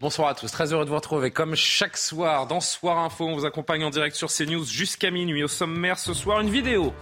Bonsoir à tous, très heureux de vous retrouver comme chaque soir dans Soir Info. On vous accompagne en direct sur CNews jusqu'à minuit. Au sommaire ce soir, une vidéo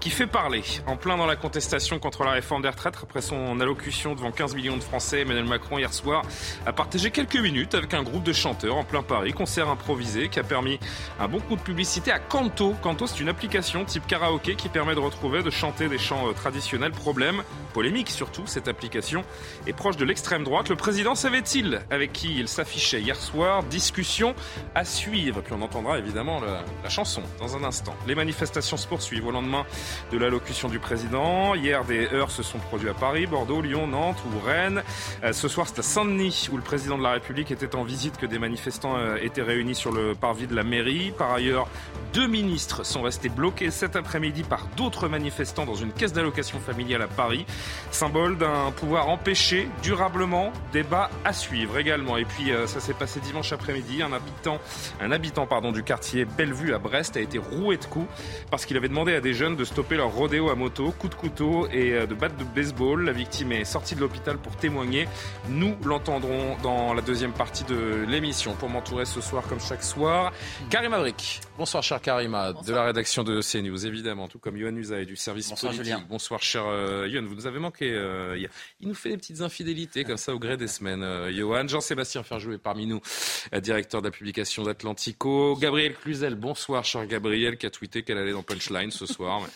qui fait parler en plein dans la contestation contre la réforme des retraites. Après son allocution devant 15 millions de Français, Emmanuel Macron hier soir a partagé quelques minutes avec un groupe de chanteurs en plein Paris, concert improvisé qui a permis un bon coup de publicité à Canto. Canto, c'est une application type karaoké qui permet de retrouver, de chanter des chants euh, traditionnels. Problème, polémique surtout, cette application est proche de l'extrême droite. Le président savait-il avec qui il s'affichait hier soir. Discussion à suivre. Puis on entendra évidemment la, chanson dans un instant. Les manifestations se poursuivent au lendemain de l'allocution du président. Hier, des heures se sont produits à Paris, Bordeaux, Lyon, Nantes ou Rennes. Euh, ce soir, c'est à Saint-Denis où le président de la République était en visite que des manifestants euh, étaient réunis sur le parvis de la mairie. Par ailleurs, deux ministres sont restés bloqués cet après-midi par d'autres manifestants dans une caisse d'allocation familiale à Paris. Symbole d'un pouvoir empêché durablement. Débat à suivre également. Euh, ça s'est passé dimanche après-midi. Un habitant, un habitant pardon, du quartier Bellevue à Brest a été roué de coups parce qu'il avait demandé à des jeunes de stopper leur rodéo à moto, coup de couteau et euh, de batte de baseball. La victime est sortie de l'hôpital pour témoigner. Nous l'entendrons dans la deuxième partie de l'émission. Pour m'entourer ce soir, comme chaque soir, Karim Abric. Bonsoir, cher Karima, Bonsoir. de la rédaction de CNews, évidemment, tout comme Yohann Usaï du service Bonsoir, politique. Julien. Bonsoir, cher euh, Yohann. Vous nous avez manqué. Euh, il nous fait des petites infidélités comme ça au gré des semaines. Euh, Johan, Jean-Sébastien Ferjou est parmi nous, euh, directeur de la publication d'Atlantico. Gabriel Cluzel, bonsoir, cher Gabriel, qui a tweeté qu'elle allait dans Punchline ce soir. Mais...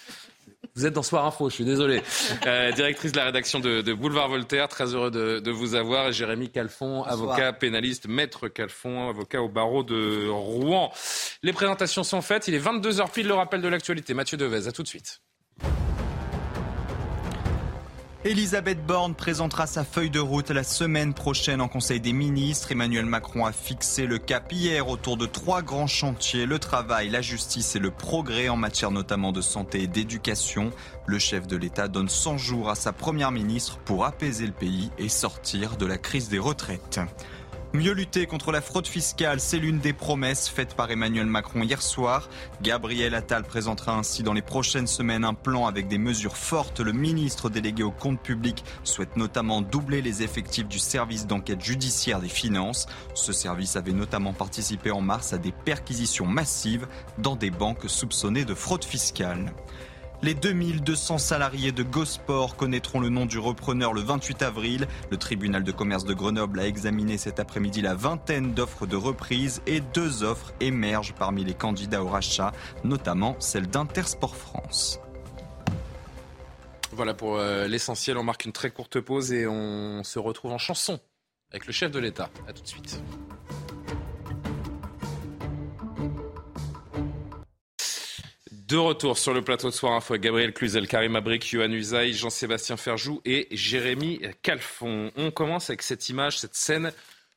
Vous êtes dans Soir Info, je suis désolé. Euh, directrice de la rédaction de, de, Boulevard Voltaire, très heureux de, de vous avoir. Et Jérémy Calfon, Bonsoir. avocat pénaliste, maître Calfon, avocat au barreau de Rouen. Les présentations sont faites. Il est 22h pile, le rappel de l'actualité. Mathieu Devez, à tout de suite. Elisabeth Borne présentera sa feuille de route la semaine prochaine en Conseil des ministres. Emmanuel Macron a fixé le cap hier autour de trois grands chantiers, le travail, la justice et le progrès en matière notamment de santé et d'éducation. Le chef de l'État donne 100 jours à sa première ministre pour apaiser le pays et sortir de la crise des retraites. Mieux lutter contre la fraude fiscale, c'est l'une des promesses faites par Emmanuel Macron hier soir. Gabriel Attal présentera ainsi dans les prochaines semaines un plan avec des mesures fortes. Le ministre délégué au compte public souhaite notamment doubler les effectifs du service d'enquête judiciaire des finances. Ce service avait notamment participé en mars à des perquisitions massives dans des banques soupçonnées de fraude fiscale. Les 2200 salariés de Gosport connaîtront le nom du repreneur le 28 avril. Le tribunal de commerce de Grenoble a examiné cet après-midi la vingtaine d'offres de reprise et deux offres émergent parmi les candidats au rachat, notamment celle d'Intersport France. Voilà pour euh, l'essentiel, on marque une très courte pause et on se retrouve en chanson avec le chef de l'État. A tout de suite. De retour sur le plateau de Soir Info avec Gabriel Cluzel, Karim Abric, Yohann Usaï, Jean-Sébastien Ferjou et Jérémy Calfon. On commence avec cette image, cette scène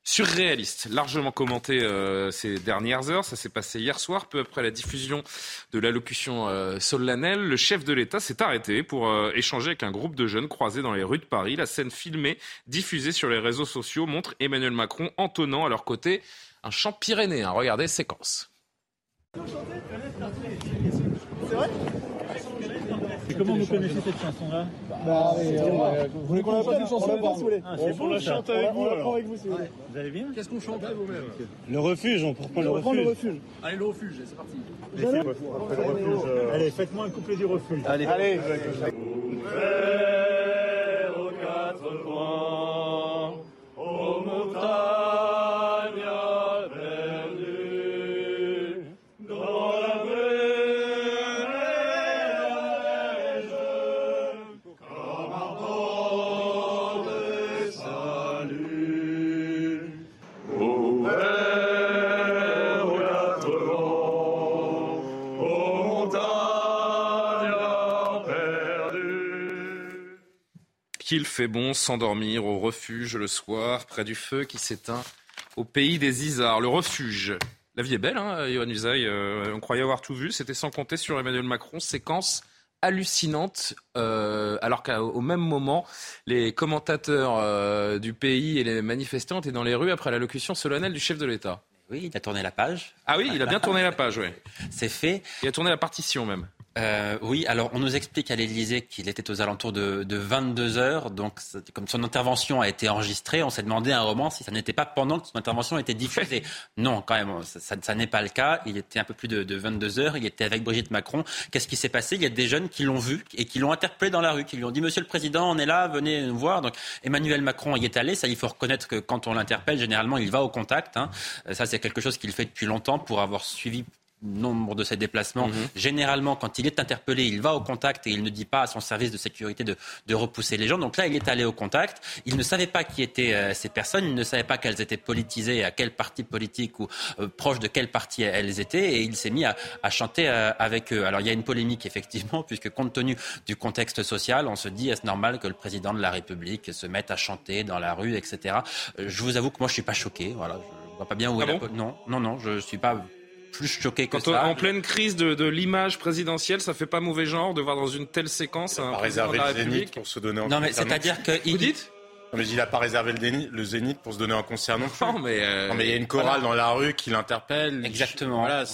surréaliste, largement commentée euh, ces dernières heures. Ça s'est passé hier soir, peu après la diffusion de l'allocution euh, solennelle. Le chef de l'État s'est arrêté pour euh, échanger avec un groupe de jeunes croisés dans les rues de Paris. La scène filmée, diffusée sur les réseaux sociaux, montre Emmanuel Macron entonnant à leur côté un chant pyrénéen. Regardez, séquence. C'est vrai Et comment vous connaissez cette chanson-là bah, euh, Vous voulez qu'on la une chanson ah, C'est bon, la chante avec vous. On avec vous si vous voulez. Vous allez bien Qu'est-ce qu'on chante vous-même Le refuge, on reprend le refuge. le refuge. Allez, le refuge, c'est parti. Refuge. Allez faites-moi un couplet du refuge. Allez, allez. aux quatre coins, aux montagnes. Qu'il fait bon s'endormir au refuge le soir, près du feu qui s'éteint au pays des Isards. Le refuge. La vie est belle, hein, Johan Usaï. Euh, on croyait avoir tout vu. C'était sans compter sur Emmanuel Macron. Séquence hallucinante, euh, alors qu'au même moment, les commentateurs euh, du pays et les manifestants étaient dans les rues après l'allocution solennelle du chef de l'État. Oui, il a tourné la page. Ah oui, il a bien tourné la page, oui. C'est fait. Il a tourné la partition même. Euh, oui, alors on nous explique à l'Élysée qu'il était aux alentours de, 22 heures. Donc, comme son intervention a été enregistrée, on s'est demandé à un moment si ça n'était pas pendant que son intervention était diffusée. non, quand même, ça, n'est pas le cas. Il était un peu plus de, 22 heures. Il était avec Brigitte Macron. Qu'est-ce qui s'est passé? Il y a des jeunes qui l'ont vu et qui l'ont interpellé dans la rue, qui lui ont dit Monsieur le Président, on est là, venez nous voir. Donc, Emmanuel Macron y est allé. Ça, il faut reconnaître que quand on l'interpelle, généralement, il va au contact. Hein. Ça, c'est quelque chose qu'il fait depuis longtemps pour avoir suivi nombre de ses déplacements. Mhm. Généralement, quand il est interpellé, il va au contact et il ne dit pas à son service de sécurité de, repousser les gens. Donc là, il est allé au contact. Il ne savait pas qui étaient euh, ces personnes. Il ne savait pas qu'elles étaient politisées, à quel parti politique ou euh, proche de quel parti elles étaient. Et il s'est mis à, chanter euh, avec eux. Alors il y a une polémique, effectivement, puisque compte tenu du contexte social, on se dit est-ce normal que le président de la République se mette à chanter dans la rue, etc. Je vous avoue que moi, je suis pas choqué. Voilà, je vois pas bien où ah est la... Non, non, non, je suis pas plus choqué que ça. en pleine crise de, l'image présidentielle, ça fait pas mauvais genre de voir dans une telle séquence un président de la République pour se donner en Non, mais c'est-à-dire que vous dites non, mais il n'a pas réservé le, le, zénith pour se donner un concert non plus. Non, mais, euh, mais il y a une chorale dans la rue qui l'interpelle. Exactement. Voilà,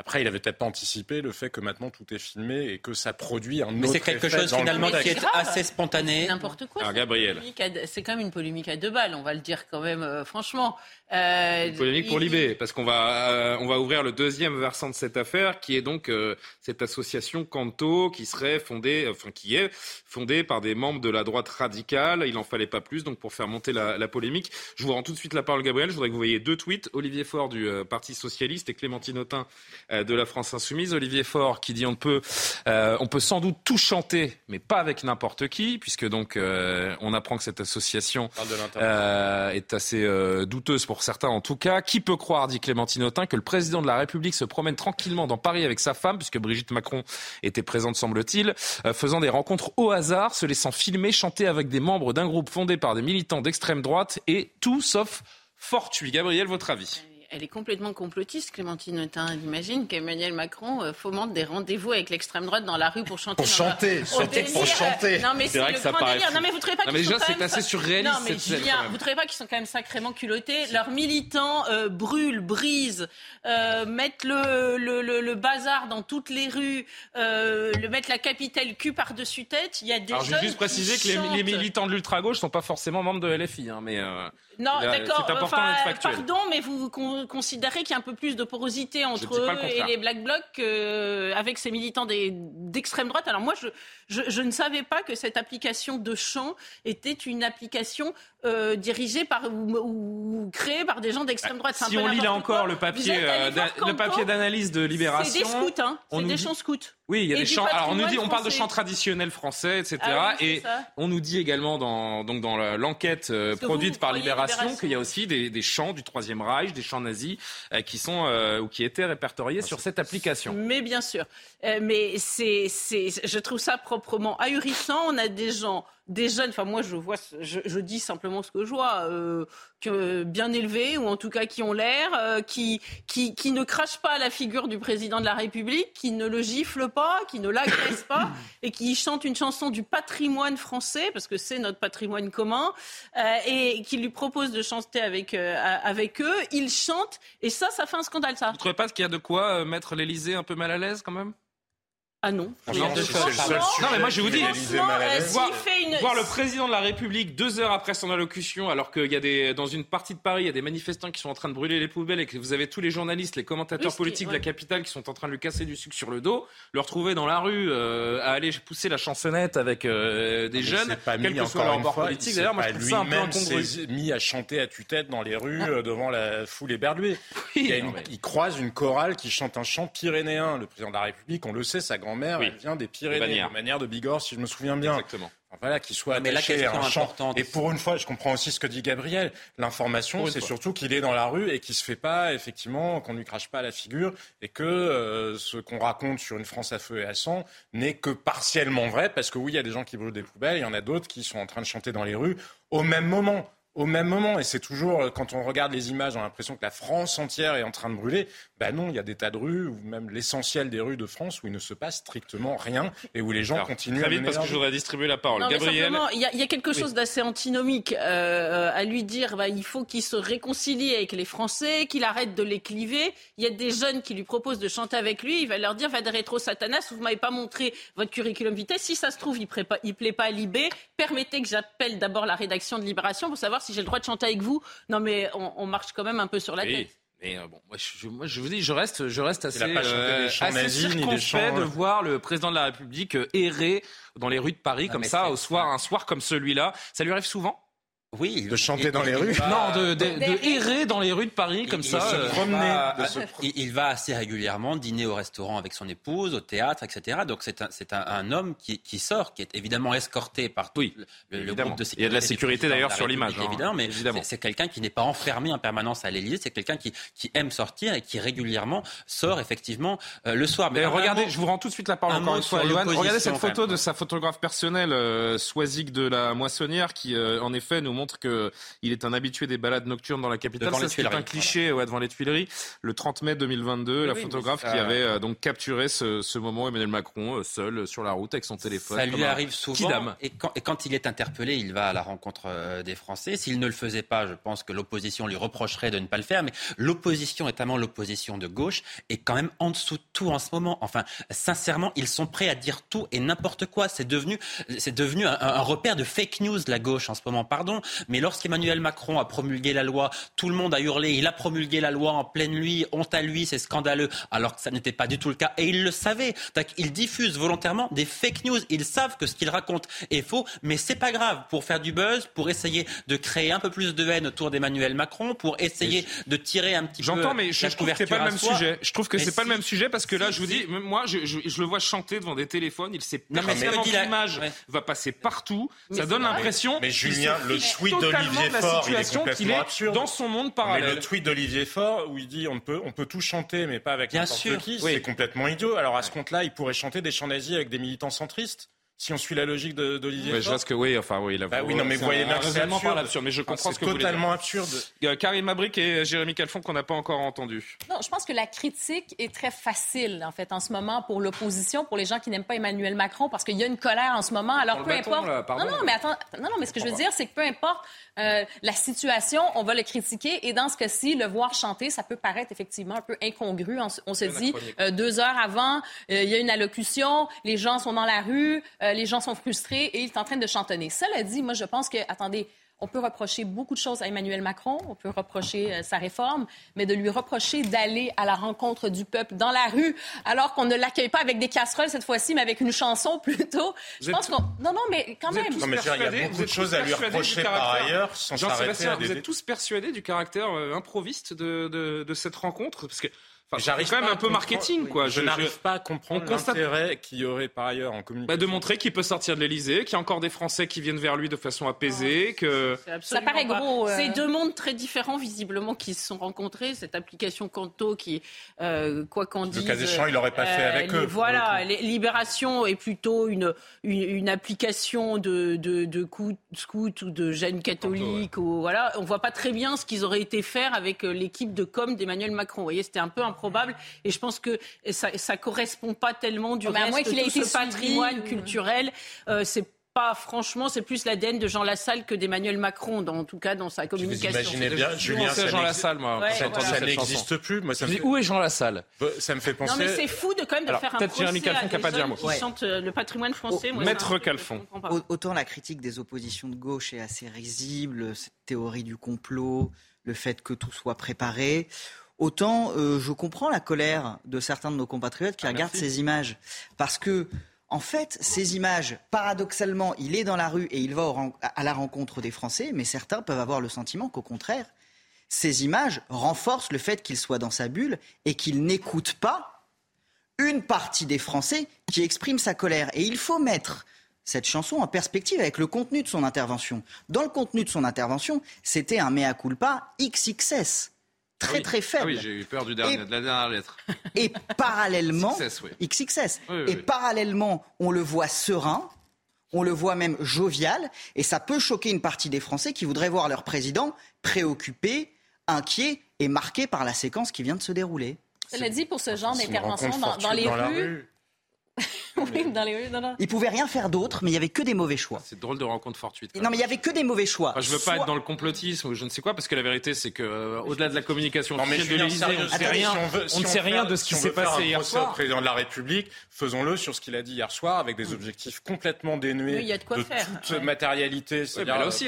après, il avait peut-être pas anticipé le fait que maintenant tout est filmé et que ça produit un Mais c'est quelque chose finalement qui est assez spontané. N'importe quoi. Alors, Gabriel. C'est quand même une polémique à deux balles, on va le dire quand même euh, franchement. Euh, une polémique pour Libé, parce qu'on va, euh, on va ouvrir le deuxième versant de cette affaire, qui est donc euh, cette association Canto, qui serait fondée, enfin qui est fondée par des membres de la droite radicale. Il en fallait pas plus, donc pour faire monter la, la polémique, je vous rends tout de suite la parole, Gabriel. Je voudrais que vous voyez deux tweets Olivier Faure du Parti socialiste et Clémentine Autain euh, de la France Insoumise. Olivier Faure qui dit on peut, euh, on peut sans doute tout chanter, mais pas avec n'importe qui, puisque donc euh, on apprend que cette association est assez douteuse pour certains en tout cas. Qui peut croire, dit Clémentine Autain, que le président de la République se promène tranquillement dans Paris avec sa femme, puisque Brigitte Macron était présente, semble-t-il, faisant des rencontres au hasard, se laissant filmer, chanter avec des membres d'un groupe fondé par des militants d'extrême droite et tout sauf fortuit. Gabriel, votre avis? Elle est complètement complotiste, Clémentine Autain. Elle imagine qu'Emmanuel Macron euh, fomente des rendez-vous avec l'extrême droite dans la rue pour chanter. Pour chanter, surtout pour chanter. Non, mais c'est vrai que ça paraît. Non, mais vous trouvez pas qu'ils sont déjà, c'est assez surréaliste. Non, mais Julien, vous trouvez pas qu'ils sont quand même sacrément culottés? Leurs militants euh, brûlent, brisent, euh, mettent le, le, le, bazar dans toutes les rues, euh, le mettent la capitale cul par-dessus tête. Il y a des Alors, je vais juste préciser que les, militants de l'ultra-gauche sont pas forcément membres de LFI, hein, mais. Non, d'accord. Enfin, pardon, mais vous considérez qu'il y a un peu plus de porosité entre eux et les Black Blocs euh, avec ces militants d'extrême droite. Alors moi, je, je, ne savais pas que cette application de chant était une application euh, dirigée par ou, créée par des gens d'extrême droite. Si on lit là encore le papier, euh, le papier d'analyse de Libération, c'est des scouts, hein. C'est des chants scouts. Oui, il y a des chants. Alors on nous dit, on parle de chants traditionnels français, etc. Ah et on nous dit également dans donc dans l'enquête euh, produite par Libération, qu'il y a aussi des, des, chants du Troisième Reich, des chants nazis euh, qui sont euh, ou qui étaient répertoriés ah, sur cette application. Mais bien sûr, mais c'est c'est je trouve ça proprement ahurissant. On a des gens des jeunes, enfin moi je vois, je, dis simplement ce que je vois, euh, que, bien élevés ou en tout cas qui ont l'air, euh, qui, qui, qui ne crachent pas à la figure du président de la République, qui ne le giflent pas, qui ne l'agressent pas et qui chantent une chanson du patrimoine français parce que c'est notre patrimoine commun euh, et qui lui proposent de chanter avec avec eux. Ils chantent et ça, ça fait un scandale ça. Vous trouvez pas qu'il y a de quoi mettre l'Élysée un peu mal à l'aise quand même? Ah non. non, mais moi je vous dis, voir, le président de la République deux heures après son allocution, alors qu'il y a des, dans une partie de Paris, il y a des manifestants qui sont en train de brûler les poubelles et que vous avez tous les journalistes, les commentateurs politiques de la capitale qui sont en train de lui casser du sucre sur le dos, le retrouver dans la rue, euh, à aller pousser la chansonnette avec euh, des jeunes, pas quel que soit leur bord politique. D'ailleurs, moi je trouve ça un peu incongru. mis à chanter à tue-tête dans les rues ah. euh, devant la foule éberluée. il, croise une chorale qui chante un chant pyrénéen. Le président de la République, on le sait, sa grand-mère, elle vient des Pyrénées, de manière de Bigorre, si je me souviens bien. Exactement. voilà, qu'il soit attaché à un champ. Et pour une fois, je comprends aussi ce que dit Gabriel. L'information, c'est surtout qu'il est dans la rue et qu'il se fait pas, effectivement, qu'on lui crache pas la figure et que euh, ce qu'on raconte sur une France à feu et à sang n'est que partiellement vrai, parce que oui, il y a des gens qui brûlent des poubelles, il y en a d'autres qui sont en train de chanter dans les rues au même moment au même moment. Et c'est toujours, euh, quand on regarde les images, on a l'impression que la France entière est en train de brûler. Ben non, il y a des tas de rues, ou même l'essentiel des rues de France, où il ne se passe strictement rien et où les gens continuent très vite, parce que je voudrais distribuer la parole. Gabriel. Il y, a quelque chose d'assez antinomique euh, à lui dire bah, il faut qu'il se réconcilie avec les Français, qu'il arrête de les cliver. Il y a des jeunes qui lui proposent de chanter avec lui. Il va leur dire va de rétro Satanas, vous m'avez pas montré votre curriculum vitae. Si ça se trouve, il ne plaît, plaît pas à Libé. Permettez que j'appelle d'abord la rédaction de Libération pour savoir si j'ai le droit de chanter avec vous. Non, mais on, marche quand même un peu sur la tête. Mais euh, bon, moi je, moi je, vous dis, je reste, je reste assez, euh, assez circonspect de voir le président de la République euh, errer dans les rues de Paris comme ça, au soir, un soir comme celui-là. Ça lui arrive souvent? Oui, de chanter dans les rues. Non, de, de, errer dans les rues de Paris comme ça. Se promener. il, va assez régulièrement dîner au restaurant avec son épouse, au théâtre, etc. Donc c'est un, c'est un, homme qui, qui, sort, qui est évidemment escorté par tout le, groupe de sécurité. Il y a de la sécurité d'ailleurs sur l'image. Hein. évidemment, mais c'est, quelqu'un qui n'est pas enfermé en permanence à l'Élysée. C'est quelqu'un qui, qui aime sortir et qui régulièrement sort effectivement euh, le soir. Mais, regardez, je vous rends tout de suite la parole encore une fois. regardez cette photo de sa photographe personnelle, euh, Soisic de la Moissonnière, qui euh, en effet nous montre qu'il est un habitué des balades nocturnes dans la capitale. c'est un cliché ouais, devant les Tuileries. Le 30 mai 2022, la photographe qui avait euh, donc capturé ce, ce, moment Emmanuel Macron euh, seul sur la route avec son téléphone. Ça lui arrive souvent. Et quand, et quand, il est interpellé, il va à la rencontre euh, des Français. S'il ne le faisait pas, je pense que l'opposition lui reprocherait de ne pas le faire. Mais l'opposition, notamment l'opposition de gauche, est quand même en dessous de tout en ce moment. Enfin, sincèrement, ils sont prêts à dire tout et n'importe quoi. C'est devenu, c'est devenu un, un, repère de fake news la gauche en ce moment. Pardon, mais lorsqu'Emmanuel Macron a promulgué la loi, tout le monde a hurlé, il a promulgué la loi en pleine nuit, honte à lui, c'est scandaleux, alors que ça n'était pas du tout le cas. Et il le savait. Ils diffusent volontairement des fake news. Ils savent que ce qu'ils racontent est faux, mais c'est pas grave. Pour faire du buzz, pour essayer de créer un peu plus de haine autour d'Emmanuel Macron, pour essayer de tirer un petit peu. J'entends, mais je, trouve que c'est pas le même sujet. Je trouve que c'est pas le même sujet parce que là, je vous dis, moi, je, le vois chanter devant des téléphones. Il sait pertinemment que l'image va passer partout. Ça donne l'impression. Mais Julien, le tweet d'Olivier situation qu'il est dans son monde parallèle. Mais le tweet d'Olivier Faure où il dit on peut, on peut tout chanter, mais pas avec n'importe qui, c'est complètement idiot. Alors à ce compte-là, il pourrait chanter des chants nazis avec des militants centristes si on suit la logique d'Olivier ouais, Je pense que oui, enfin oui. bah oui, non, mais vous voyez bien c'est absurde. Mais je comprends ce que totalement absurde. Euh, Karim Mabric et Jérémy Calfon qu'on n'a pas encore entendu. Non, je pense que la critique est très facile en fait en ce moment pour l'opposition, pour les gens qui n'aiment pas Emmanuel Macron, parce qu'il y a une colère en ce moment. Alors peu importe. non, non, mais attends, non, non, mais ce que je veux dire, c'est que peu importe euh, la situation, on va le critiquer. Et dans ce cas-ci, le voir chanter, ça peut paraître effectivement un peu incongru. On, se dit, euh, deux heures avant, il y a une allocution, les gens sont dans la rue, les gens sont frustrés et il est en train de chantonner. Cela dit, moi, je pense que, attendez, on peut reprocher beaucoup de choses à Emmanuel Macron, on peut reprocher euh, sa réforme, mais de lui reprocher d'aller à la rencontre du peuple dans la rue alors qu'on ne l'accueille pas avec des casseroles cette fois-ci, mais avec une chanson plutôt. Je pense qu'on... Non, non, mais quand même. non, mais il y a beaucoup de choses à lui reprocher par ailleurs sans s'arrêter Vous êtes tous persuadés du caractère euh, improviste de, de, de cette rencontre? Parce que J'arrive quand même un peu marketing, quoi. Je, n'arrive pas à comprendre l'intérêt qu'il y aurait par ailleurs en communication. Bah de montrer qu'il peut sortir de l'Elysée, qu'il y a encore des Français qui viennent vers lui de façon apaisée, que ça paraît gros. Euh... C'est deux mondes très différents visiblement qui se sont rencontrés. Cette application Canto qui, euh, quoi qu'en dise, le cas échéant, il n'aurait pas fait euh, avec eux. Voilà, Libération est plutôt une une, application de de, de scout ou de jeunes catholiques ou voilà. On voit pas très bien ce qu'ils auraient été faire avec euh, l'équipe de com d'Emmanuel Macron. Vous voyez, c'était un peu un probable. Et je pense que ça ne correspond pas tellement du reste de ce patrimoine culturel. Euh, c'est pas, franchement, c'est plus l'ADN de Jean Lassalle que d'Emmanuel Macron, dans, en tout cas dans sa communication. Vous imaginez bien, Julien, c'est Jean Lassalle, moi. ça n'existe plus. Moi, ça me Où est Jean Lassalle? Ça me fait penser. Non, mais c'est fou de quand même de faire un procès Jérémy Calfon à des qui chante euh, le patrimoine français. Moi, Maître Calfon. Autant la critique des oppositions de gauche est assez risible, cette théorie du complot, le fait que tout soit préparé. Autant euh, je comprends la colère de certains de nos compatriotes qui ah, regardent ces images. Parce que, en fait, ces images, paradoxalement, il est dans la rue et il va à la rencontre des Français, mais certains peuvent avoir le sentiment qu'au contraire, ces images renforcent le fait qu'il soit dans sa bulle et qu'il n'écoute pas une partie des Français qui expriment sa colère. Et il faut mettre cette chanson en perspective avec le contenu de son intervention. Dans le contenu de son intervention, c'était un mea culpa XXS. Très très faible. Ah oui, j'ai eu peur du dernier, de la dernière lettre. Et parallèlement, XXS. et parallèlement, on le voit serein, on le voit même jovial, et ça peut choquer une partie des Français qui voudraient voir leur président préoccupé, inquiet et marqué par la séquence qui vient de se dérouler. Cela dit, pour ce genre d'intervention dans, les rues, oui, dans les rues, non, non. Il pouvait rien faire d'autre, mais il y avait que des mauvais choix. C'est drôle de rencontre fortuite. Non, mais il y avait que des mauvais choix. Je je veux pas être dans le complotisme ou je ne sais quoi, parce que la vérité, c'est que euh, au-delà de la communication de l'Élysée, on ne sait rien. on ne sait rien de ce qui s'est passé hier soir. président de la République, faisons-le sur ce qu'il a dit hier soir, avec des objectifs complètement dénués de, toute matérialité.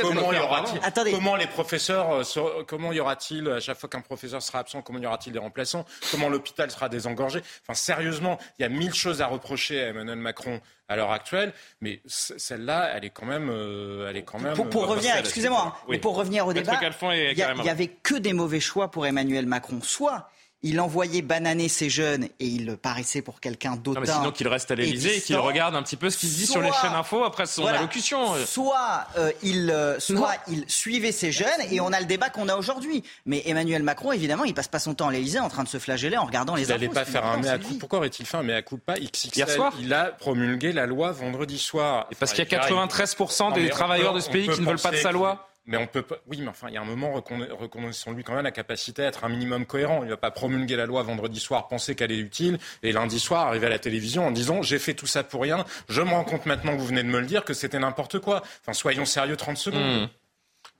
comment, y aura-t-il comment les professeurs, euh, comment y aura-t-il à chaque fois qu'un professeur sera absent, comment y aura-t-il des remplaçants, comment l'hôpital sera désengorgé. Enfin, sérieusement, il y a mille choses à reprocher à Emmanuel Macron à l'heure actuelle, mais celle-là, elle est quand même, euh, elle est quand même. Pour, revenir, excusez-moi, mais pour revenir au débat, il y, avait que des mauvais choix pour Emmanuel Macron. Soit il envoyait bananer ces jeunes et il paraissait pour quelqu'un d'autant. Sinon qu'il reste à l'Élysée et qu'il regarde un petit peu ce qu'il dit sur les chaînes info après son allocution. Soit, euh, il, euh, soit il suivait ces jeunes et on a le débat qu'on a aujourd'hui. Mais Emmanuel Macron, évidemment, il passe pas son temps à l'Élysée en train de se flageller en regardant les il infos. Il pas faire un mea Pourquoi aurait-il fait un mea culpa XXL Hier soir Il a promulgué la loi vendredi soir. Et parce qu'il y a 93% des travailleurs de ce pays qui ne veulent pas de sa loi mais on peut pas. Oui, mais enfin, il y a un moment, reconnaissons-lui quand même la capacité à être un minimum cohérent. Il ne va pas promulguer la loi vendredi soir, penser qu'elle est utile, et lundi soir arriver à la télévision en disant j'ai fait tout ça pour rien. Je me rends compte maintenant que vous venez de me le dire que c'était n'importe quoi. Enfin, soyons sérieux 30 secondes. Mmh.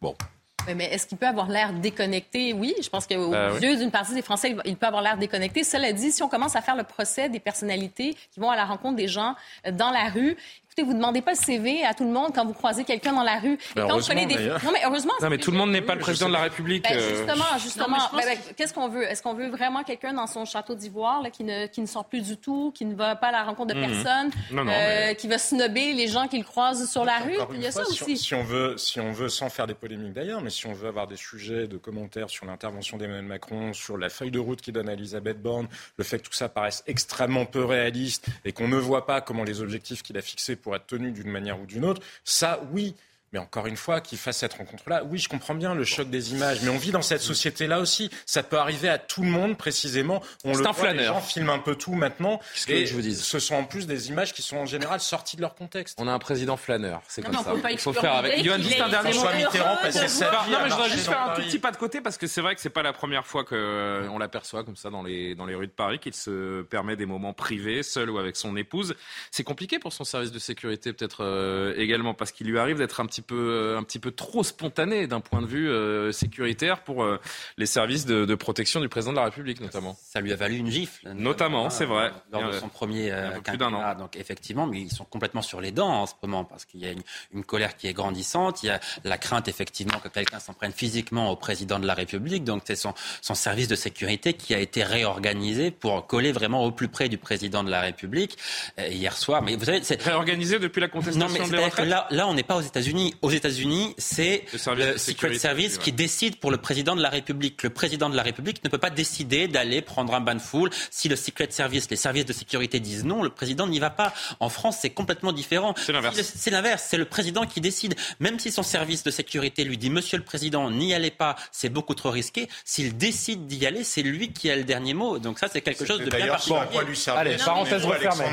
Bon. Mais est-ce qu'il peut avoir l'air déconnecté? Oui, je pense qu'au bah yeux d'une partie des Français, il peut avoir l'air déconnecté. Cela dit, si on commence à faire le procès des personnalités qui vont à la rencontre des gens dans la rue, Écoutez, vous ne demandez pas le CV à tout le monde quand vous croisez quelqu'un dans la rue. Ben, quand vous prenez des... Non, mais heureusement. Non, mais tout le monde n'est pas le président de la République. Ben, euh. justement, justement. Ben, qu'est-ce qu'on veut? Est-ce qu'on veut vraiment quelqu'un dans son château d'ivoire qui ne, qui ne sort plus du tout, qui ne va pas à la rencontre de mhm. personne, euh, qui va snobber les gens qu'il croise sur la rue? Il y a ça aussi. Si on, veut, si on veut, sans faire des polémiques d'ailleurs, mais si on veut avoir des sujets de commentaires sur l'intervention d'Emmanuel Macron, sur la feuille de route qu'il donne à Elisabeth Borne, le fait que tout ça paraisse extrêmement peu réaliste et qu'on ne voit pas comment les objectifs qu'il a fixés pourraient être tenus d'une manière ou d'une autre, ça, oui, mais encore une fois, qu'il fasse cette rencontre-là, oui, je comprends bien le choc des images, mais on vit dans cette société-là aussi. Ça peut arriver à tout le monde, précisément. On le un voit, les gens filment un peu tout maintenant. Et je vous dis Ce sont en plus des images qui sont en général sorties de leur contexte. On a un président flâneur, c'est comme ça. Il faut faire avec. Juste un dernier mot. Mitterrand Non, mais je voudrais juste faire un tout petit pas de côté parce que c'est vrai que c'est pas la première fois qu'on euh, l'aperçoit comme ça dans les, dans les rues de Paris, qu'il se permet des moments privés, seul ou avec son épouse. C'est compliqué pour son service de sécurité, peut-être euh, également, parce qu'il lui arrive d'être un petit peu, euh, un petit peu trop spontané d'un point de vue euh, sécuritaire pour euh, les services de, protection du président de la République, notamment. Ça lui a valu une gifle. Notamment, c'est vrai. Lors de son premier plus d'un an. Donc effectivement, mais ils sont complètement sur les dents en ce moment parce qu'il y a une, colère qui est grandissante. Il y a la crainte effectivement que quelqu'un s'en prenne physiquement au président de la République. Donc c'est son, son service de sécurité qui a été réorganisé pour coller vraiment au plus près du président de la République hier soir. Mais vous savez, c'est réorganisé depuis la contestation non, mais là, là, on n'est pas aux États-Unis. Aux États-Unis, c'est le, Secret Service qui décide pour le président de la République. Le président de la République ne peut pas décider d'aller prendre un bain de foule. Si le Secret Service, les services de sécurité disent non, le président n'y va pas. En France, c'est complètement différent. C'est l'inverse. c'est l'inverse. C'est le président qui décide. Même si son service de sécurité lui dit Monsieur le Président, n'y allez pas, c'est beaucoup trop risqué. S'il décide d'y aller, c'est lui qui a le dernier mot. Donc ça, c'est quelque chose de bien particulier. Allez, parenthèse refermée.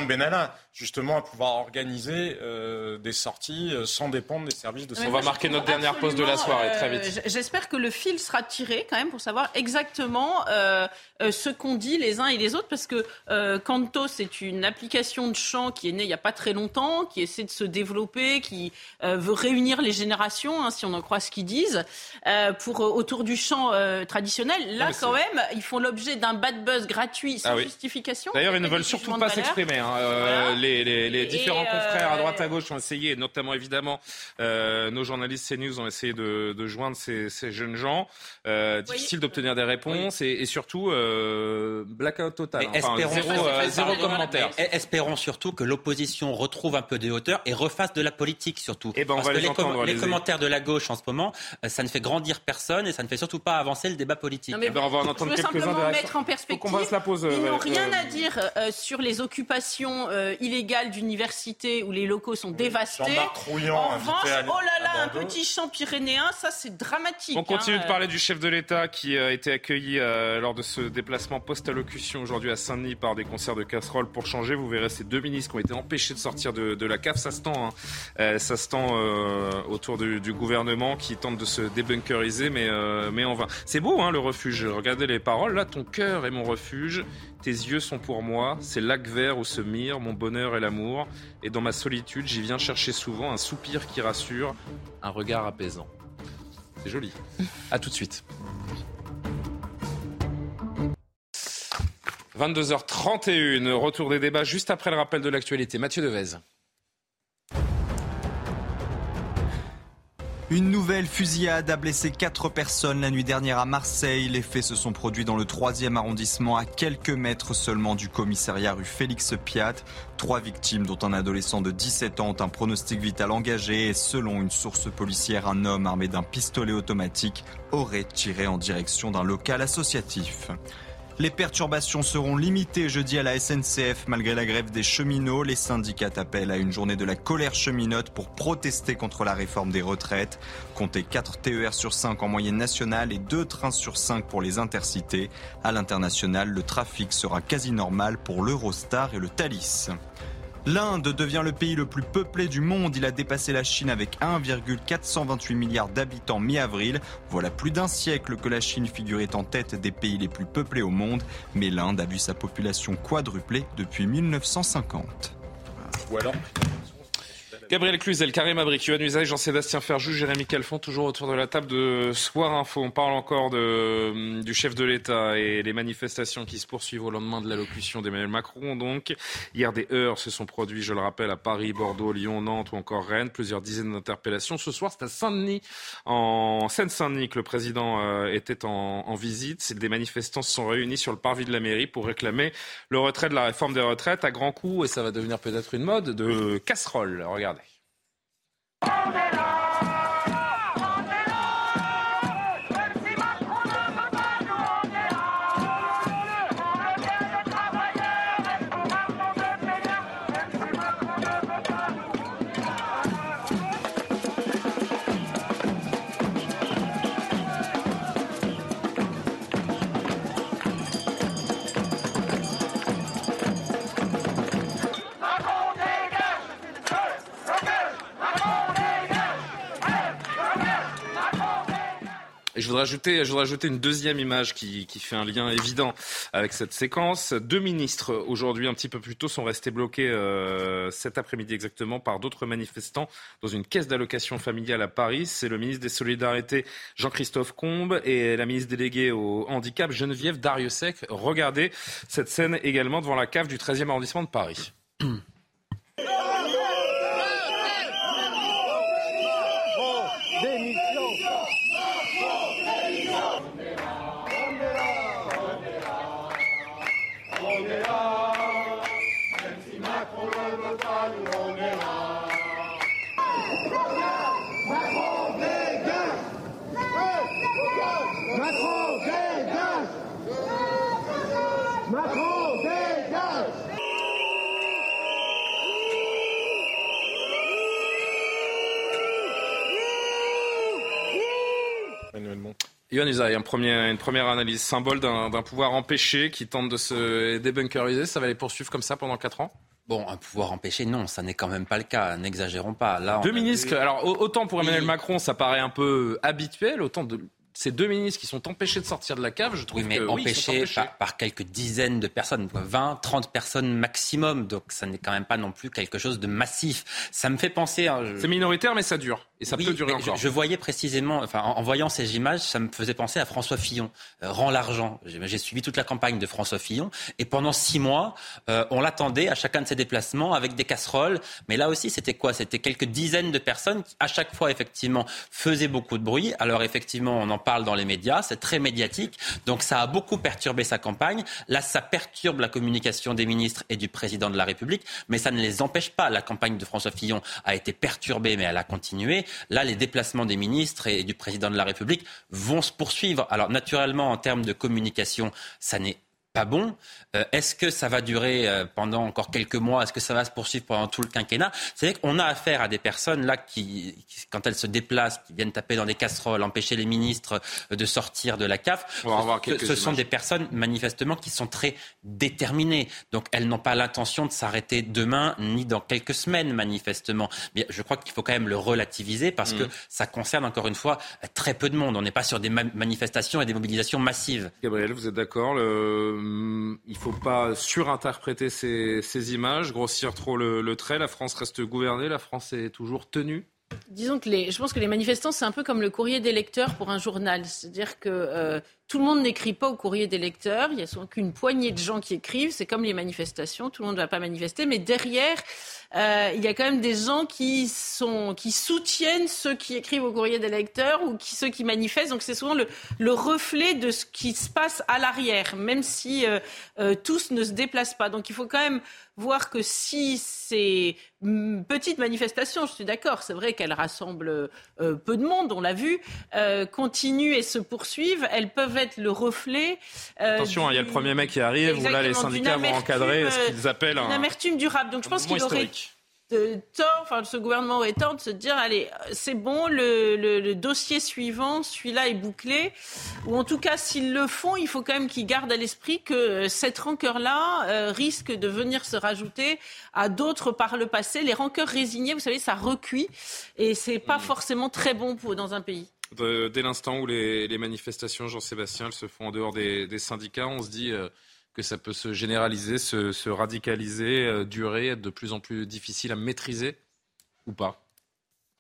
Justement à pouvoir organiser euh, des sorties euh, sans dépendre des services de sécurité. On va marquer notre dernière pause de la soirée, très vite. Euh, j'espère que le fil sera tiré quand même pour savoir exactement euh, euh, ce qu'on dit les uns et les autres, parce que euh, Canto, c'est une application de chant qui est née il n'y a pas très longtemps, qui essaie de se développer, qui veut réunir les générations, hein, si on en croit ce qu'ils disent, pour autour du chant traditionnel. Là, quand même, ils font l'objet d'un bad buzz gratuit sans ah justification. D'ailleurs, ils ne veulent surtout pas s'exprimer. Hein. Les, les, les, différents confrères à droite à gauche ont essayé, notamment évidemment nos journalistes CNews ont essayé de, de joindre ces, ces, jeunes gens. difficile d'obtenir des réponses et, et surtout euh, blackout total. espérons, zéro, euh, commentaire. Espérons surtout que l'opposition retrouve un peu de hauteur et refasse de la politique surtout. Et eh ben, on Parce que les, les, commentaires de la gauche en ce moment, euh, ça ne fait grandir personne et ça ne fait surtout pas avancer le débat politique. Non, mais eh ben, on va en entendre quelques-uns mettre en perspective. Ils n'ont rien à dire sur les occupations illégale d'université où les locaux sont dévastés. En revanche, oh là là, un petit champ pyrénéen, ça c'est dramatique. On continue de hein. parler du chef de l'État qui a été accueilli lors de ce déplacement post-allocution aujourd'hui à Saint-Denis par des concerts de casseroles pour changer. Vous verrez ces deux ministres qui ont été empêchés de sortir de, la cave. Ça se tend, hein. ça se tend autour du, gouvernement qui tente de se débunkeriser, mais, mais on va. C'est beau hein, le refuge. Regardez les paroles. Là, ton cœur est mon refuge. Tes yeux sont pour moi, c'est lac vert où se mire mon bonheur et l'amour. Et dans ma solitude, j'y viens chercher souvent un soupir qui rassure, un regard apaisant. C'est joli. À tout de suite. 22h31, retour des débats juste après le rappel de l'actualité. Mathieu Devez. Une nouvelle fusillade a blessé quatre personnes la nuit dernière à Marseille. Les faits se sont produits dans le troisième arrondissement, à quelques mètres seulement du commissariat rue Félix Piat. Trois victimes, dont un adolescent de 17 ans, ont un pronostic vital engagé et selon une source policière, un homme armé d'un pistolet automatique aurait tiré en direction d'un local associatif. Les perturbations seront limitées jeudi à la SNCF malgré la grève des cheminots. Les syndicats appellent à une journée de la colère cheminote pour protester contre la réforme des retraites. Comptez 4 TER sur 5 en moyenne nationale et 2 trains sur 5 pour les intercités. À l'international, le trafic sera quasi normal pour l'Eurostar et le Thalys. L'Inde devient le pays le plus peuplé du monde. Il a dépassé la Chine avec 1,428 milliards d'habitants mi-avril. Voilà plus d'un siècle que la Chine figurait en tête des pays les plus peuplés au monde. Mais l'Inde a vu sa population quadrupler depuis 1950. Ou alors Gabriel Cluzel, Karim Abrik, Yohann Jean-Sébastien Ferjou, Jérémy Calfon, toujours autour de la table de Soir Info. On parle encore de, du chef de l'État et les manifestations qui se poursuivent au lendemain de l'allocution d'Emmanuel Macron. Donc, hier, des heures se sont produits, je le rappelle, à Paris, Bordeaux, Lyon, Nantes ou encore Rennes. Plusieurs dizaines d'interpellations. Ce soir, c'est à Saint-Denis, en Seine-Saint-Denis, que le président euh, était en, en visite. Des manifestants se sont réunis sur le parvis de la mairie pour réclamer le retrait de la réforme des retraites à grands coups, et ça va devenir peut-être une mode, de casserole. Regardez. Poderoso! Je voudrais ajouter, une deuxième image qui, fait un lien évident avec cette séquence. Deux ministres, aujourd'hui un petit peu plus tôt, sont restés bloqués euh, cet après-midi exactement par d'autres manifestants dans une caisse d'allocation familiale à Paris. C'est le ministre des Solidarités Jean-Christophe Combe et la ministre déléguée au handicap Geneviève Dariussec. Regardez cette scène également devant la cave du 13e arrondissement de Paris. Yohann Usaï, un premier, une première analyse, symbole d'un pouvoir empêché qui tente de se débunkeriser. Ça va les poursuivre comme ça pendant 4 ans? Bon, un pouvoir empêché, non, ça n'est quand même pas le cas. N'exagérons pas. Là, Deux ministres, alors autant pour Emmanuel Macron, ça paraît un peu habituel, autant de ces deux ministres qui sont empêchés de sortir de la cave, je trouve oui, mais empêchés, Par, quelques dizaines de personnes, 20, 30 personnes maximum. Donc ça n'est quand même pas non plus quelque chose de massif. Ça me fait penser. Hein, C'est minoritaire, mais ça dure. Et ça peut durer encore. Je, voyais précisément, enfin, en, voyant ces images, ça me faisait penser à François Fillon. Euh, rend l'argent. J'ai suivi toute la campagne de François Fillon. Et pendant six mois, euh, on l'attendait à chacun de ses déplacements avec des casseroles. Mais là aussi, c'était quoi? C'était quelques dizaines de personnes qui, à chaque fois, effectivement, faisaient beaucoup de bruit. Alors, effectivement, on en parle dans les médias. C'est très médiatique. Donc, ça a beaucoup perturbé sa campagne. Là, ça perturbe la communication des ministres et du président de la République. Mais ça ne les empêche pas. La campagne de François Fillon a été perturbée, mais elle a continué. Là, les déplacements des ministres et du président de la République vont se poursuivre. Alors, naturellement, en termes de communication, ça n'est pas bon. Euh, est-ce que ça va durer euh, pendant encore quelques mois? Est-ce que ça va se poursuivre pendant tout le quinquennat? C'est-à-dire qu'on a affaire à des personnes là qui, quand elles se déplacent, qui viennent taper dans des casseroles, empêcher les ministres de sortir de la CAF. Ce, ce sont des personnes manifestement qui sont très déterminées. Donc elles n'ont pas l'intention de s'arrêter demain ni dans quelques semaines manifestement. Mais je crois qu'il faut quand même le relativiser parce que mm. ça concerne encore une fois très peu de monde. On n'est pas sur des manifestations et des mobilisations massives. Gabriel, vous êtes d'accord le... Il ne faut pas surinterpréter ces, images, grossir trop le, le trait. La France reste gouvernée, la France est toujours tenue Disons que les, je pense que les manifestants, c'est un peu comme le courrier des lecteurs pour un journal. C'est-à-dire que euh, tout le monde n'écrit pas au courrier des lecteurs. Il n'y a souvent qu'une poignée de gens qui écrivent. C'est comme les manifestations. Tout le monde ne va pas manifester. Mais derrière, euh, il y a quand même des gens qui, sont, qui soutiennent ceux qui écrivent au courrier des lecteurs ou ceux qui manifestent. Donc c'est souvent le, le, reflet de ce qui se passe à l'arrière, même si euh, euh, tous ne se déplacent pas. Donc il faut quand même voir que si ces petites manifestations, je suis d'accord, c'est vrai qu'elles rassemblent peu de monde, on l'a vu, continuent et se poursuivent, elles peuvent être le reflet. Attention, hein, il y a le premier mec qui arrive, où là les syndicats vont encadrer ce qu'ils appellent un... Une amertume durable. Donc je pense qu'il aurait de tort, enfin ce gouvernement aurait tort de se dire allez c'est bon le, dossier suivant celui-là est bouclé ou en tout cas s'ils le font il faut quand même qu'ils gardent à l'esprit que euh, cette rancœur-là euh, risque de venir se rajouter à d'autres par le passé les rancœurs résignées vous savez ça recuit et c'est pas mmh. forcément très bon pour dans un pays dès l'instant où les, manifestations Jean-Sébastien se font en dehors des, syndicats on se dit euh, que ça peut se généraliser, se, radicaliser, euh, durer, être de plus en plus difficile à maîtriser ou pas?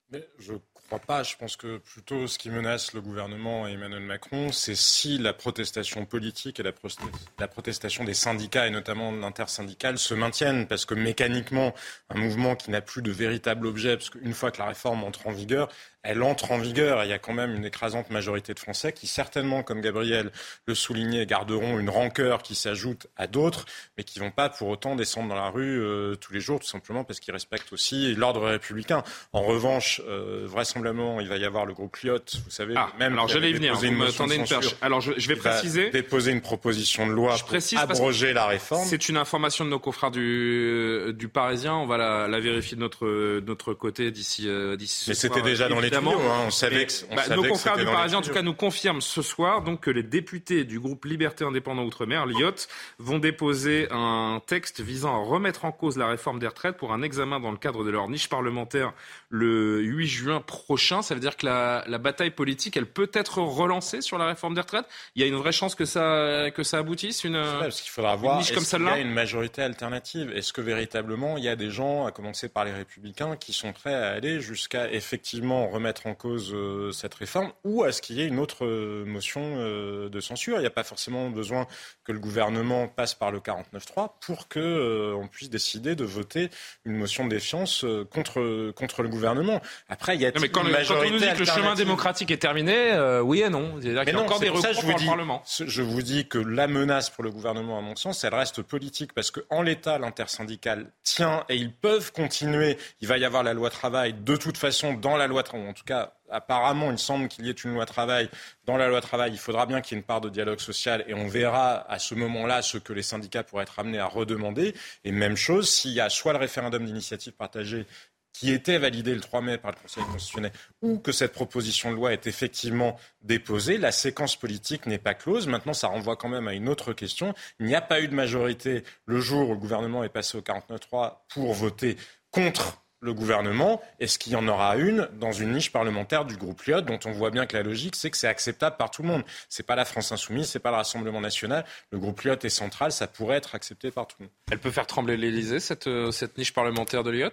Mais Je ne crois pas. Je pense que plutôt ce qui menace le gouvernement et Emmanuel Macron, c'est si la protestation politique et la, protestation des syndicats et notamment l'intersyndicale se maintiennent. Parce que mécaniquement, un mouvement qui n'a plus de véritable objet, parce qu'une fois que la réforme entre en vigueur, elle entre en vigueur. il y a quand même une écrasante majorité de Français qui, certainement, comme Gabriel le soulignait, garderont une rancœur qui s'ajoute à d'autres, mais qui ne vont pas pour autant descendre dans la rue euh, tous les jours, tout simplement parce qu'ils respectent aussi l'ordre républicain. En revanche, euh, vraisemblablement, il va y avoir le groupe Lyotte, vous savez, ah, même. Alors j'allais venir, vous une une perche. Alors je, vais préciser. Déposer une proposition de loi pour abroger la réforme. C'est une information de nos confrères du, du Parisien. On va la, la vérifier de notre, notre côté d'ici. Euh, d'ici mais c'était déjà dans les Hein, on savait bah, nos confrères du Parisien, en tout cas, nous confirment ce soir donc que les députés du groupe Liberté Indépendant Outre-mer, l'IOT, vont déposer un texte visant à remettre en cause la réforme des retraites pour un examen dans le cadre de leur niche parlementaire le 8 juin prochain. Ça veut dire que la, bataille politique, elle peut être relancée sur la réforme des retraites? Il y a une vraie chance que ça, que ça aboutisse, une, parce qu'il faudra voir, niche comme celle-là. Il y a une majorité alternative? Est-ce que véritablement il y a des gens, à commencer par les Républicains, qui sont prêts à aller jusqu'à effectivement remettre en cause euh, cette réforme, ou est-ce qu'il y ait une autre euh, motion euh, de censure? Il n'y a pas forcément besoin que le gouvernement passe par le 49-3 pour que on puisse décider de voter une motion de défiance contre contre le gouvernement. Après, il y a mais quand, majorité quand on nous dit que le chemin démocratique est terminé, euh, oui et non. Il y a encore des recours ça, je vous dis, Parlement. Je vous dis que la menace pour le gouvernement, à mon sens, elle reste politique parce qu'en l'état, l'intersyndical tient et ils peuvent continuer. Il va y avoir la loi travail de toute façon dans la loi travail, en tout cas apparemment, il semble qu'il y ait une loi travail. Dans la loi travail, il faudra bien qu'il y ait une part de dialogue social et on verra à ce moment-là ce que les syndicats pourraient être amenés à redemander. Et même chose, s'il y a soit le référendum d'initiative partagée qui était validé le 3 mai par le Conseil constitutionnel ou que cette proposition de loi est effectivement déposée, la séquence politique n'est pas close. Maintenant, ça renvoie quand même à une autre question. Il n'y a pas eu de majorité le jour où le gouvernement est passé au 49-3 pour voter contre le gouvernement. Est-ce qu'il y en aura une dans une niche parlementaire du groupe Lyot, dont on voit bien que la logique, c'est que c'est acceptable par tout le monde. C'est pas la France insoumise, c'est pas le Rassemblement national. Le groupe Lyot est central, ça pourrait être accepté par tout le monde. Elle peut faire trembler l'Élysée, cette, euh, cette niche parlementaire de Lyot?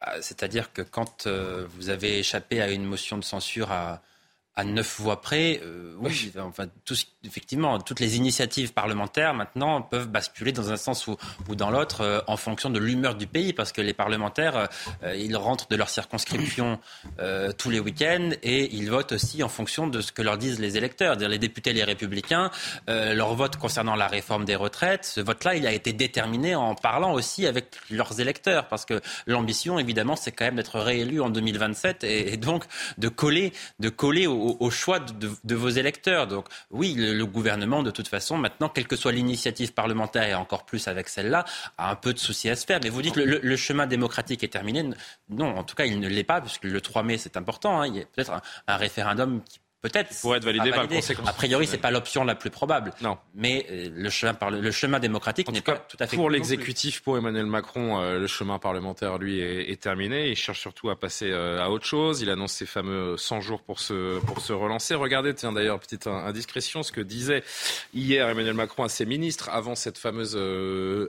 Ah, c'est-à-dire que quand euh, vous avez échappé à une motion de censure à, à neuf voix près, euh, oui, enfin, effectivement, toutes les initiatives parlementaires maintenant peuvent basculer dans un sens ou, ou dans l'autre euh, en fonction de l'humeur du pays, parce que les parlementaires, euh, ils rentrent de leur circonscription tous les week-ends et ils votent aussi en fonction de ce que leur disent les électeurs. -dire les députés, les républicains, leur vote concernant la réforme des retraites, ce vote-là, il a été déterminé en parlant aussi avec leurs électeurs, parce que l'ambition, évidemment, c'est quand même d'être réélu en 2027 et, et donc de coller, de coller au au, choix de, vos électeurs. Donc oui, le, gouvernement, de toute façon, maintenant, quelle que soit l'initiative parlementaire et encore plus avec celle-là, a un peu de soucis à se faire. Mais vous dites que le, chemin démocratique est terminé. Non, en tout cas, il ne l'est pas, puisque le 3 mai, c'est important. Hein. Il y a peut-être un référendum qui Peut-être. Pour être validé par le Conseil A priori, c'est pas l'option la plus probable. Non. Mais euh, le chemin, par le, chemin démocratique n'est pas tout à fait. Pour l'exécutif, pour Emmanuel Macron, euh, le chemin parlementaire, lui, est, terminé. Il cherche surtout à passer euh, à autre chose. Il annonce ses fameux 100 jours pour se, pour se relancer. Regardez, tiens, d'ailleurs, petite indiscrétion, ce que disait hier Emmanuel Macron à ses ministres avant cette fameuse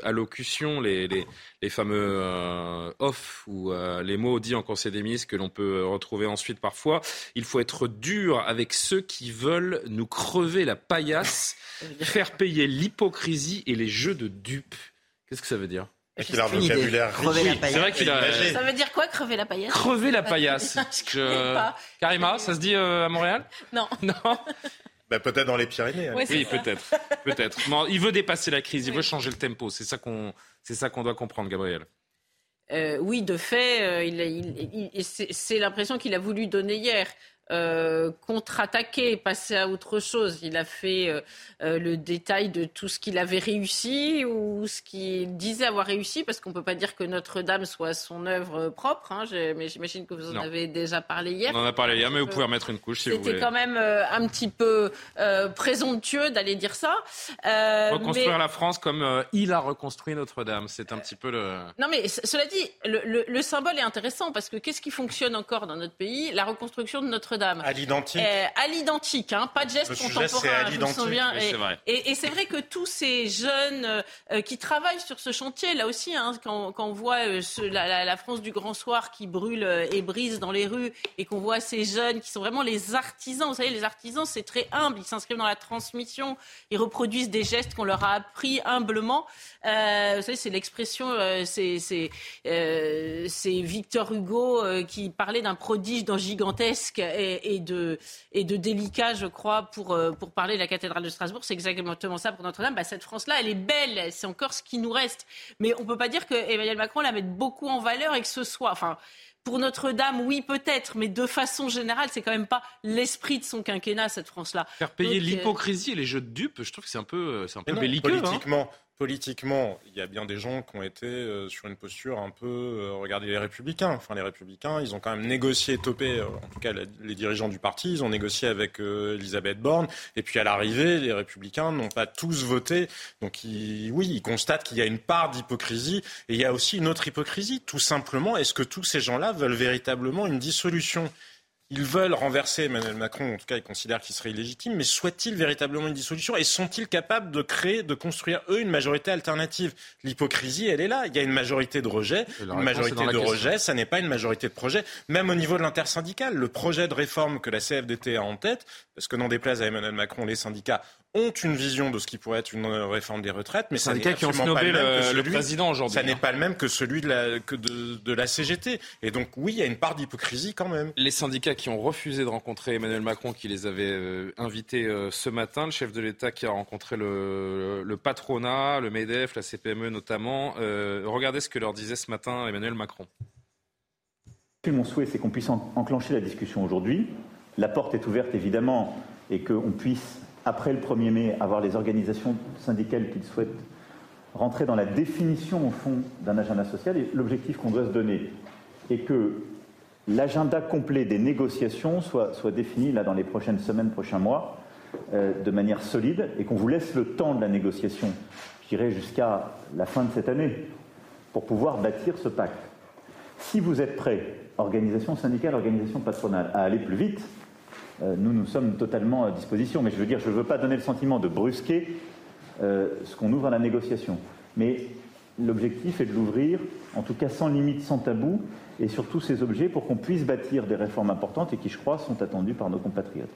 allocution, les, les, les fameux off ou les mots dits en Conseil des ministres que l'on peut retrouver ensuite parfois. Il faut être dur avec ceux qui veulent nous crever la paillasse, faire payer l'hypocrisie et les jeux de dupes. Qu'est-ce que ça veut dire? Qu'il a un vocabulaire? C'est vrai qu'il a. Ça veut dire quoi, crever la paillasse? Crever la paillasse. Je... Karima, ça se dit euh, à Montréal? Non. Non. Bah, peut-être dans les Pyrénées. Hein. oui, peut-être. peut-être. il veut dépasser la crise, il veut changer le tempo. C'est ça qu'on, c'est ça qu'on doit comprendre, Gabriel. Euh, oui, de fait, euh, c'est l'impression qu'il a voulu donner hier. Euh, contre-attaquer, passer à autre chose. Il a fait euh, euh, le détail de tout ce qu'il avait réussi ou ce qu'il disait avoir réussi, parce qu'on ne peut pas dire que Notre-Dame soit son œuvre propre, hein, mais j'imagine que vous en avez déjà parlé hier. On en a parlé hier, mais vous pouvez remettre une couche si vous voulez. C'était quand même un petit peu présomptueux d'aller dire ça. Reconstruire la France comme il a reconstruit Notre-Dame, c'est un petit peu le... Non mais cela dit, le, le symbole est intéressant, parce que qu'est-ce qui fonctionne encore dans notre pays? La reconstruction de Notre-Dame. À l'identique. Euh, à l'identique, hein, pas de geste contemporain. Je me souviens. et, c'est vrai que tous ces jeunes euh, qui travaillent sur ce chantier, là aussi, hein, quand, on voit euh, la, France du Grand Soir qui brûle et brise dans les rues, et qu'on voit ces jeunes qui sont vraiment les artisans. Vous savez, les artisans, c'est très humble. Ils s'inscrivent dans la transmission. Ils reproduisent des gestes qu'on leur a appris humblement. vous savez, c'est l'expression, c'est Victor Hugo qui parlait d'un prodige dans gigantesque et, de, et de délicat, je crois, pour, euh, pour parler de la cathédrale de Strasbourg. C'est exactement ça pour Notre-Dame. Bah, cette France-là, elle est belle, c'est encore ce qui nous reste. Mais on ne peut pas dire que Emmanuel Macron la mette beaucoup en valeur et que ce soit. Enfin, pour Notre-Dame, oui, peut-être, mais de façon générale, c'est quand même pas l'esprit de son quinquennat, cette France-là. Faire payer euh, l'hypocrisie et les jeux de dupes, je trouve que c'est un peu, euh, c'est un peu belliqueux. Hein. Politiquement, il y a bien des gens qui ont été euh, sur une posture un peu. Euh, regardez les Républicains. Enfin, les Républicains, ils ont quand même négocié, topé, euh, en tout cas les dirigeants du parti, ils ont négocié avec Elisabeth Borne. Et puis à l'arrivée, les Républicains n'ont pas tous voté. Donc oui, ils constatent qu'il y a une part d'hypocrisie. Et il y a aussi une autre hypocrisie. Tout simplement, est-ce que tous ces gens-là veulent véritablement une dissolution? Ils veulent renverser Emmanuel Macron, en tout cas ils considèrent qu'il serait illégitime, mais souhaitent-ils véritablement une dissolution et sont-ils capables de créer, de construire eux une majorité alternative? L'hypocrisie, elle est là. Il y a une majorité de rejet, une majorité de rejet, ça n'est pas une majorité de projet. Même au niveau de l'intersyndical, le projet de réforme que la CFDT a en tête, parce que n'en déplaise à Emmanuel Macron, les syndicats ont une vision de ce qui pourrait être une réforme des retraites, mais ça n'est qui ont snobé le, le, président aujourd'hui. Ça n'est pas le même que celui de la, que de, de, la CGT. Et donc oui, il y a une part d'hypocrisie quand même. Les syndicats qui ont refusé de rencontrer Emmanuel Macron, qui les avait euh, invités euh, ce matin, le chef de l'État qui a rencontré le, le, patronat, le MEDEF, la CPME notamment. Euh, regardez ce que leur disait ce matin Emmanuel Macron. Mon souhait, c'est qu'on puisse enclencher la discussion aujourd'hui. La porte est ouverte, évidemment, et qu'on puisse après le 1er mai, avoir les organisations syndicales qui souhaitent rentrer dans la définition, au fond, d'un agenda social. Et l'objectif qu'on doit se donner est que l'agenda complet des négociations soit, soit, défini là, dans les prochaines semaines, prochains mois, euh, de manière solide, et qu'on vous laisse le temps de la négociation, je dirais jusqu'à la fin de cette année, pour pouvoir bâtir ce pacte. Si vous êtes prêts, organisation syndicale, organisation patronale, à aller plus vite, nous, nous sommes totalement à disposition. Mais je veux dire, je ne veux pas donner le sentiment de brusquer euh, ce qu'on ouvre à la négociation. Mais l'objectif est de l'ouvrir, en tout cas sans limite, sans tabou, et sur tous ces objets pour qu'on puisse bâtir des réformes importantes et qui, je crois, sont attendues par nos compatriotes.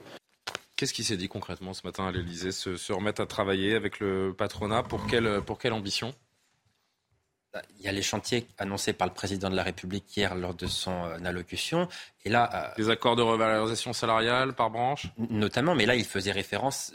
Qu'est-ce qui s'est dit concrètement ce matin à l'Elysée se, se, remettre à travailler avec le patronat pour quelle, pour quelle ambition? Il y a les chantiers annoncés par le président de la République hier lors de son euh, allocution. Et là, euh, des accords de revalorisation salariale par branche? Notamment, mais là, il faisait référence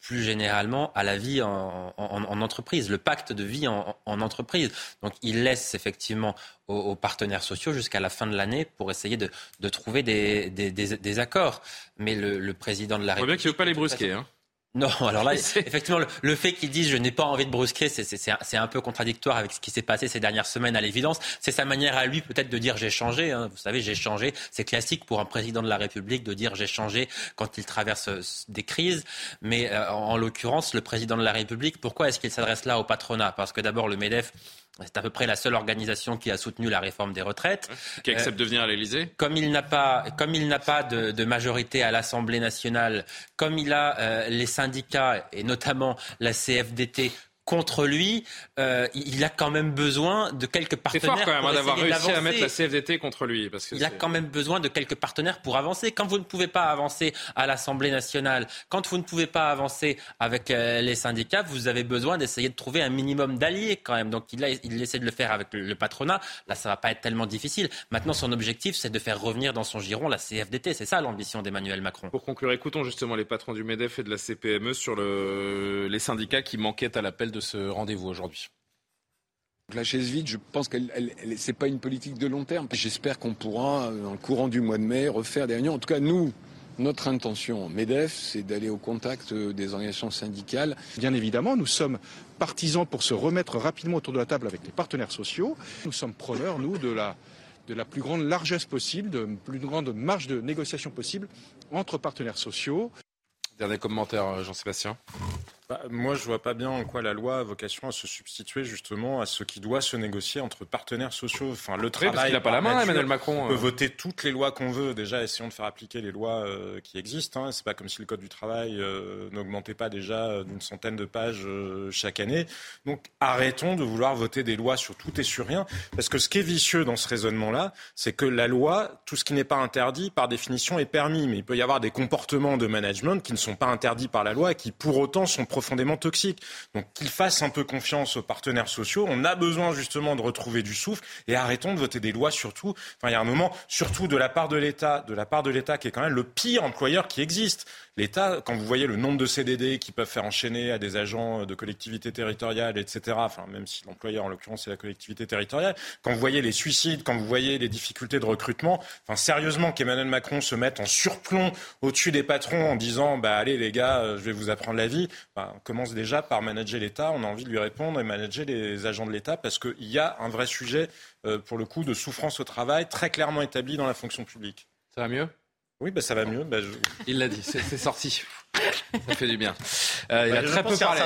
plus généralement à la vie en, entreprise, le pacte de vie en, entreprise. Donc il laisse effectivement aux, partenaires sociaux jusqu'à la fin de l'année pour essayer de, trouver des, accords. Mais le, président de la République... On bien qu'il ne veut pas les brusquer. Hein. Non, alors là, effectivement, le, fait qu'ils disent je n'ai pas envie de brusquer, c'est un peu contradictoire avec ce qui s'est passé ces dernières semaines à l'évidence. C'est sa manière à lui peut-être de dire j'ai changé. Hein. Vous savez, j'ai changé. C'est classique pour un président de la République de dire j'ai changé quand il traverse euh, des crises. Mais euh, en l'occurrence, le président de la République, pourquoi est-ce qu'il s'adresse là au patronat? Parce que d'abord, le MEDEF c'est à peu près la seule organisation qui a soutenu la réforme des retraites. Qui accepte de venir à l'Élysée Comme il n'a pas, comme il n'a pas de, majorité à l'Assemblée nationale, comme il a euh, les syndicats et notamment la CFDT contre lui, euh, il a quand même besoin de quelques partenaires. C'est fort quand même hein, d'avoir réussi à mettre la CFDT contre lui. Parce que il a quand même besoin de quelques partenaires pour avancer. Quand vous ne pouvez pas avancer à l'Assemblée nationale, quand vous ne pouvez pas avancer avec euh, les syndicats, vous avez besoin d'essayer de trouver un minimum d'alliés quand même. Donc il, a, il essaie de le faire avec le, patronat. Là, ça va pas être tellement difficile. Maintenant, son objectif, c'est de faire revenir dans son giron la CFDT. C'est ça l'ambition d'Emmanuel Macron. Pour conclure, écoutons justement les patrons du MEDEF et de la CPME sur le, les syndicats qui manquaient à l'appel de de ce rendez-vous aujourd'hui la chaise vide, je pense que ce n'est pas une politique de long terme. J'espère qu'on pourra, dans le courant du mois de mai, refaire des réunions. En tout cas, nous, notre intention, MEDEF, c'est d'aller au contact des organisations syndicales. Bien évidemment, nous sommes partisans pour se remettre rapidement autour de la table avec les partenaires sociaux. Nous sommes preneurs, nous, de la, de la plus grande largesse possible, de la plus grande marge de négociation possible entre partenaires sociaux. Dernier commentaire, Jean-Sébastien. Bah, moi, je vois pas bien en quoi la loi a vocation à se substituer justement à ce qui doit se négocier entre partenaires sociaux. Enfin, le travail. parce qu'il n'a pas la main, Emmanuel Macron. On peut euh. voter toutes les lois qu'on veut. Déjà, essayons de faire appliquer les lois euh, qui existent. Hein. C'est pas comme si le code du travail euh, n'augmentait pas déjà d'une centaine de pages chaque année. Donc, arrêtons de vouloir voter des lois sur tout et sur rien, parce que ce qui est vicieux dans ce raisonnement-là, c'est que la loi, tout ce qui n'est pas interdit, par définition, est permis. Mais il peut y avoir des comportements de management qui ne sont pas interdits par la loi et qui, pour autant, sont profondément toxiques. Donc qu'ils fassent un peu confiance aux partenaires sociaux. On a besoin justement de retrouver du souffle et arrêtons de voter des lois surtout. Enfin, il y a un moment, surtout de la part de l'État, de la part de l'État qui est quand même le pire employeur qui existe. L'État, quand vous voyez le nombre de CDD qui peuvent faire enchaîner à des agents de collectivités territoriales, etc., même si l'employeur, en l'occurrence, c'est la collectivité territoriale, quand vous voyez les suicides, quand vous voyez les difficultés de recrutement, sérieusement, qu'Emmanuel Macron se mette en surplomb au-dessus des patrons en disant, bah, allez, les gars, euh, je vais vous apprendre la vie, bah, on commence déjà par manager l'État. On a envie de lui répondre et manager les agents de l'État parce qu'il y a un vrai sujet, euh, pour le coup, de souffrance au travail très clairement établi dans la fonction publique. Ça va mieux? Oui, bah, ça va mieux. Bah, Il l'a dit, c'est sorti. Ça fait du bien. Euh, il a très peu parlé.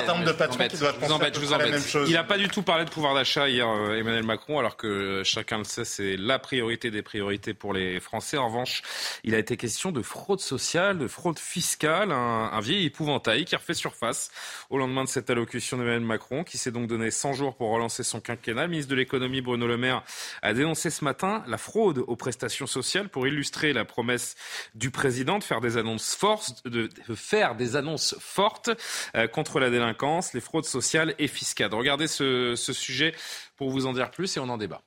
Il n'a pas du tout parlé de pouvoir d'achat hier, euh, Emmanuel Macron, alors que chacun le sait, c'est la priorité des priorités pour les Français. En revanche, il a été question de fraude sociale, de fraude fiscale, un, un vieil épouvantail qui a refait surface au lendemain de cette allocution d'Emmanuel Macron, qui s'est donc donné 100 jours pour relancer son quinquennat. Le ministre de l'économie, Bruno Le Maire, a dénoncé ce matin la fraude aux prestations sociales pour illustrer la promesse du président de faire des annonces fortes, de faire des annonces fortes euh, contre la délinquance, les fraudes sociales et fiscales. Regardez ce, ce sujet pour vous en dire plus et on en débat.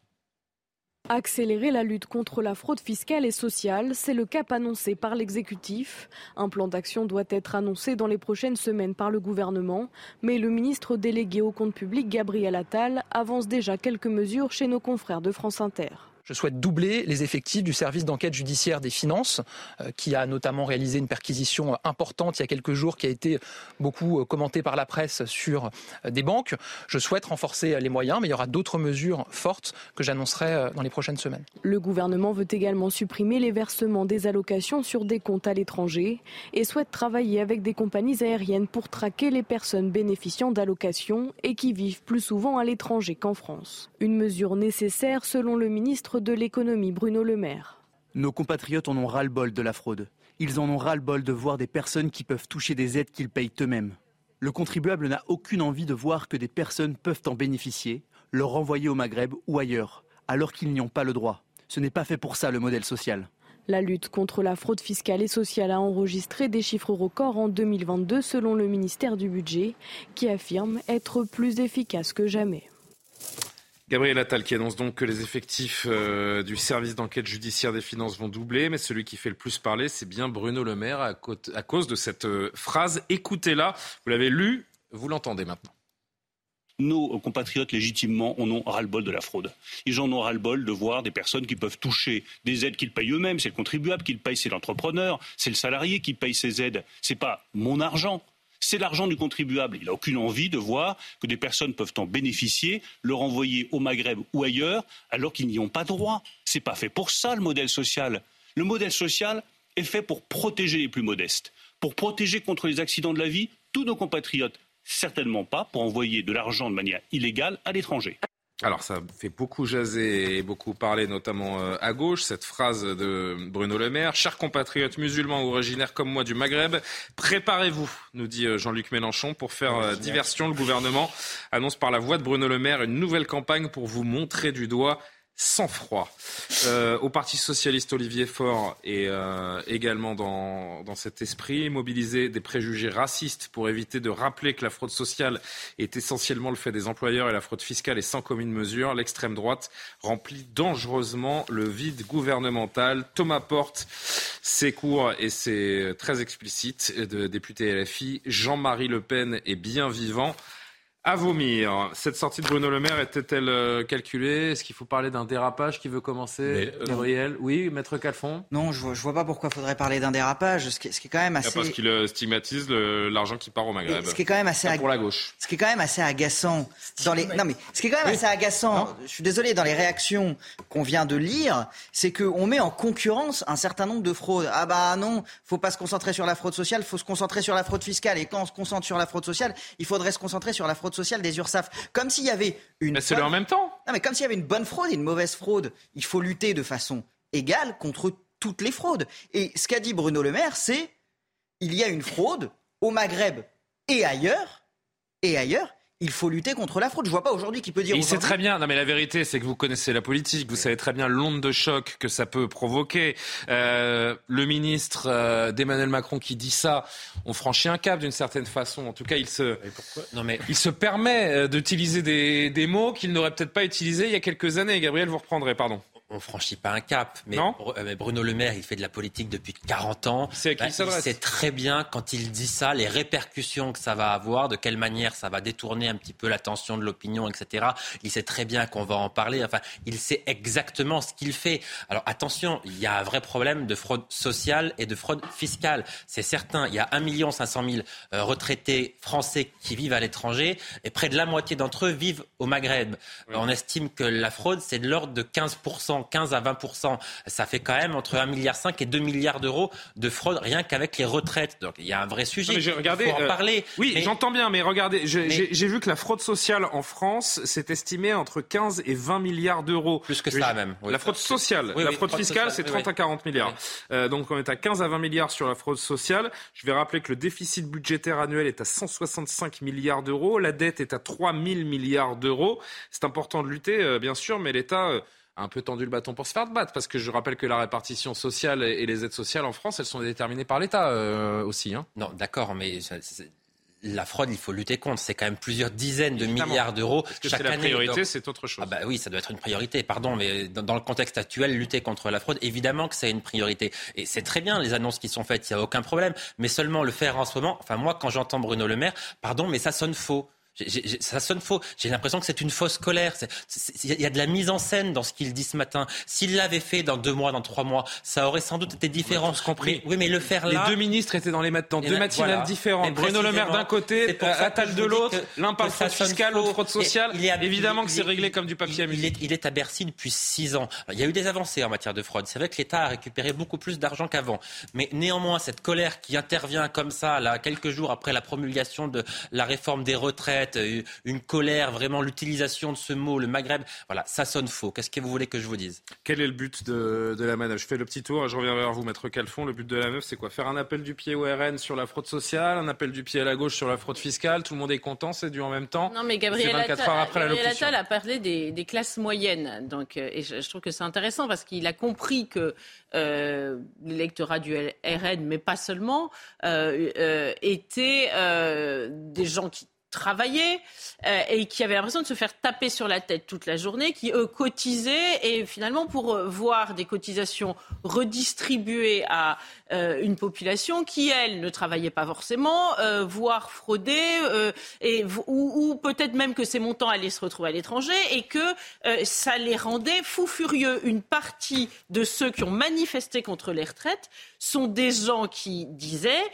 Accélérer la lutte contre la fraude fiscale et sociale, c'est le cap annoncé par l'exécutif. Un plan d'action doit être annoncé dans les prochaines semaines par le gouvernement, mais le ministre délégué au compte public, Gabriel Attal, avance déjà quelques mesures chez nos confrères de France Inter. Je souhaite doubler les effectifs du service d'enquête judiciaire des finances, euh, qui a notamment réalisé une perquisition importante il y a quelques jours, qui a été beaucoup euh, commentée par la presse sur euh, des banques. Je souhaite renforcer les moyens, mais il y aura d'autres mesures fortes que j'annoncerai dans les prochaines semaines. Le gouvernement veut également supprimer les versements des allocations sur des comptes à l'étranger et souhaite travailler avec des compagnies aériennes pour traquer les personnes bénéficiant d'allocations et qui vivent plus souvent à l'étranger qu'en France. Une mesure nécessaire selon le ministre de l'économie Bruno Le Maire. Nos compatriotes en ont ras-le-bol de la fraude. Ils en ont ras-le-bol de voir des personnes qui peuvent toucher des aides qu'ils payent eux-mêmes. Le contribuable n'a aucune envie de voir que des personnes peuvent en bénéficier, leur renvoyer au Maghreb ou ailleurs, alors qu'ils n'y ont pas le droit. Ce n'est pas fait pour ça le modèle social. La lutte contre la fraude fiscale et sociale a enregistré des chiffres records en 2022 selon le ministère du Budget, qui affirme être plus efficace que jamais. Gabriel Attal qui annonce donc que les effectifs euh, du service d'enquête judiciaire des finances vont doubler, mais celui qui fait le plus parler, c'est bien Bruno Le Maire à, cause de cette euh, phrase. Écoutez-la, vous l'avez lu, vous l'entendez maintenant. Nos compatriotes légitimement en ont ras-le-bol de la fraude. Ils en ont ras-le-bol de voir des personnes qui peuvent toucher des aides qu'ils payent eux-mêmes. C'est le contribuable qui le paye, c'est l'entrepreneur, c'est le salarié qui paye ces aides. C'est pas mon argent c'est l'argent du contribuable. Il n'a aucune envie de voir que des personnes peuvent en bénéficier, le renvoyer au Maghreb ou ailleurs, alors qu'ils n'y ont pas droit. Ce n'est pas fait pour ça le modèle social. Le modèle social est fait pour protéger les plus modestes, pour protéger contre les accidents de la vie tous nos compatriotes. Certainement pas pour envoyer de l'argent de manière illégale à l'étranger. Alors ça fait beaucoup jaser et beaucoup parler, notamment euh, à gauche, cette phrase de Bruno Le Maire. Chers compatriotes musulmans ou originaires comme moi du Maghreb, préparez-vous, nous dit euh, Jean-Luc Mélenchon, pour faire euh, diversion. Le gouvernement annonce par la voix de Bruno Le Maire une nouvelle campagne pour vous montrer du doigt sans froid. Euh, au Parti socialiste, Olivier Faure est euh, également dans, dans, cet esprit, mobiliser des préjugés racistes pour éviter de rappeler que la fraude sociale est essentiellement le fait des employeurs et la fraude fiscale est sans commune mesure. L'extrême droite remplit dangereusement le vide gouvernemental. Thomas Porte, c'est court et c'est très explicite, de député LFI. Jean-Marie Le Pen est bien vivant à vomir. Cette sortie de Bruno Le Maire était-elle euh, calculée? Est-ce qu'il faut parler d'un dérapage qui veut commencer? Euh, Gabriel? Oui, Maître Calfon? Non, je vois, vois pas pourquoi il faudrait parler d'un dérapage. Ce qui, est quand même assez. Parce qu'il euh, stigmatise l'argent qui part au Maghreb. ce qui est quand même assez. Pour la gauche. Ce qui est quand même assez agaçant dans les. Non mais ce qui est quand même assez agaçant. Je suis désolé dans les réactions qu'on vient de lire, c'est qu'on met en concurrence un certain nombre de fraudes. Ah bah non, faut pas se concentrer sur la fraude sociale, faut se concentrer sur la fraude fiscale. Et quand on se concentre sur la fraude sociale, il faudrait se concentrer sur la fraude sociale des URSAF. Comme s'il y avait une. Mais c'est le en même temps. Non, mais comme s'il y avait une bonne fraude et une mauvaise fraude. Il faut lutter de façon égale contre toutes les fraudes. Et ce qu'a dit Bruno Le Maire, c'est il y a une fraude au Maghreb et ailleurs, et ailleurs, il faut lutter contre la fraude. Je vois pas aujourd'hui qui peut dire. Il sait très bien. Non, mais la vérité, c'est que vous connaissez la politique. Vous savez très bien l'onde de choc que ça peut provoquer. Euh, le ministre euh, d'Emmanuel Macron qui dit ça, on franchit un cap d'une certaine façon. En tout cas, il se, non, mais... il se permet euh, d'utiliser des, des mots qu'il n'aurait peut-être pas utilisés il y a quelques années. Gabriel, vous reprendrez, pardon on franchit pas un cap. Mais, euh, Bruno Le Maire, il fait de la politique depuis 40 ans. C'est bah, Il sait très bien quand il dit ça, les répercussions que ça va avoir, de quelle manière ça va détourner un petit peu l'attention de l'opinion, etc. Il sait très bien qu'on va en parler. Enfin, il sait exactement ce qu'il fait. Alors attention, il y a un vrai problème de fraude sociale et de fraude fiscale. C'est certain. Il y a 1 500 000 retraités français qui vivent à l'étranger et près de la moitié d'entre eux vivent au Maghreb. On estime que la fraude, c'est de l'ordre de 15 15 à 20 ça fait quand même entre 1,5 milliard et 2 milliards d'euros de fraude rien qu'avec les retraites. Donc il y a un vrai sujet. il faut en euh, parler. Oui, j'entends bien, mais regardez, j'ai vu que la fraude sociale en France s'est estimée entre 15 et 20 milliards d'euros. Plus que ça même. la fraude sociale. la fraude fiscale, c'est 30 à 40 milliards. Euh, donc on est à 15 à 20 milliards sur la fraude sociale. Je vais rappeler que le déficit budgétaire annuel est à 165 milliards d'euros. La dette est à 3 000 milliards d'euros. C'est important de lutter, euh, bien sûr, mais l'État un peu tendu le bâton pour se faire battre, parce que je rappelle que la répartition sociale et les aides sociales en France, elles sont déterminées par l'État euh, aussi. Hein. Non, d'accord, mais la fraude, il faut lutter contre. C'est quand même plusieurs dizaines de milliards d'euros chaque année. La priorité, c'est autre chose. Ah bah oui, ça doit être une priorité. Pardon, mais dans, le contexte actuel, lutter contre la fraude, évidemment que c'est une priorité. Et c'est très bien les annonces qui sont faites, il n'y a aucun problème. Mais seulement le faire en ce moment. Enfin, moi, quand j'entends Bruno Le Maire, pardon, mais ça sonne faux ça sonne faux. J'ai l'impression que c'est une fausse colère. Il y a de la mise en scène dans ce qu'il dit ce matin. S'il l'avait fait dans deux mois, dans trois mois, ça aurait sans doute été différent. On compris. oui, mais le faire là. Les deux ministres étaient dans les dans deux matinales différentes. Bruno Le Maire d'un côté, Attal de l'autre. L'un parle fraude fiscale, l'autre fraude sociale. Il est, Évidemment que c'est réglé comme du papier à musique. Il est, à Bercy depuis six ans. Il y a eu des avancées en matière de fraude. C'est vrai que l'État a récupéré beaucoup plus d'argent qu'avant. Mais néanmoins, cette colère qui intervient comme ça, là, quelques jours après la promulgation de la réforme des retraites, euh, une colère, vraiment l'utilisation de ce mot, le Maghreb. Voilà, ça sonne faux. Qu'est-ce que vous voulez que je vous dise? Quel est le but de, la manœuvre? Je fais le petit tour, je reviens vers vous, Maître Calfon. Le but de la manœuvre, c'est quoi? Faire un appel du pied au RN sur la fraude sociale, un appel du pied à la gauche sur la fraude fiscale. Tout le monde est content, c'est dû en même temps. Non, mais Gabriel Attal, a parlé des, classes moyennes. Donc, euh, et je, trouve que c'est intéressant parce qu'il a compris que euh, l'électorat du RN, mais pas seulement, euh, euh étaient des gens qui travaillaient euh, et qui avaient l'impression de se faire taper sur la tête toute la journée, qui eux cotisaient et finalement pour euh, voir des cotisations redistribuées à euh, une population qui elle ne travaillait pas forcément, voire fraudait et ou, ou peut-être même que ces montants allaient se retrouver à l'étranger et que ça les rendait fous furieux. Une partie de ceux qui ont manifesté contre les retraites sont des gens qui disaient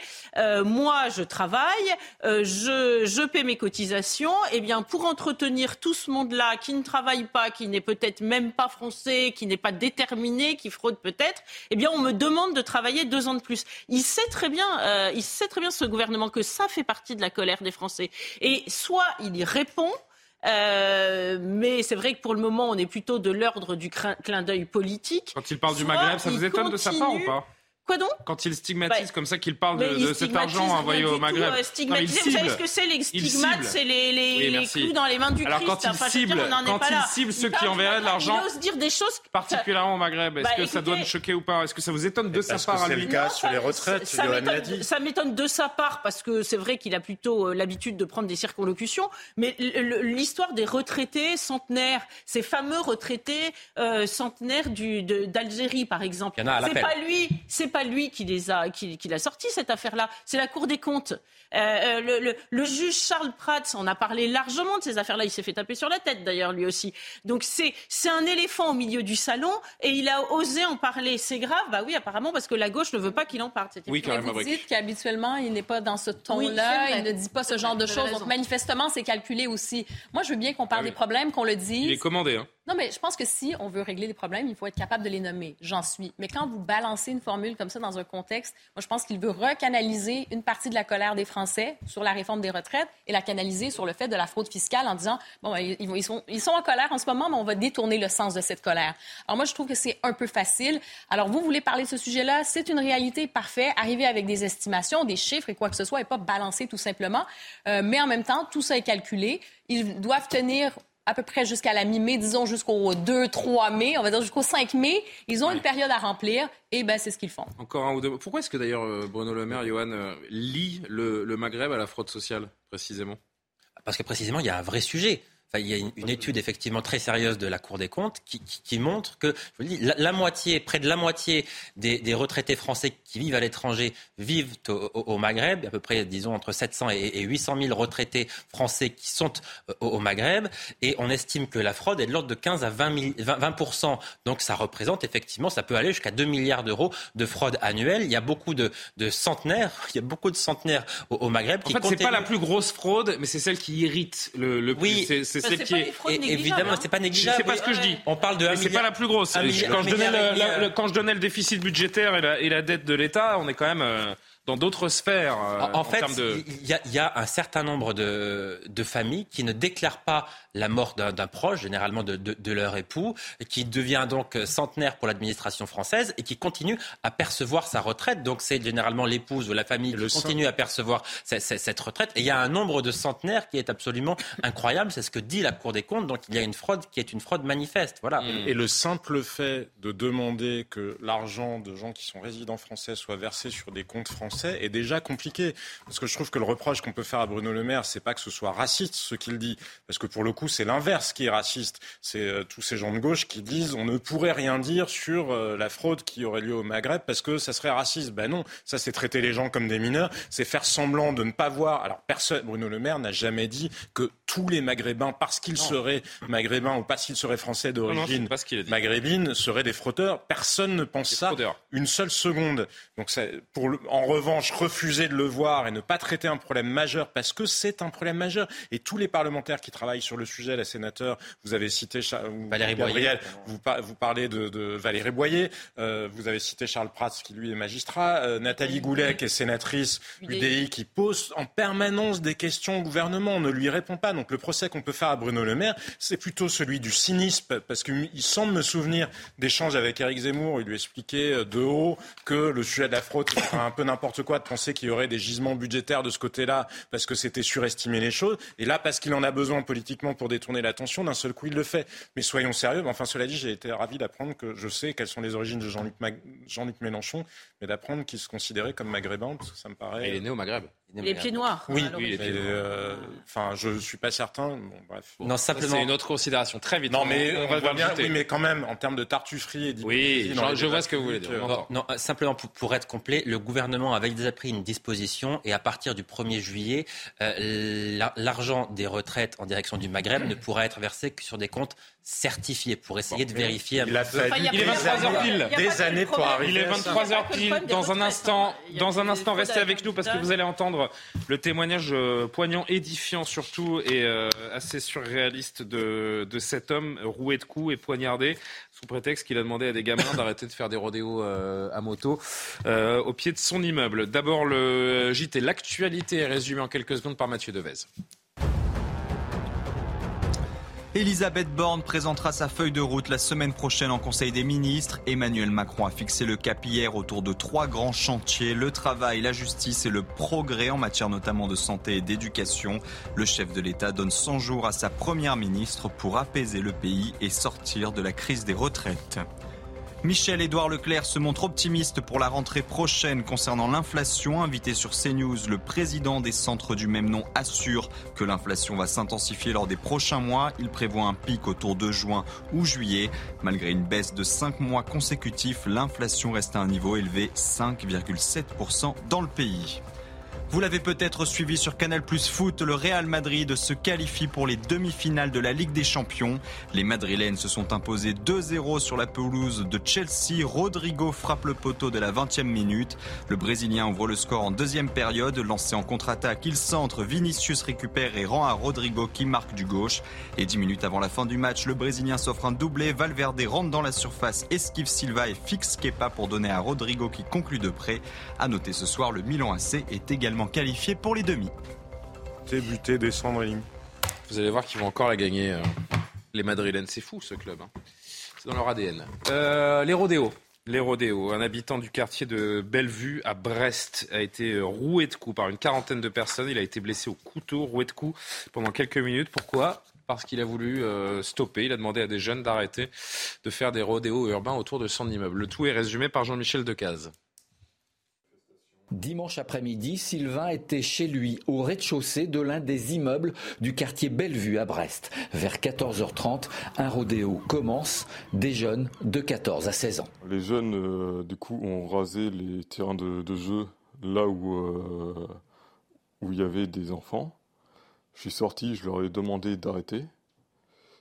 moi je travaille, je, je paie mes cotisations, eh bien, pour entretenir tout ce monde-là qui ne travaille pas, qui n'est peut-être même pas français, qui n'est pas déterminé, qui fraude peut-être, eh bien, on me demande de travailler deux ans de plus. Il sait très bien, euh, il sait très bien ce gouvernement que ça fait partie de la colère des Français. Et soit il y répond. Euh, mais c'est vrai que pour le moment, on est plutôt de l'ordre du clin d'œil politique. Quand il parle du Maghreb, ça vous étonne de sa part ou pas? Quoi donc? Quand il stigmatise bah, comme ça, qu'il parle de, cet argent envoyé au Maghreb. Tout, euh, vous savez ce que c'est les stigmates C'est les, les, clous dans les mains du Alors, Christ. Alors quand il cible, quand il cible ceux qui enverraient de l'argent, il ose dire des choses particulièrement au Maghreb. Est-ce bah, que ça doit nous choquer ou pas? Est-ce que ça vous étonne de sa part C'est le cas sur les retraites. Ça m'étonne de sa part parce que c'est vrai qu'il a plutôt euh, l'habitude de prendre des circonlocutions. Mais l'histoire des retraités centenaires, ces fameux retraités euh, centenaires d'Algérie par exemple, c'est pas lui, c'est pas lui qui les a qui, l'a sorti cette affaire-là. C'est la Cour des comptes. Euh, euh, le, juge Charles Prats en a parlé largement de ces affaires-là. Il s'est fait taper sur la tête d'ailleurs lui aussi. Donc c'est c'est un éléphant au milieu du salon et il a osé en parler. C'est grave, bah oui apparemment parce que la gauche ne veut pas qu'il en parle. Oui, quand même. Vous dites qu'habituellement il n'est pas dans ce ton-là, il ne dit pas ce genre de choses. Donc manifestement c'est calculé aussi. Moi je veux bien qu'on parle ah des problèmes, qu'on le dise. Il est commandé. Hein. Non, mais je pense que si on veut régler les problèmes, il faut être capable de les nommer. J'en suis. Mais quand vous balancez une formule comme ça dans un contexte, moi, je pense qu'il veut recanaliser une partie de la colère des Français sur la réforme des retraites et la canaliser sur le fait de la fraude fiscale en disant, bon, ben, ils, sont, ils sont en colère en ce moment, mais on va détourner le sens de cette colère. Alors moi, je trouve que c'est un peu facile. Alors vous voulez parler de ce sujet-là, c'est une réalité parfaite. Arriver avec des estimations, des chiffres et quoi que ce soit et pas balancer tout simplement. Euh, mais en même temps, tout ça est calculé. Ils doivent tenir à peu près jusqu'à la mi-mai, disons jusqu'au 2-3 mai, on va dire jusqu'au 5 mai. Ils ont une période à remplir et ben c'est ce qu'ils font. Encore un ou deux. Pourquoi est-ce que d'ailleurs euh, Bruno Le Maire, Johan, euh, lie le, le Maghreb à la fraude sociale, précisément? Parce que précisément, il y a un vrai sujet il y a une, étude effectivement très sérieuse de la Cour des comptes qui, montre que je dis, la, moitié, près de la moitié des, retraités français qui vivent à l'étranger vivent au, Maghreb, à peu près disons entre 700 et, 800 000 retraités français qui sont au, Maghreb, et on estime que la fraude est de l'ordre de 15 à 20, 20, Donc ça représente effectivement, ça peut aller jusqu'à 2 milliards d'euros de fraude annuelle. Il y a beaucoup de, centenaires, il y a beaucoup de centenaires au, Maghreb. En fait, c'est pas la plus grosse fraude, mais c'est celle qui irrite le, le oui, c'est qui est. Évidemment, c'est pas négligeable. C'est pas ce que je dis. On parle de. C'est pas la plus grosse. Quand je donnais le, quand je donnais le déficit budgétaire et la, et la dette de l'État, on est quand même. Euh, dans d'autres sphères. Euh, en, fait, il y, y, a un certain nombre de, de, familles qui ne déclarent pas la mort d'un proche, généralement de, de, de, leur époux, qui devient donc centenaire pour l'administration française et qui continue à percevoir sa retraite. Donc c'est généralement l'épouse ou la famille qui continue à percevoir cette, cette, retraite. Et il y a un nombre de centenaires qui est absolument incroyable. C'est ce que dit la Cour des comptes. Donc il y a une fraude qui est une fraude manifeste. Voilà. Et le simple fait de demander que l'argent de gens qui sont résidents français soit versé sur des comptes français est déjà compliqué. Parce que je trouve que le reproche qu'on peut faire à Bruno Le Maire, c'est pas que ce soit raciste ce qu'il dit, parce que pour le coup, c'est l'inverse qui est raciste. C'est euh, tous ces gens de gauche qui disent on ne pourrait rien dire sur euh, la fraude qui aurait lieu au Maghreb parce que ça serait raciste. Ben non, ça c'est traiter les gens comme des mineurs, c'est faire semblant de ne pas voir. Alors personne, Bruno Le Maire n'a jamais dit que tous les Maghrébins, parce qu'ils seraient maghrébins ou parce qu'ils seraient français d'origine maghrébine, seraient des fraudeurs. Personne ne pense ça une seule seconde. Donc pour le, en revanche refuser de le voir et ne pas traiter un problème majeur parce que c'est un problème majeur. Et tous les parlementaires qui travaillent sur le sujet, les sénateurs, vous avez cité Valérie Gabriel, Vous, vous, parlez de, de Valérie Boyer, euh, vous avez cité Charles Prats qui lui est magistrat, euh, Nathalie Goulet qui est sénatrice UDI qui pose en permanence des questions au gouvernement, on ne lui répond pas. Donc le procès qu'on peut faire à Bruno Le Maire, c'est plutôt celui du cynisme parce qu'il semble me souvenir d'échanges avec Éric Zemmour, il lui expliquait euh, de haut que le sujet de la fraude était un peu n'importe quoi de penser qu'il y aurait des gisements budgétaires de ce côté-là parce que c'était surestimer les choses. Et là, parce qu'il en a besoin politiquement pour détourner l'attention, d'un seul coup, il le fait. Mais soyons sérieux. Enfin, cela dit, j'ai été ravi d'apprendre que je sais quelles sont les origines de Jean-Luc, Mélenchon, mais d'apprendre qu'il se considérait comme maghrébin, parce que ça me paraît. il est né au Maghreb. Les pieds noirs. Oui, oui euh, enfin, je suis pas certain. Bon, bref. non, simplement. C'est une autre considération. Très vite. Non, mais on, va bien. Oui, mais quand même, en termes de tartufferie et Oui, je, vois ce que vous voulez dire. non, simplement pour, être complet, le gouvernement avait déjà pris une disposition et à partir du 1er juillet, euh, l'argent des retraites en direction du Maghreb ne pourra être versé que sur des comptes certifiés pour essayer de vérifier. Il, a fallu il est 23h pile. Des années pour arriver. Il est 23h pile. Dans un instant, dans un instant, restez avec nous parce que vous allez entendre le témoignage euh, poignant, édifiant surtout et euh, assez surréaliste de, de cet homme roué de coups et poignardé sous prétexte qu'il a demandé à des gamins d'arrêter de faire des rodéos euh, à moto au pied de son immeuble. D'abord le JT, l'actualité est résumée en quelques secondes par Mathieu Devez. Elisabeth Borne présentera sa feuille de route la semaine prochaine en Conseil des ministres. Emmanuel Macron a fixé le cap hier autour de trois grands chantiers, le travail, la justice et le progrès en matière notamment de santé et d'éducation. Le chef de l'État donne 100 jours à sa première ministre pour apaiser le pays et sortir de la crise des retraites. Michel-Édouard Leclerc se montre optimiste pour la rentrée prochaine concernant l'inflation. Invité sur CNews, le président des centres du même nom assure que l'inflation va s'intensifier lors des prochains mois. Il prévoit un pic autour de juin ou juillet. Malgré une baisse de 5 mois consécutifs, l'inflation reste à un niveau élevé, 5,7% dans le pays. Vous l'avez peut-être suivi sur Canal Plus Foot, le Real Madrid se qualifie pour les demi-finales de la Ligue des Champions. Les Madrilènes se sont imposés 2-0 sur la pelouse de Chelsea. Rodrigo frappe le poteau de la 20e minute. Le Brésilien ouvre le score en deuxième période. Lancé en contre-attaque, il centre, Vinicius récupère et rend à Rodrigo qui marque du gauche. Et 10 minutes avant la fin du match, le Brésilien s'offre un doublé. Valverde rentre dans la surface, esquive Silva et fixe Kepa pour donner à Rodrigo qui conclut de près. À noter ce soir, le Milan AC est également qualifié pour les demi. Débuter, descendre ligne. Vous allez voir qu'ils vont encore la gagner. Euh, les Madrilènes, c'est fou ce club. Hein. C'est dans leur ADN. Euh, les rodéos. Les rodéos. Un habitant du quartier de Bellevue à Brest a été roué de coups par une quarantaine de personnes. Il a été blessé au couteau, roué de coups pendant quelques minutes. Pourquoi? Parce qu'il a voulu euh, stopper. Il a demandé à des jeunes d'arrêter de faire des rodéos urbains autour de son immeuble. Le tout est résumé par Jean-Michel Decaze. Dimanche après-midi, Sylvain était chez lui, au rez-de-chaussée de l'un des immeubles du quartier Bellevue à Brest. Vers 14h30, un rodéo commence. Des jeunes de 14 à 16 ans. Les jeunes, euh, du coup, ont rasé les terrains de, jeu là où, euh, où il y avait des enfants. Je suis sorti, je leur ai demandé d'arrêter.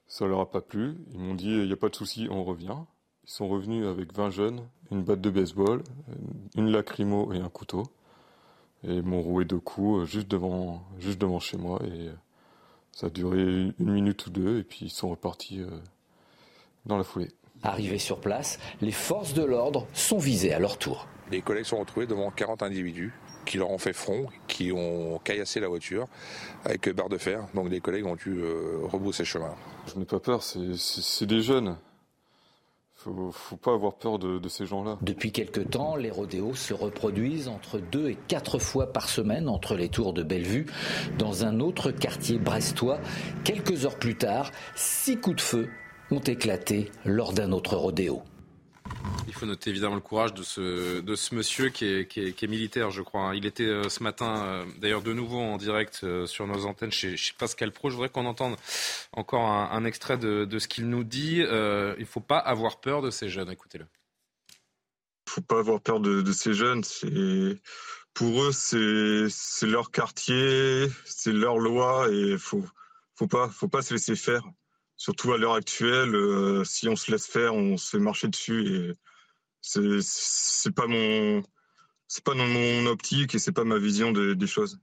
Ça leur a pas plu. Ils m'ont dit, il n'y a pas de souci, on revient. Ils sont revenus avec 20 jeunes, une batte de baseball, une lacrymo et un couteau. Et m'ont roué deux coups euh, juste devant, juste devant chez moi. Et euh, ça a duré une minute ou deux et puis ils sont repartis euh, dans la foulée. Arrivés sur place, les forces de l'ordre sont visées à leur tour. Les collègues sont retrouvés devant 40 individus qui leur ont fait front, qui ont caillassé la voiture avec barre de fer. Donc les collègues ont dû rebousser chemin. Je n'ai pas peur, c'est des jeunes. Faut, pas avoir peur de, ces gens-là. Depuis quelque temps, les rodéos se reproduisent entre deux et quatre fois par semaine entre les tours de Bellevue. Dans un autre quartier brestois, quelques heures plus tard, six coups de feu ont éclaté lors d'un autre rodéo. Il faut noter évidemment le courage de ce, de ce monsieur qui est, qui, est, militaire, je crois. Hein. Il était euh, ce matin, euh, d'ailleurs, de nouveau en direct euh, sur nos antennes chez, Pascal Pro. Je voudrais qu'on entende encore un, extrait de, de, ce qu'il nous dit. il ne faut pas avoir peur de ces jeunes. Écoutez-le. Il ne faut pas avoir peur de, de ces jeunes. Pour eux, c'est leur quartier, c'est leur loi et il faut, faut pas, faut pas se laisser faire surtout à l'heure actuelle, euh, si on se laisse faire, on se fait marcher dessus et c'est pas mon c'est pas dans mon optique et c'est pas ma vision des choses.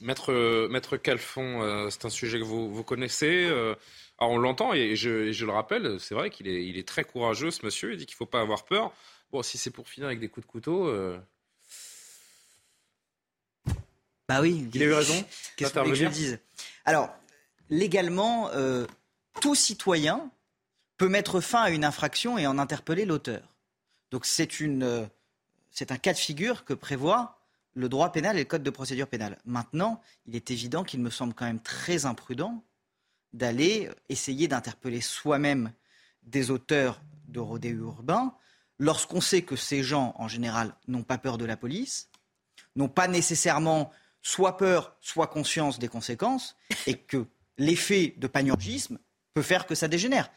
Maître, Maître Calfon, euh, c'est un sujet que vous, vous connaissez. Euh, alors on l'entend et je, je, le rappelle, c'est vrai qu'il est, il est très courageux ce monsieur, il dit qu'il ne faut pas avoir peur. Bon, si c'est pour finir avec des coups de couteau... Bah oui. Il a eu raison. Qu'est-ce que je dise? Alors, légalement, tout citoyen peut mettre fin à une infraction et en interpeller l'auteur. Donc c'est une, c'est un cas de figure que prévoit le droit pénal et le code de procédure pénale. Maintenant, il est évident qu'il me semble quand même très imprudent d'aller essayer d'interpeller soi-même des auteurs de rodéos urbains lorsqu'on sait que ces gens, en général, n'ont pas peur de la police, n'ont pas nécessairement soit peur, soit conscience des conséquences, et que l'effet de panurgisme peut faire que ça dégénère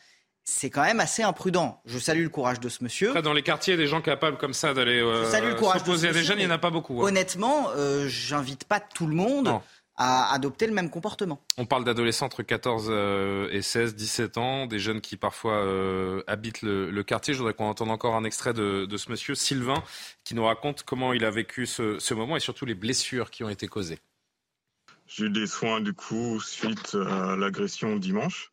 c'est quand même assez imprudent. Je salue le courage de ce monsieur. Après, dans les quartiers, des gens capables comme ça d'aller euh, s'opposer à des jeunes, il n'y en a pas beaucoup. Hein. Honnêtement, euh, j'invite pas tout le monde à adopter le même comportement. On parle d'adolescents entre 14 euh, et 16, 17 ans, des jeunes qui parfois euh, habitent le, quartier. Je voudrais qu'on entende encore un extrait de, ce monsieur, Sylvain, qui nous raconte comment il a vécu ce, ce moment et surtout les blessures qui ont été causées. J'ai eu des soins du coup suite à l'agression dimanche.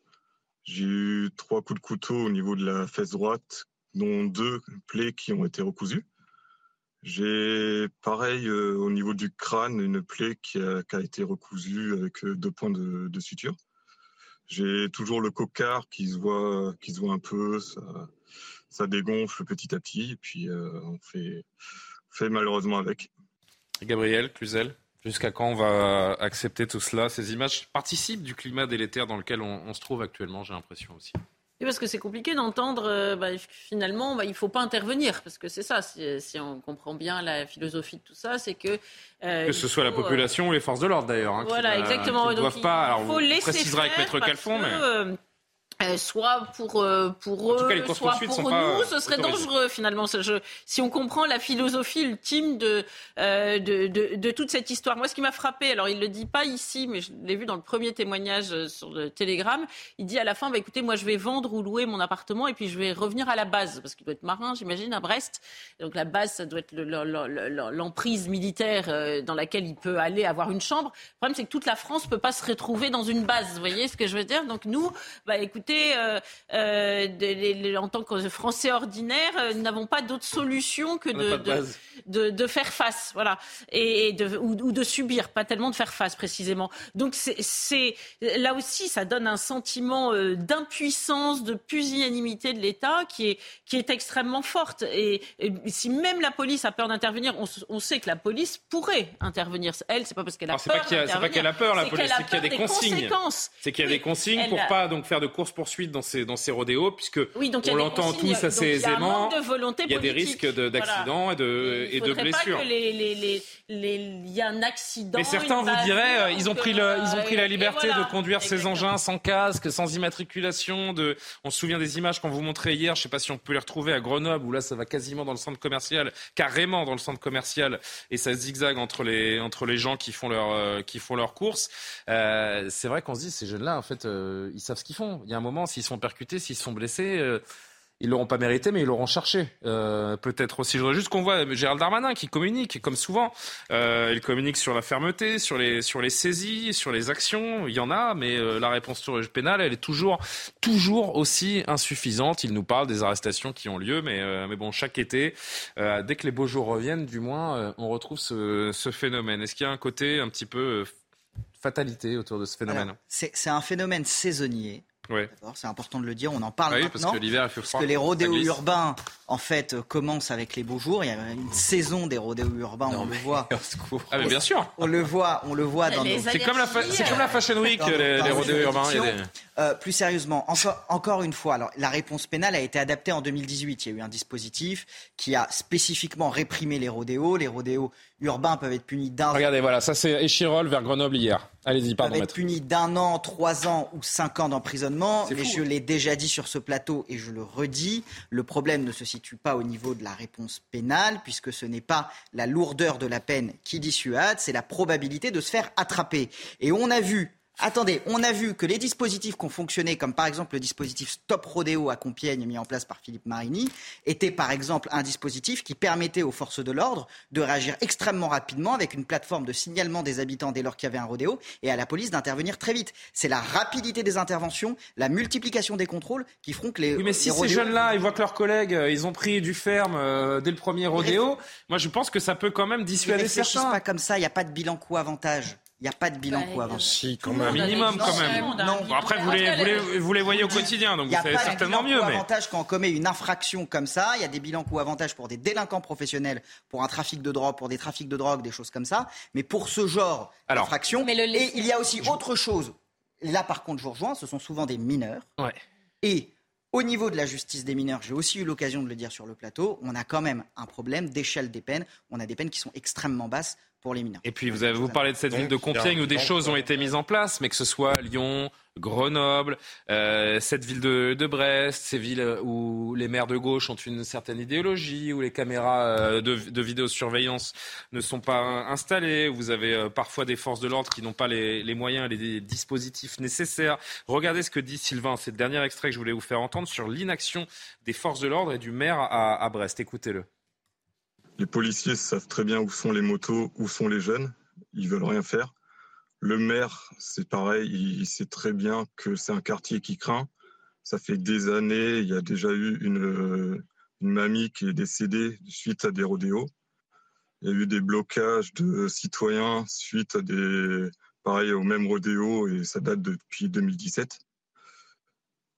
J'ai eu trois coups de couteau au niveau de la fesse droite, dont deux plaies qui ont été recousues. J'ai pareil euh, au niveau du crâne, une plaie qui a, été recousue avec euh, deux points de, suture. J'ai toujours le cocard qui se voit, qui se voit un peu, ça, dégonfle petit à petit, et puis euh, on fait, fait malheureusement avec. Gabriel Cluzel? Jusqu'à quand on va accepter tout cela Ces images participent du climat délétère dans lequel on, se trouve actuellement, j'ai l'impression aussi. Oui, parce que c'est compliqué d'entendre, euh, bah, finalement, bah, il ne faut pas intervenir, parce que c'est ça, si, on comprend bien la philosophie de tout ça, c'est que... Euh, que ce soit la euh, population ou les forces de l'ordre, d'ailleurs. Hein, voilà, exactement. Qui ne doivent pas, alors, on précisera avec Maître Calfon, mais... Euh, soit pour, euh, pour eux, soit pour nous, ce serait dangereux finalement. si on comprend la philosophie ultime de, euh, de, de, de, toute cette histoire. Moi, ce qui m'a frappé, alors il le dit pas ici, mais je l'ai vu dans le premier témoignage sur le Télégramme, il dit à la fin, bah, écoutez, moi je vais vendre ou louer mon appartement et puis je vais revenir à la base, parce qu'il doit être marin, j'imagine, à Brest. Donc la base, ça doit être l'emprise militaire dans laquelle il peut aller avoir une chambre. Le problème, c'est que toute la France peut pas se retrouver dans une base. Vous voyez ce que je veux dire? Donc nous, bah, écoutez, euh, euh, en tant que Français ordinaires, euh, nous n'avons pas d'autre solution que de, de, faire face, voilà, et, de, ou, de subir, pas tellement de faire face précisément. Donc c'est là aussi, ça donne un sentiment d'impuissance, de pusillanimité de l'État qui est, qui est extrêmement forte. Et, si même la police a peur d'intervenir, on, sait que la police pourrait intervenir. Elle, c'est pas parce qu'elle a peur. C'est pas qu'elle a peur, la police, c'est qu'il y a des, consignes. C'est qu'il y a des consignes pour pas donc faire de course poursuite dans ces, dans ces rodéos, puisque on l'entend tous assez aisément. Il y a, des risques d'accidents et de, et de blessures. il y a un accident. Mais certains vous diraient, euh, ils ont pris, le, ils ont pris la liberté de conduire ces engins sans casque, sans immatriculation. De... On se souvient des images qu'on vous montrait hier, je ne sais pas si on peut les retrouver à Grenoble, où là ça va quasiment dans le centre commercial, carrément dans le centre commercial, et ça zigzague entre les, entre les gens qui font leur, euh, qui font leurs courses. Euh, c'est vrai qu'on se dit, ces jeunes-là, en fait, ils savent ce qu'ils font. Il y a un moment, s'ils sont percutés, s'ils sont blessés, euh, ils l'auront pas mérité, mais ils l'auront cherché. Euh, peut-être aussi. Je voudrais juste qu'on voit Gérald Darmanin qui communique, comme souvent. Euh, il communique sur la fermeté, sur les, saisies, sur les actions. Il y en a, mais la réponse pénale, elle est toujours, toujours aussi insuffisante. Il nous parle des arrestations qui ont lieu, mais, bon, chaque été, dès que les beaux jours reviennent, du moins, on retrouve ce phénomène. Est-ce qu'il y a un côté un petit peu fatalité autour de ce phénomène? C'est un phénomène saisonnier. C'est important de le dire, on en parle oui, maintenant. Parce que l'hiver, fait froid. Parce que les rodéos urbains, en fait, commencent avec les beaux jours. Il y a une saison des rodéos urbains, on le voit. Ah, mais bien sûr. On le voit, on le voit dans nos... C'est comme, la comme la Fashion Week, les, les rodéos urbains. Euh, plus sérieusement, encore, encore une fois, alors, la réponse pénale a été adaptée en 2018. Il y a eu un dispositif qui a spécifiquement réprimé les rodéos. Les rodéos urbains peuvent être punis d'un Regardez, voilà, ça c'est Échirol vers Grenoble hier. Allez-y, pardon. Peuvent être punis d'un an, trois ans ou cinq ans d'emprisonnement. Mais je l'ai déjà dit sur ce plateau et je le redis, le problème ne se situe pas au niveau de la réponse pénale, puisque ce n'est pas la lourdeur de la peine qui dissuade, c'est la probabilité de se faire attraper. Et on a vu Attendez, on a vu que les dispositifs qui ont fonctionné, comme par exemple le dispositif Stop Rodéo à Compiègne mis en place par Philippe Marini, étaient par exemple un dispositif qui permettait aux forces de l'ordre de réagir extrêmement rapidement avec une plateforme de signalement des habitants dès lors qu'il y avait un rodéo et à la police d'intervenir très vite. C'est la rapidité des interventions, la multiplication des contrôles qui feront que les. Oui, mais si ces jeunes-là, ils voient que leurs collègues, euh, ils ont pris du ferme euh, dès le premier rodéo, moi je pense que ça peut quand même dissuader certains. pas comme ça, il n'y a pas de bilan coût-avantage. Il n'y a pas de bilan quoi avant. Si, quand même. Un minimum, quand même. Non. après, vous les, vous, les, voyez au quotidien, donc vous savez certainement mieux. Il y a pas de avantage quand on commet une infraction comme ça. Il y a des bilans coûts avantages pour des délinquants professionnels, pour un trafic de drogue, pour des trafics de drogue, des choses comme ça. Mais pour ce genre d'infraction, et il y a aussi autre chose. Là, par contre, je vous rejoins, ce sont souvent des mineurs. Ouais. Et au niveau de la justice des mineurs, j'ai aussi eu l'occasion de le dire sur le plateau, on a quand même un problème d'échelle des peines. On a des peines qui sont extrêmement basses pour les mineurs. Et puis vous avez vous parlez de cette ville de Compiègne où des choses ont été mises en place, mais que ce soit Lyon, Grenoble, euh, cette ville de, de, Brest, ces villes où les maires de gauche ont une certaine idéologie, où les caméras euh, de, de, vidéosurveillance ne sont pas installées, où vous avez euh, parfois des forces de l'ordre qui n'ont pas les, les, moyens et les dispositifs nécessaires. Regardez ce que dit Sylvain, c'est le dernier extrait que je voulais vous faire entendre sur l'inaction des forces de l'ordre et du maire à, à Brest. Écoutez-le. Les policiers savent très bien où sont les motos, où sont les jeunes. Ils veulent rien faire. Le maire, c'est pareil, il sait très bien que c'est un quartier qui craint. Ça fait des années, il y a déjà eu une, mamie qui est décédée suite à des rodéos. Il y a eu des blocages de citoyens suite à des, pareil, au même rodéo et ça date depuis 2017.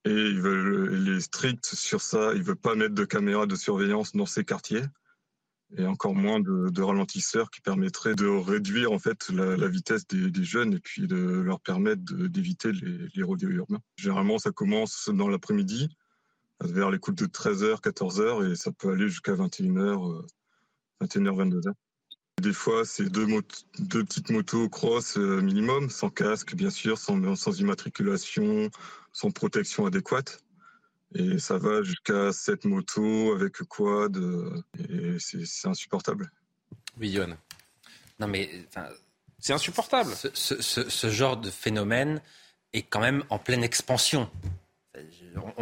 Et ils veulent, il est strict sur ça. Il veut pas mettre de caméras de surveillance dans ces quartiers et encore moins de, ralentisseurs qui permettraient de réduire en fait la, vitesse des, jeunes et puis de leur permettre d'éviter les, les rodéos urbains. Généralement, ça commence dans l'après-midi, vers les coups de 13h, 14h, et ça peut aller jusqu'à 21h, 21h, 22h. Des fois, c'est deux, deux, petites motos cross euh, minimum, sans casque, bien sûr, sans, sans immatriculation, sans protection adéquate. Et ça va jusqu'à cette moto avec quad. Et c'est insupportable. Oui, Non, mais c'est insupportable. Ce, ce, ce, genre de phénomène est quand même en pleine expansion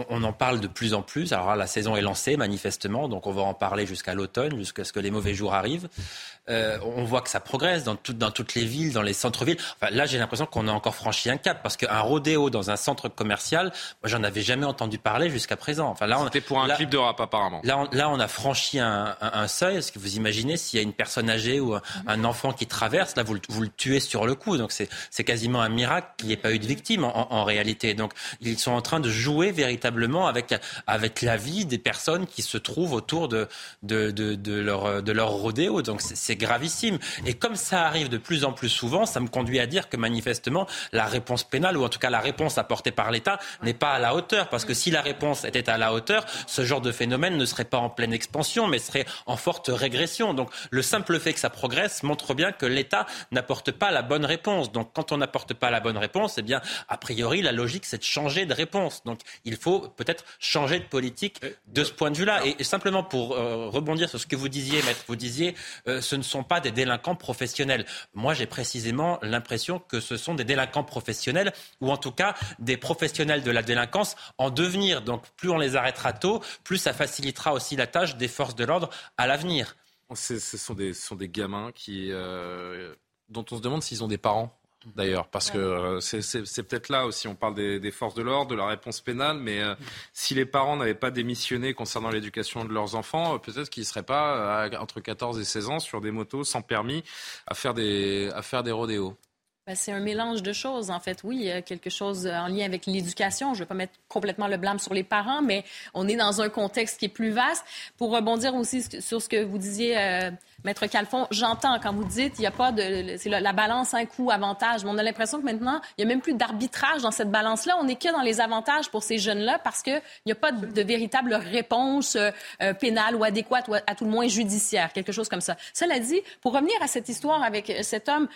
on, en parle de plus en plus. Alors la saison est lancée manifestement, donc on va en parler jusqu'à l'automne, jusqu'à ce que les mauvais jours arrivent. Euh, on voit que ça progresse dans, dans toutes les villes, dans les centres-villes. Enfin, là, j'ai l'impression qu'on a encore franchi un cap parce qu'un rodéo dans un centre commercial, moi, j'en avais jamais entendu parler jusqu'à présent. Enfin, là, C'était pour un clip de rap apparemment. Là, on, là, on a franchi un, seuil. Est-ce que vous imaginez s'il y a une personne âgée ou un, enfant qui traverse, là, vous, vous, le tuez sur le coup. Donc c'est quasiment un miracle qu'il n'y ait pas eu de victime en, en réalité. Donc ils sont en train de jouer véritablement avec, avec la vie des personnes qui se trouvent autour de, de, de, leur, de leur rodéo. Donc c'est gravissime. Et comme ça arrive de plus en plus souvent, ça me conduit à dire que manifestement, la réponse pénale, ou en tout cas la réponse apportée par l'État, n'est pas à la hauteur. Parce que si la réponse était à la hauteur, ce genre de phénomène ne serait pas en pleine expansion, mais serait en forte régression. Donc le simple fait que ça progresse montre bien que l'État n'apporte pas la bonne réponse. Donc quand on n'apporte pas la bonne réponse, eh bien, a priori, la logique, c'est de changer de réponse. Donc il faut peut-être changer de politique de ce point de vue-là. Et, simplement pour euh, rebondir sur ce que vous disiez, maître, vous disiez, euh, ce ne sont pas des délinquants professionnels. Moi, j'ai précisément l'impression que ce sont des délinquants professionnels, ou en tout cas des professionnels de la délinquance en devenir. Donc, plus on les arrêtera tôt, plus ça facilitera aussi la tâche des forces de l'ordre à l'avenir. Ce sont des, sont des gamins qui, euh, dont on se demande s'ils ont des parents d'ailleurs, parce que euh, c'est peut-être là aussi, on parle des, forces de l'ordre, de la réponse pénale, mais euh, si les parents n'avaient pas démissionné concernant l'éducation de leurs enfants, euh, peut-être qu'ils ne seraient pas entre 14 et 16 ans sur des motos sans permis à faire des, à faire des rodéos. Ben, c'est un mélange de choses, en fait. Oui, quelque chose en lien avec l'éducation. Je ne vais pas mettre complètement le blâme sur les parents, mais on est dans un contexte qui est plus vaste. Pour rebondir aussi sur ce que vous disiez, Maître Calfon, j'entends quand vous dites il n'y a pas de. C'est la, balance un coût avantage. Mais on a l'impression que maintenant, il n'y a même plus d'arbitrage dans cette balance-là. On n'est que dans les avantages pour ces jeunes-là parce qu'il n'y a pas de, véritable réponse euh, euh, pénale ou adéquate ou à, tout le moins judiciaire, quelque chose comme ça. Cela dit, pour revenir à cette histoire avec euh, cet homme,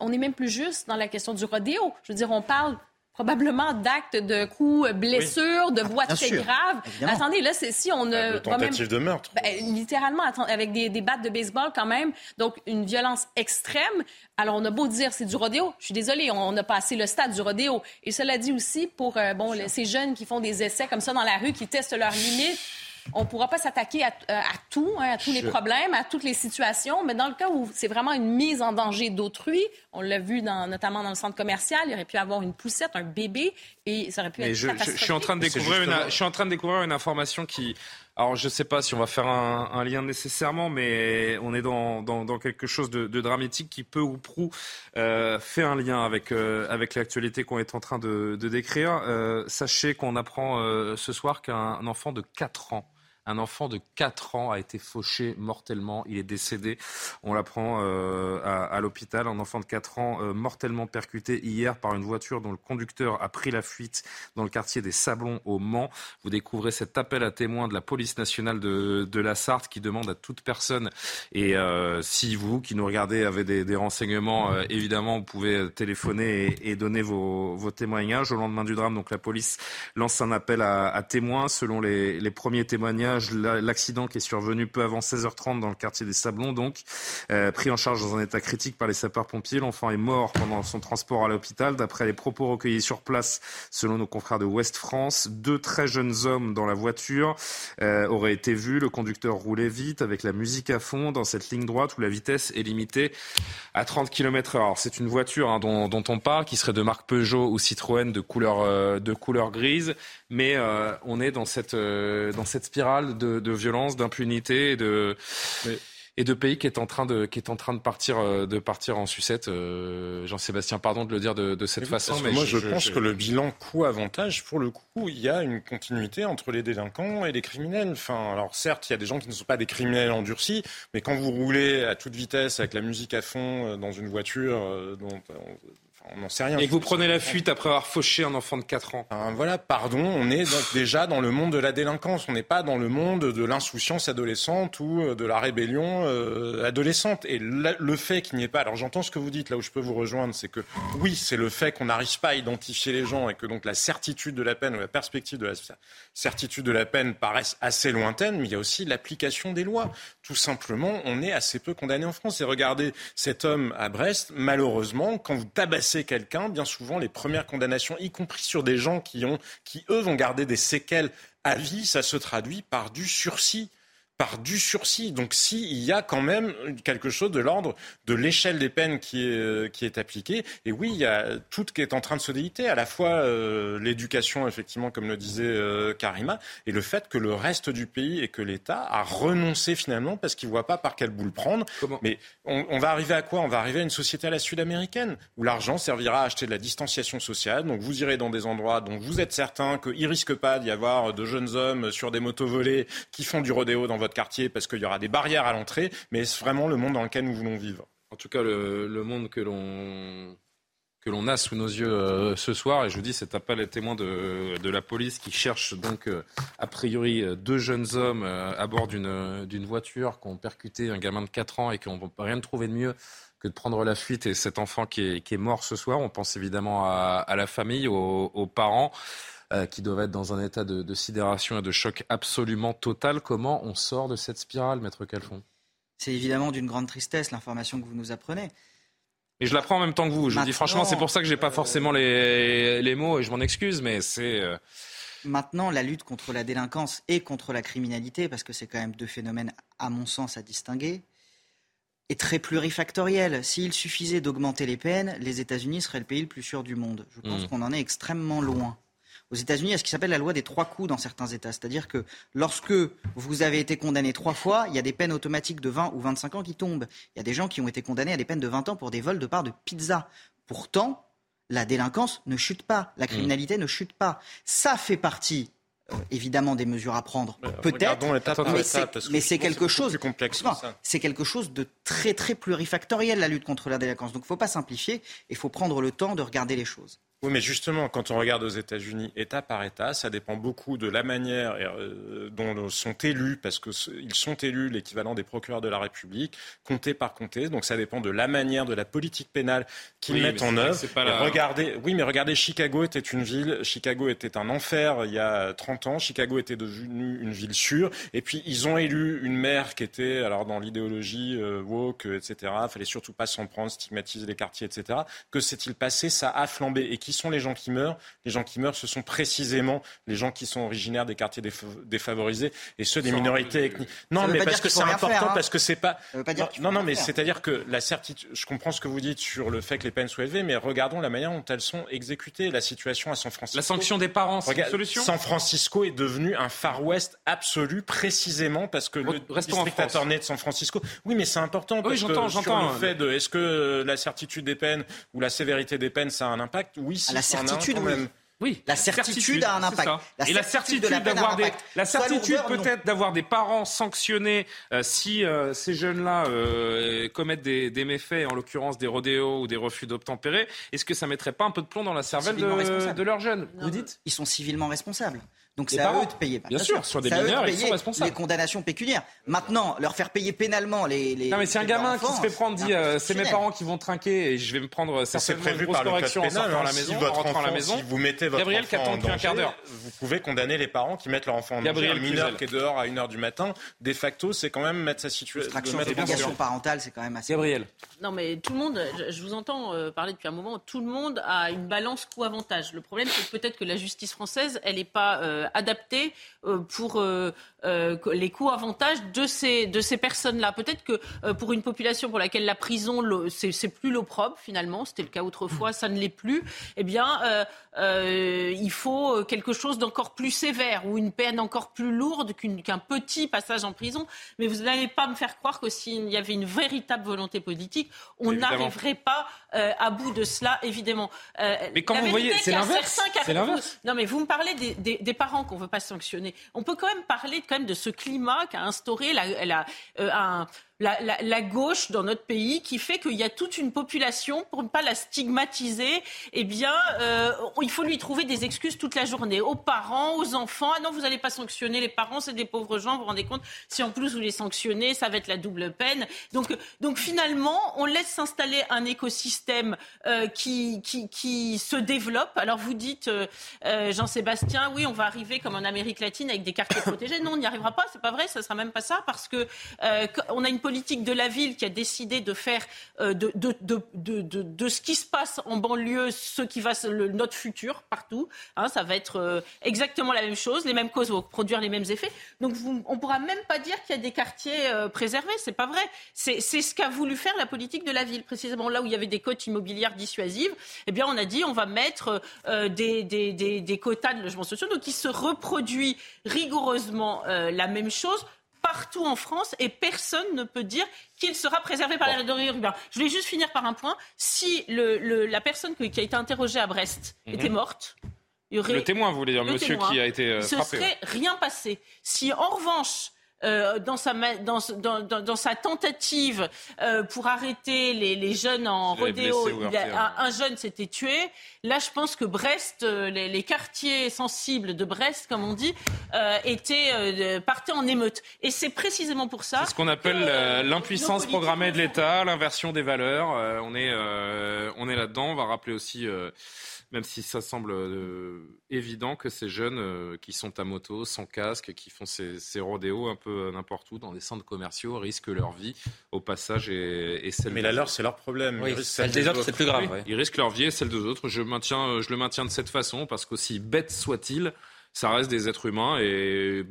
on n'est même plus juste dans la question du rodéo. Je veux dire, on parle probablement d'actes de coups, blessures, de voies très graves. Attendez, là, c'est si on a... De tentative de meurtre. Ben, littéralement, avec des, des, battes de baseball quand même. Donc, une violence extrême. Alors, on a beau dire c'est du rodéo. Je suis désolée, on a passé le stade du rodéo. Et cela dit aussi pour euh, bon, ces jeunes qui font des essais comme ça dans la rue, qui testent leurs limites on ne pourra pas s'attaquer à, euh, tout, hein, à tous les problèmes, à toutes les situations, mais dans le cas où c'est vraiment une mise en danger d'autrui, on l'a vu dans, notamment dans le centre commercial, il aurait pu avoir une poussette, un bébé, et ça aurait pu être je, je, suis en train de découvrir une, je suis en train de découvrir une information qui, alors je ne sais pas si on va faire un, lien nécessairement, mais on est dans, dans, quelque chose de, dramatique qui peu ou prou euh, fait un lien avec, euh, avec l'actualité qu'on est en train de, décrire. sachez qu'on apprend ce soir qu'un enfant de 4 ans un enfant de 4 ans a été fauché mortellement. Il est décédé. On l'apprend euh, à, l'hôpital. Un enfant de 4 ans euh, mortellement percuté hier par une voiture dont le conducteur a pris la fuite dans le quartier des Sablons au Mans. Vous découvrez cet appel à témoins de la police nationale de, la Sarthe qui demande à toute personne, et euh, si vous qui nous regardez avez des, renseignements, évidemment, vous pouvez téléphoner et, donner vos, témoignages. Au lendemain du drame, donc la police lance un appel à, témoins. Selon les premiers témoignages, l'accident qui est survenu peu avant 16h30 dans le quartier des Sablons, donc, euh, pris en charge dans un état critique par les sapeurs-pompiers. L'enfant est mort pendant son transport à l'hôpital. D'après les propos recueillis sur place, selon nos confrères de Ouest France, deux très jeunes hommes dans la voiture euh, auraient été vus. Le conducteur roulait vite avec la musique à fond dans cette ligne droite où la vitesse est limitée à 30 km h C'est une voiture hein, dont, on parle qui serait de marque Peugeot ou Citroën de couleur, euh, de couleur grise. Mais on est dans cette, dans cette spirale de, de violence, d'impunité et de et de pays qui est en train de, qui est en train de partir, euh, de partir en sucette. Euh, Jean-Sébastien, pardon de le dire de, de cette façon. Mais moi, je, pense que le bilan coût-avantage, pour le coup, il y a une continuité entre les délinquants et les criminels. Enfin, alors certes, il y a des gens qui ne sont pas des criminels endurcis, mais quand vous roulez à toute vitesse avec la musique à fond euh, dans une voiture dont on n'en sait rien. Et que vous prenez la fuite après avoir fauché un enfant de 4 ans. voilà, pardon, on est déjà dans le monde de la délinquance. On n'est pas dans le monde de l'insouciance adolescente ou euh, de la rébellion euh, adolescente. Et le fait qu'il n'y ait pas. Alors j'entends ce que vous dites, là où je peux vous rejoindre, c'est que oui, c'est le fait qu'on n'arrive pas à identifier les gens et que donc la certitude de la peine ou la perspective de la certitude de la peine paraissent assez lointaines, mais il y a aussi l'application des lois. Tout simplement, on est assez peu condamné en France. Et regardez cet homme à Brest, malheureusement, quand vous tabassez quelqu'un, bien souvent, les premières condamnations, y compris sur des gens qui, ont, qui eux, vont garder des séquelles à vie, ça se traduit par du sursis par du sursis. Donc s'il y a quand même quelque chose de l'ordre de l'échelle des peines qui est, euh, qui est appliquée, et oui, il y a tout qui est en train de se déliter, à la fois euh, l'éducation, effectivement, comme le disait euh, Karima, et le fait que le reste du pays et que l'État a renoncé finalement parce qu'il ne voit pas par quelle boule prendre. Mais on, on, va arriver à quoi? On va arriver à une société à la sud-américaine, où l'argent servira à acheter de la distanciation sociale. Donc vous irez dans des endroits dont vous êtes certain qu'il ne risque pas d'y avoir de jeunes hommes sur des motos volées qui font du rodéo dans votre quartier parce qu'il y aura des barrières à l'entrée, mais est-ce vraiment le monde dans lequel nous voulons vivre? En tout cas, le, monde que l'on que l'on a sous nos yeux euh, ce soir. Et je vous dis, cet appel est témoin de, de la police qui cherche donc, euh, a priori, euh, deux jeunes hommes à bord d'une voiture qui ont percuté un gamin de 4 ans et qui n'ont rien trouvé de mieux que de prendre la fuite et cet enfant qui est, qui est mort ce soir. On pense évidemment à, la famille, aux parents. Euh, qui doivent être dans un état de, sidération et de choc absolument total. Comment on sort de cette spirale, Maître Calfon? C'est évidemment d'une grande tristesse l'information que vous nous apprenez. Et je la prends en même temps que vous. Je dis franchement, c'est pour ça que j'ai pas forcément les, les, mots et je m'en excuse, mais c'est. Euh, Maintenant, la lutte contre la délinquance et contre la criminalité, parce que c'est quand même deux phénomènes, à mon sens, à distinguer, est très plurifactorielle. S'il suffisait d'augmenter les peines, les États-Unis seraient le pays le plus sûr du monde. Je pense hmm. qu'on en est extrêmement loin. Aux États-Unis, il y a ce qui s'appelle la loi des trois coups dans certains États. C'est-à-dire que lorsque vous avez été condamné trois fois, il y a des peines automatiques de 20 ou 25 ans qui tombent. Il y a des gens qui ont été condamnés à des peines de 20 ans pour des vols de parts de pizza. Pourtant, la délinquance ne chute pas, la criminalité ne chute pas. Ça fait partie euh, évidemment des mesures à prendre, peut-être, mais c'est quelque chose, c'est quelque chose de très très plurifactoriel la lutte contre la délinquance. Donc il ne faut pas simplifier, il faut prendre le temps de regarder les choses. Oui, mais justement, quand on regarde aux États-Unis, État par État, ça dépend beaucoup de la manière euh, dont sont élus, parce qu'ils sont élus l'équivalent des procureurs de la République, comté par comté. Donc ça dépend de la manière, de la politique pénale qu'ils mettent en œuvre. Regardez, oui, mais regardez, Chicago était une ville, Chicago était un enfer il y a 30 ans. Chicago était devenue une ville sûre. Et puis ils ont élu une maire qui était, alors dans l'idéologie euh, woke, etc. Il fallait surtout pas s'en prendre, stigmatiser les quartiers, etc. Que s'est-il passé? Ça a flambé. Et qui sont les gens qui meurent Les gens qui meurent, ce sont précisément les gens qui sont originaires des quartiers défavorisés et ceux des minorités ethniques. Non, mais parce que c'est important, hein. parce que c'est pas. non, non, mais c'est-à-dire que la certitude. Je comprends ce que vous dites sur le fait que les peines soient élevées, mais regardons la manière dont elles sont exécutées. La situation à San Francisco. La sanction des parents, c'est une solution? San Francisco est devenu un Far West absolu, précisément parce que le district attorney de San Francisco. Oui, mais c'est important. Parce oui, j'entends, j'entends. Le fait de, est-ce que la certitude des peines ou la sévérité des peines, ça a un impact? Oui, la certitude, oui. Oui, la certitude, a un impact. et la certitude d'avoir des, la certitude peut-être d'avoir des parents sanctionnés euh, si euh, ces jeunes-là euh, commettent des, des, méfaits, en l'occurrence des rodéos ou des refus d'obtempérer. Est-ce que ça mettrait pas un peu de plomb dans la cervelle de, de, leurs jeunes? Vous dites? Ils sont civilement responsables. Donc c'est à eux de payer. Bien, sûr, sur des mineurs, ils sont responsables. Les condamnations pécuniaires. Maintenant, leur faire payer pénalement les. les non, mais c'est un gamin qui se fait prendre, dit euh, c'est mes parents qui vont trinquer et je vais me prendre certainement une grosse correction en sortant à la maison, en rentrant à la maison. Si vous mettez votre Gabriel un quart d'heure. Vous pouvez condamner les parents qui mettent leur enfant en danger. Un mineur qui est dehors à 1h du matin, de facto, c'est quand même mettre sa situation. L'extraction parentale, c'est quand même assez. Gabriel. Non, mais tout le monde, je vous entends euh, parler depuis un moment, tout le monde a une balance coût-avantage. Le problème, c'est peut-être que la justice française, elle n'est pas euh, adaptée euh, pour euh, euh, les coûts avantages de ces, de ces personnes-là. Peut-être que pour une population pour laquelle la prison, c'est plus l'opprobre finalement, c'était le cas autrefois, ça ne l'est plus, eh bien, il faut quelque chose d'encore plus sévère ou une peine encore plus lourde qu'un petit passage en prison. Mais vous n'allez pas me faire croire que s'il y avait une véritable volonté politique, on n'arriverait pas à bout de cela, évidemment. mais quand vous voyez, c'est l'inverse. Non, mais vous me parlez des, des, des parents qu'on ne veut pas sanctionner. On peut quand même parler de ce climat qu'a instauré la, la, euh, un, la, gauche dans notre pays qui fait qu'il y a toute une population, pour ne pas la stigmatiser, eh bien, euh, il faut lui trouver des excuses toute la journée, aux parents, aux enfants. Ah non, vous n'allez pas sanctionner les parents, c'est des pauvres gens, vous vous rendez compte Si en plus vous les sanctionnez, ça va être la double peine. Donc, donc finalement, on laisse s'installer un écosystème euh, qui, qui, se développe. Alors vous dites, euh, Jean-Sébastien, oui, on va arriver comme en Amérique latine avec des quartiers protégés. Non, on n'y arrivera pas, c'est pas vrai, ça sera même pas ça, parce que on a une politique de la ville qui a décidé de faire euh, de, de, de, de, ce qui se passe en banlieue ce qui va le, notre futur partout. Hein, ça va être euh, exactement la même chose, les mêmes causes vont produire les mêmes effets. Donc on pourra même pas dire qu'il y a des quartiers euh, préservés, c'est pas vrai. C'est ce qu'a voulu faire la politique de la ville, précisément là où il y avait des cotes immobilières dissuasives. Eh bien, on a dit on va mettre des, des, des, des, quotas de logements sociaux, donc il se reproduit rigoureusement la même chose partout en France et personne ne peut dire qu'il sera préservé par les les urbains. Je voulais juste finir par un point. Si le, la personne qui a été interrogée à Brest mhm. était morte, il y aurait... Le témoin, vous voulez dire, monsieur qui a été frappé. Il ne serait rien passé. Si en revanche, euh, dans, sa, dans, dans, dans, sa tentative euh, pour arrêter les, les jeunes en rodéo, un, jeune s'était tué. Là, je pense que Brest, euh, les, les, quartiers sensibles de Brest, comme on dit, étaient partaient en émeute. Et c'est précisément pour ça. C'est ce qu'on appelle l'impuissance programmée de l'État, l'inversion des valeurs. on est, on est là-dedans. On va rappeler aussi même si ça semble euh, évident que ces jeunes euh, qui sont à moto, sans casque, qui font ces, ces rodéos un peu euh, n'importe où dans des centres commerciaux, risquent leur vie au passage et, celle Mais la leur, c'est leur problème. celle des, autres, c'est plus grave. Ils risquent leur vie et celle des autres. Je, maintiens, je le maintiens de cette façon parce qu'aussi bête soit-il, ça reste des êtres humains et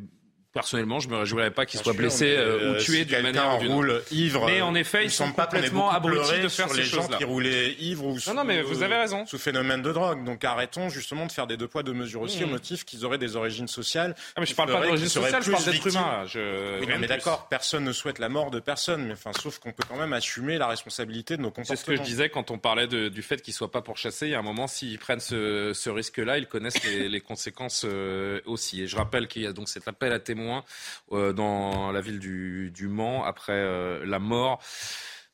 Personnellement, je me réjouirais pas qu'ils soient blessés euh, ou tués d'une manière ou d'une roule ivre. Mais en effet, ils sont complètement abrutis de faire sur ces les gens qui roulaient ivres ou sous, non, non, mais vous avez raison. sous phénomène de drogue. Donc arrêtons justement de faire des deux poids deux mesures aussi mmh. au motif qu'ils auraient des origines sociales. Ah, mais je parle pas d'origine sociale, je parle d'être humain. Je... Oui, mais d'accord, personne ne souhaite la mort de personne, mais enfin, sauf qu'on peut quand même assumer la responsabilité de nos comportements. C'est ce que je disais quand on parlait de, du fait qu'ils soient pas pourchassés. Il y a un moment, s'ils prennent ce, ce risque-là, ils connaissent les, les conséquences euh, aussi. Et je rappelle qu'il y a donc cet appel à témoins. Euh, dans la ville du, du Mans après euh, la mort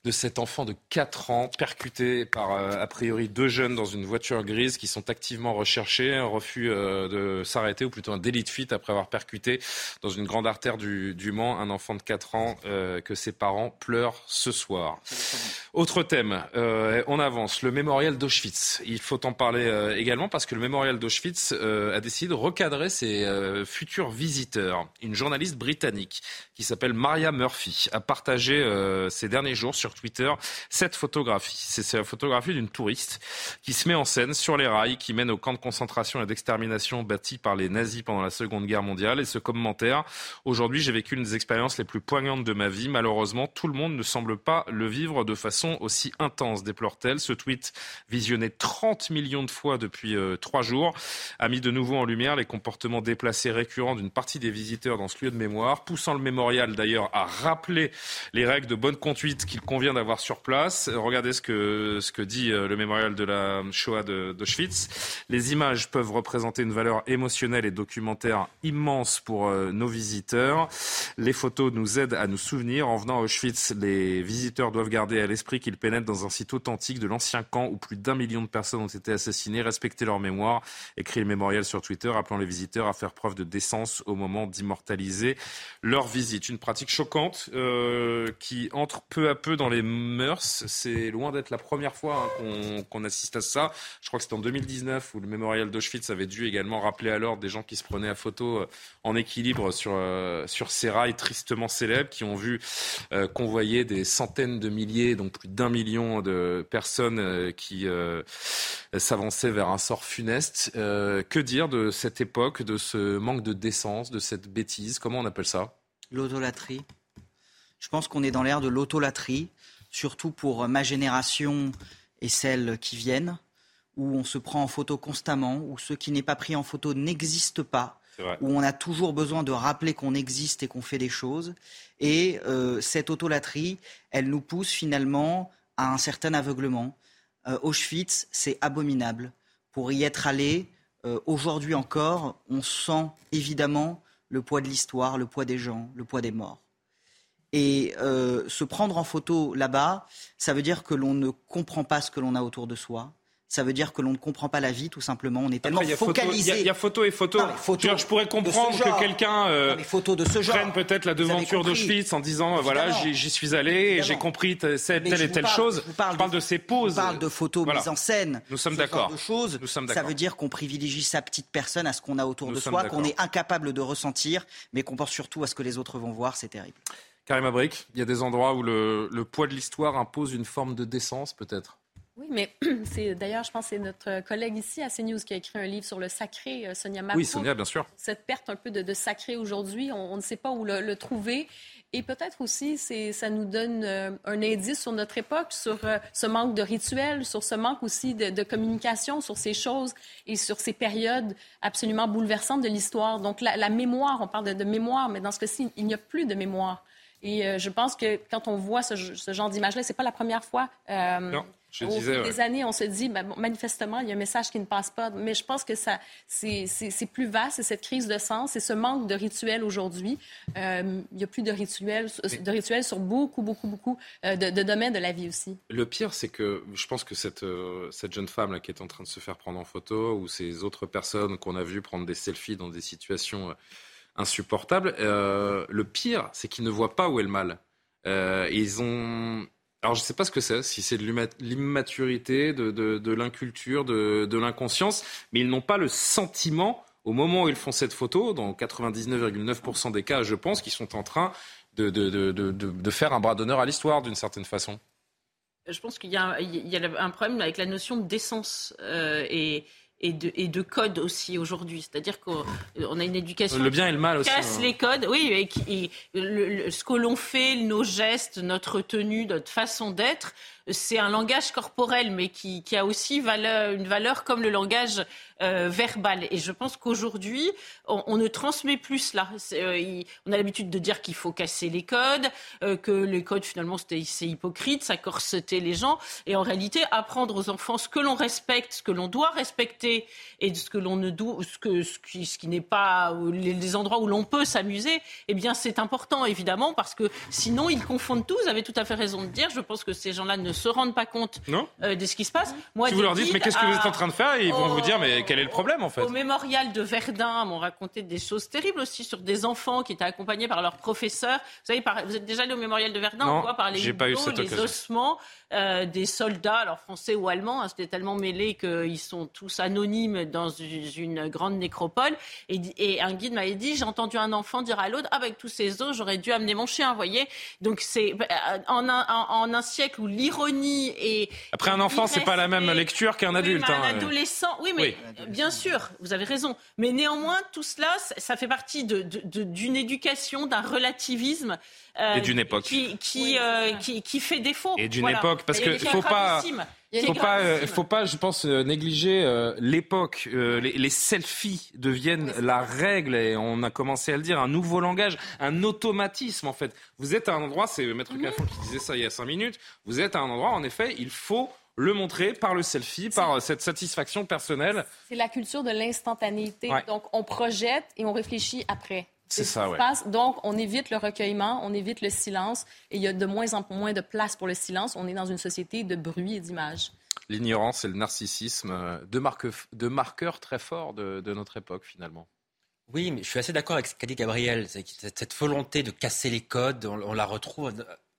de cet enfant de 4 ans percuté par euh, a priori deux jeunes dans une voiture grise qui sont activement recherchés. Un refus euh, de s'arrêter ou plutôt un délit de fuite après avoir percuté dans une grande artère du, Mans un enfant de 4 ans euh, que ses parents pleurent ce soir. Autre thème, on avance. Le mémorial d'Auschwitz. Il faut en parler également parce que le mémorial d'Auschwitz a décidé de recadrer ses futurs visiteurs. Une journaliste britannique qui s'appelle Maria Murphy a partagé ces derniers jours sur Twitter cette photographie. C'est la photographie d'une touriste qui se met en scène sur les rails qui mènent au camp de concentration et d'extermination bâti par les nazis pendant la Seconde Guerre mondiale. Et ce commentaire, aujourd'hui j'ai vécu une des expériences les plus poignantes de ma vie. Malheureusement, tout le monde ne semble pas le vivre de façon aussi intense, déplore-t-elle. Ce tweet, visionné 30 millions de fois depuis euh, trois jours, a mis de nouveau en lumière les comportements déplacés récurrents d'une partie des visiteurs dans ce lieu de mémoire, poussant le mémorial mémorial d'ailleurs a rappelé les règles de bonne conduite qu'il convient d'avoir sur place. Regardez ce que, ce que dit le mémorial de la Shoah d'Auschwitz. Les images peuvent représenter une valeur émotionnelle et documentaire immense pour nos visiteurs. Les photos nous aident à nous souvenir. En venant à Auschwitz, les visiteurs doivent garder à l'esprit qu'ils pénètrent dans un site authentique de l'ancien camp où plus d'un million de personnes ont été assassinées. Respecter leur mémoire, écrit le mémorial sur Twitter, appelant les visiteurs à faire preuve de décence au moment d'immortaliser leur visite. Une pratique choquante euh, qui entre peu à peu dans les mœurs. C'est loin d'être la première fois hein, qu'on assiste à ça. Je crois que c'est en 2019 où le mémorial d'Auschwitz avait dû également rappeler à l'ordre des gens qui se prenaient à photo euh, en équilibre sur, euh, sur ces rails tristement célèbres, qui ont vu convoyer des centaines de milliers, donc plus d'un million de personnes qui s'avançaient vers un sort funeste. que dire de cette époque, de ce manque de décence, de cette bêtise? Comment on appelle ça? L'autolatrie. Je pense qu'on est dans l'ère de l'autolatrie, surtout pour ma génération et celles qui viennent, où on se prend en photo constamment, où ce qui n'est pas pris en photo n'existe pas, où on a toujours besoin de rappeler qu'on existe et qu'on fait des choses. Et euh, cette autolatrie, elle nous pousse finalement à un certain aveuglement. Euh, Auschwitz, c'est abominable. Pour y être allé, euh, aujourd'hui encore, on sent évidemment le poids de l'histoire, le poids des gens, le poids des morts. Et euh, se prendre en photo là-bas, ça veut dire que l'on ne comprend pas ce que l'on a autour de soi, ça veut dire que l'on ne comprend pas la vie, tout simplement. On est tellement focalisé. Il y, a photo et photo. je, pourrais comprendre que quelqu'un euh, prenne peut-être la devanture d'Auschwitz en disant voilà, j'y suis allé et j'ai compris telle, et telle chose. Je parle, de ces poses. Je parle de photos mises en scène. Nous sommes d'accord. Nous sommes Ça veut dire qu'on privilégie sa petite personne à ce qu'on a autour de soi, qu'on est incapable de ressentir, mais qu'on pense surtout à ce que les autres vont voir. C'est terrible. Karim Abrik, il y a des endroits où le poids de l'histoire impose une forme de décence, peut-être? Oui, mais c'est d'ailleurs, je pense que c'est notre collègue ici à CNews qui a écrit un livre sur le sacré, euh, Sonia Mabrouk. Oui, Sonia, bien sûr. Cette perte un peu de, sacré aujourd'hui, on, ne sait pas où le, trouver. Et peut-être aussi, ça nous donne euh, un indice sur notre époque, sur euh, ce manque de rituels, sur ce manque aussi de, communication, sur ces choses et sur ces périodes absolument bouleversantes de l'histoire. Donc la, mémoire, on parle de, mémoire, mais dans ce cas-ci, il n'y a plus de mémoire. Et je pense que quand on voit ce, genre d'image-là, c'est pas la première fois. non. Je Au fil des années, on se dit, ben, manifestement, il y a un message qui ne passe pas. Mais je pense que ça, c'est, plus vaste, c'est cette crise de sens, c'est ce manque de rituels aujourd'hui. Euh, il n'y a plus de rituels, de rituels sur beaucoup, beaucoup, beaucoup euh, de, domaines de la vie aussi. Le pire, c'est que je pense que cette, euh, cette jeune femme là, qui est en train de se faire prendre en photo, ou ces autres personnes qu'on a vues prendre des selfies dans des situations insupportables, le pire, c'est qu'ils ne voient pas où est le mal. ils ont alors je ne sais pas ce que c'est, si c'est de l'immaturité, de, de, l'inculture, de, de l'inconscience, mais ils n'ont pas le sentiment, au moment où ils font cette photo, dans 99,9% des cas, je pense, qu'ils sont en train de, de faire un bras d'honneur à l'histoire d'une certaine façon. Je pense qu'il y, y, a un problème avec la notion d'essence euh, et, et de, et de code aussi aujourd'hui. C'est-à-dire qu'on a une éducation le bien et le mal qui casse hein. les codes. Oui, et, qui, ce que l'on fait, nos gestes, notre tenue, notre façon d'être, c'est un langage corporel, mais qui, a aussi une valeur comme le langage euh, verbal. Et je pense qu'aujourd'hui, on, ne transmet plus cela. Euh, on a l'habitude de dire qu'il faut casser les codes, euh, que les codes, finalement, c'est hypocrite, ça corsetait les gens. Et en réalité, apprendre aux enfants ce que l'on respecte, ce que l'on doit respecter, et ce que l'on ne ce, qui, n'est pas les, endroits où l'on peut s'amuser, eh bien, c'est important, évidemment, parce que sinon, ils confondent tout. Vous avez tout à fait raison de dire. Je pense que ces gens-là ne se rendent pas compte de ce qui se passe. Moi, si vous leur dites, mais qu'est-ce que vous êtes en train de faire Ils vont vous dire, mais quel est le problème en fait Au mémorial de Verdun, m'ont raconté des choses terribles aussi sur des enfants qui étaient accompagnés par leurs professeurs. Vous savez, vous êtes déjà allé au mémorial de Verdun Non, on voit par les les ossements euh, des soldats, alors français ou allemands. Hein, C'était tellement mêlé qu'ils sont tous anonymes dans une grande nécropole. Et, un guide m'avait dit, j'ai entendu un enfant dire à l'autre, ah, avec tous ces os, j'aurais dû amener mon chien. Vous voyez? Donc c'est euh, en un, en, un siècle où l'ironie et après un enfant, c'est pas la même lecture qu'un adulte. un hein. adolescent, oui, mais bien sûr, vous avez raison. Mais néanmoins, tout cela, ça fait partie d'une éducation, d'un relativisme. Euh, et d'une époque. Qui, qui, euh, qui, qui, fait défaut. Et d'une époque, parce qu'il ne faut pas. Il faut pas, euh, faut pas, je pense, euh, négliger euh, l'époque. les, selfies deviennent la règle et on a commencé à le dire, un nouveau langage, un automatisme en fait. Vous êtes à un endroit, c'est Maître mmh. qui disait ça il y a cinq minutes. Vous êtes à un endroit, en effet, il faut le montrer par le selfie, par cette satisfaction personnelle. C'est la culture de l'instantanéité. Donc, on projette et on réfléchit après. C'est ça, oui. Donc, on évite le recueillement, on évite le silence, et il y a de moins en moins de place pour le silence. On est dans une société de bruit et d'image. L'ignorance et le narcissisme, euh, deux, marqueurs très forts de, notre époque, finalement. Oui, mais je suis assez d'accord avec ce qu'a dit Gabriel. Cette volonté de casser les codes, on la retrouve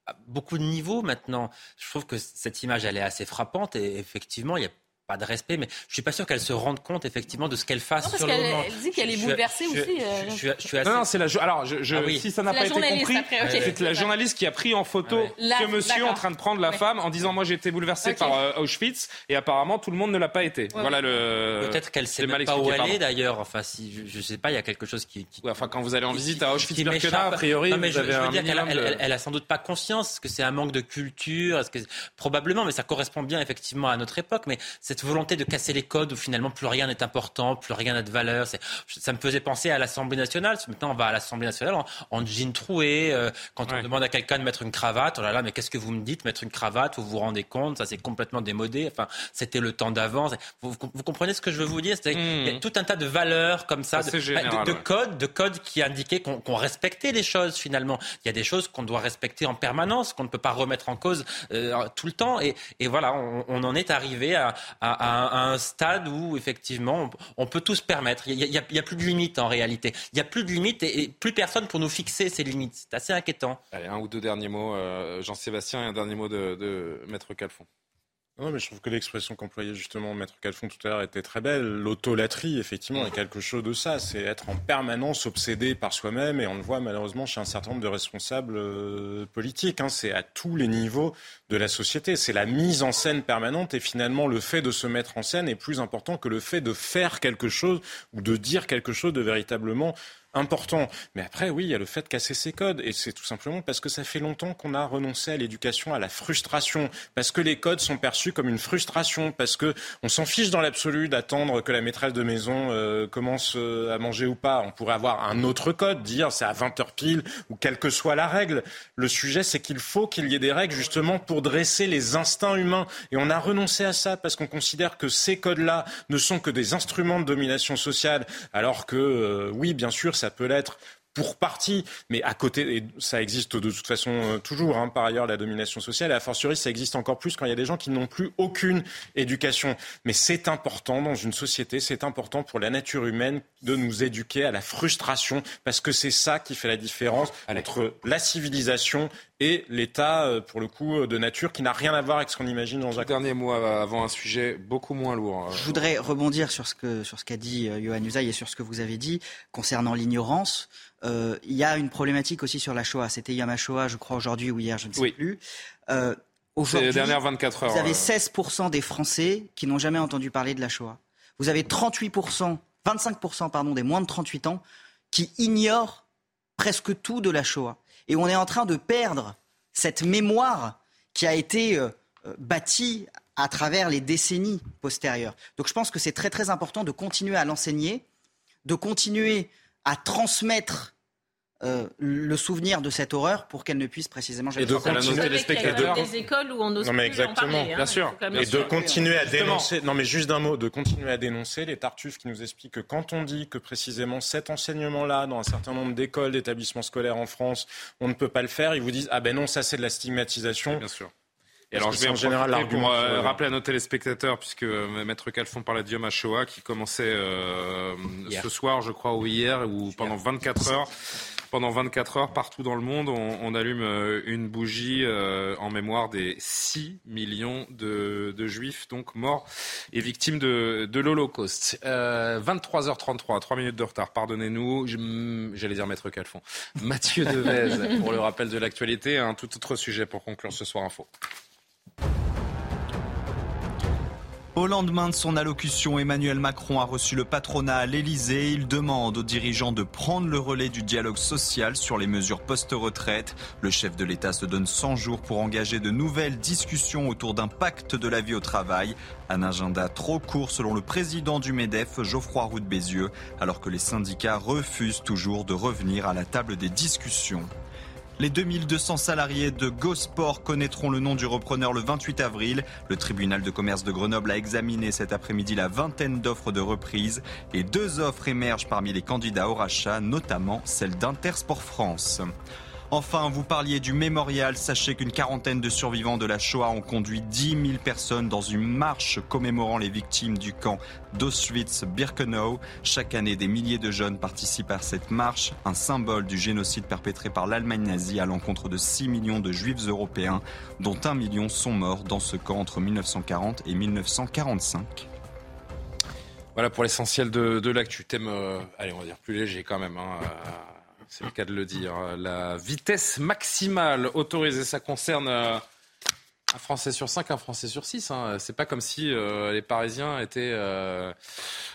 à beaucoup de niveaux maintenant. Je trouve que cette image, elle est assez frappante et effectivement, il y a pas de respect, mais je suis pas sûr qu'elle se rende compte effectivement de ce qu'elle fasse non, sur le moment. Elle dit qu'elle est bouleversée aussi. Euh. Non, c'est la. Alors, je, ah si ça n'a pas été compris, c'est la journaliste qui a pris en photo ce monsieur en train de prendre la femme en disant moi j'ai été bouleversée par euh, Auschwitz et apparemment tout le monde ne l'a pas été. Voilà le. Peut-être qu'elle sait même pas où elle est d'ailleurs. Enfin, si je, sais pas, il y a quelque chose qui. enfin, quand vous allez en visite à Auschwitz-Birkenau, a priori, vous avez un Elle a sans doute pas conscience que c'est un manque de culture. Est-ce que probablement, mais ça correspond bien effectivement à notre époque. Mais cette volonté de casser les codes où finalement plus rien n'est important, plus rien n'a de valeur. Ça me faisait penser à l'Assemblée nationale. Maintenant, on va à l'Assemblée nationale en, jean troué. Euh, quand on demande à quelqu'un de mettre une cravate, oh là là, mais qu'est-ce que vous me dites Mettre une cravate, vous vous rendez compte Ça, c'est complètement démodé. Enfin, c'était le temps d'avant. Vous, comprenez ce que je veux vous dire? Il y a hmm. tout un tas de valeurs comme ça, de, codes, de codes qui indiquaient qu'on respectait les choses finalement. Il y a des choses qu'on doit respecter en permanence, qu'on ne peut pas remettre en cause euh, tout le temps. Et, voilà, on, en est arrivé à, à, à un stade où effectivement on, peut tout se permettre. Il n'y a, plus de limites en réalité. Il n'y a plus de limites et, plus personne pour nous fixer ces limites. C'est assez inquiétant. Allez, un ou deux derniers mots, euh, Jean-Sébastien, et un dernier mot de, de Maître Calfon. Non, mais je trouve que l'expression qu'employait justement Maître Calfon tout à l'heure était très belle. L'autolatrie, effectivement, est quelque chose de ça. C'est être en permanence obsédé par soi-même. Et on le voit malheureusement chez un certain nombre de responsables euh, politiques. Hein. C'est à tous les niveaux de la société. C'est la mise en scène permanente. Et finalement, le fait de se mettre en scène est plus important que le fait de faire quelque chose ou de dire quelque chose de véritablement important. Mais après, oui, il y a le fait de casser ces codes. Et c'est tout simplement parce que ça fait longtemps qu'on a renoncé à l'éducation, à la frustration. Parce que les codes sont perçus comme une frustration. Parce que on s'en fiche dans l'absolu d'attendre que la maîtresse de maison euh, commence euh, à manger ou pas. On pourrait avoir un autre code, dire c'est à 20h pile ou quelle que soit la règle. Le sujet, c'est qu'il faut qu'il y ait des règles justement pour dresser les instincts humains. Et on a renoncé à ça parce qu'on considère que ces codes-là ne sont que des instruments de domination sociale. Alors que, euh, oui, bien sûr, ça peut l'être pour partie, mais à côté, et ça existe de toute façon euh, toujours, hein, par ailleurs, la domination sociale, et a fortiori, ça existe encore plus quand il y a des gens qui n'ont plus aucune éducation. Mais c'est important dans une société, c'est important pour la nature humaine de nous éduquer à la frustration, parce que c'est ça qui fait la différence entre la civilisation et l'état, euh, pour le coup, de nature qui n'a rien à voir avec ce qu'on imagine dans un... Dernier mot avant un sujet beaucoup moins lourd. Je voudrais rebondir sur ce qu'a sur ce qu'a dit euh, Johan Usaï et sur ce que vous avez dit concernant l'ignorance. Euh, il y a une problématique aussi sur la Shoah. C'était Yom Shoah, je crois, aujourd'hui ou hier, je ne sais plus. Euh, aujourd'hui, les dernières 24 heures. Vous avez 16% euh. des Français qui n'ont jamais entendu parler de la Shoah. Vous avez 38%, 25% pardon, des moins de 38 ans qui ignorent presque tout de la Shoah. Et on est en train de perdre cette mémoire qui a été euh, bâtie à travers les décennies postérieures. Donc je pense que c'est très très important de continuer à l'enseigner, de continuer à transmettre euh, le souvenir de cette horreur pour qu'elle ne puisse précisément jamais. Et de continuer des écoles où on n'ose non mais exactement, hein. bien sûr. Et de continuer à dénoncer. Non mais juste d'un mot, de continuer à dénoncer les tartuffes qui nous expliquent que quand on dit que précisément cet enseignement-là, dans un certain nombre d'écoles, d'établissements scolaires en France, on ne peut pas le faire, ils vous disent ah ben non ça c'est de la stigmatisation. Bien sûr. Et alors, je vais en général pour euh, rappeler à nos téléspectateurs, puisque euh, Maître Calfon parlait de Yom Shoah, qui commençait euh, ce soir, je crois, ou hier, ou pendant 24 heures. Pendant 24 heures, partout dans le monde, on, on allume une bougie en mémoire des 6 millions de, de, juifs donc morts et victimes de, de l'Holocauste. 23h33, 3 minutes de retard, pardonnez-nous. J'allais dire Maître Calfon. Mathieu Devez, pour le rappel de l'actualité, un tout autre sujet pour conclure ce soir info. Au lendemain de son allocution, Emmanuel Macron a reçu le patronat à l'Elysée. Il demande aux dirigeants de prendre le relais du dialogue social sur les mesures post-retraite. Le chef de l'État se donne 100 jours pour engager de nouvelles discussions autour d'un pacte de la vie au travail. Un agenda trop court selon le président du MEDEF, Geoffroy Roux de Bézieux, alors que les syndicats refusent toujours de revenir à la table des discussions. Les 2200 salariés de GoSport connaîtront le nom du repreneur le 28 avril. Le tribunal de commerce de Grenoble a examiné cet après-midi la vingtaine d'offres de reprise et deux offres émergent parmi les candidats au rachat, notamment celle d'Intersport France. Enfin, vous parliez du mémorial. Sachez qu'une quarantaine de survivants de la Shoah ont conduit 10 000 personnes dans une marche commémorant les victimes du camp d'Auschwitz-Birkenau. Chaque année, des milliers de jeunes participent à cette marche, un symbole du génocide perpétré par l'Allemagne nazie à l'encontre de 6 millions de juifs européens, dont 1 million sont morts dans ce camp entre 1940 et 1945. Voilà pour l'essentiel de, l'actu. Thème, euh, allez, on va dire plus léger quand même. Hein, euh, c'est le cas de le dire. La vitesse maximale autorisée, ça concerne euh, un Français sur cinq, un Français sur six. Hein. C'est pas comme si euh, les Parisiens étaient euh,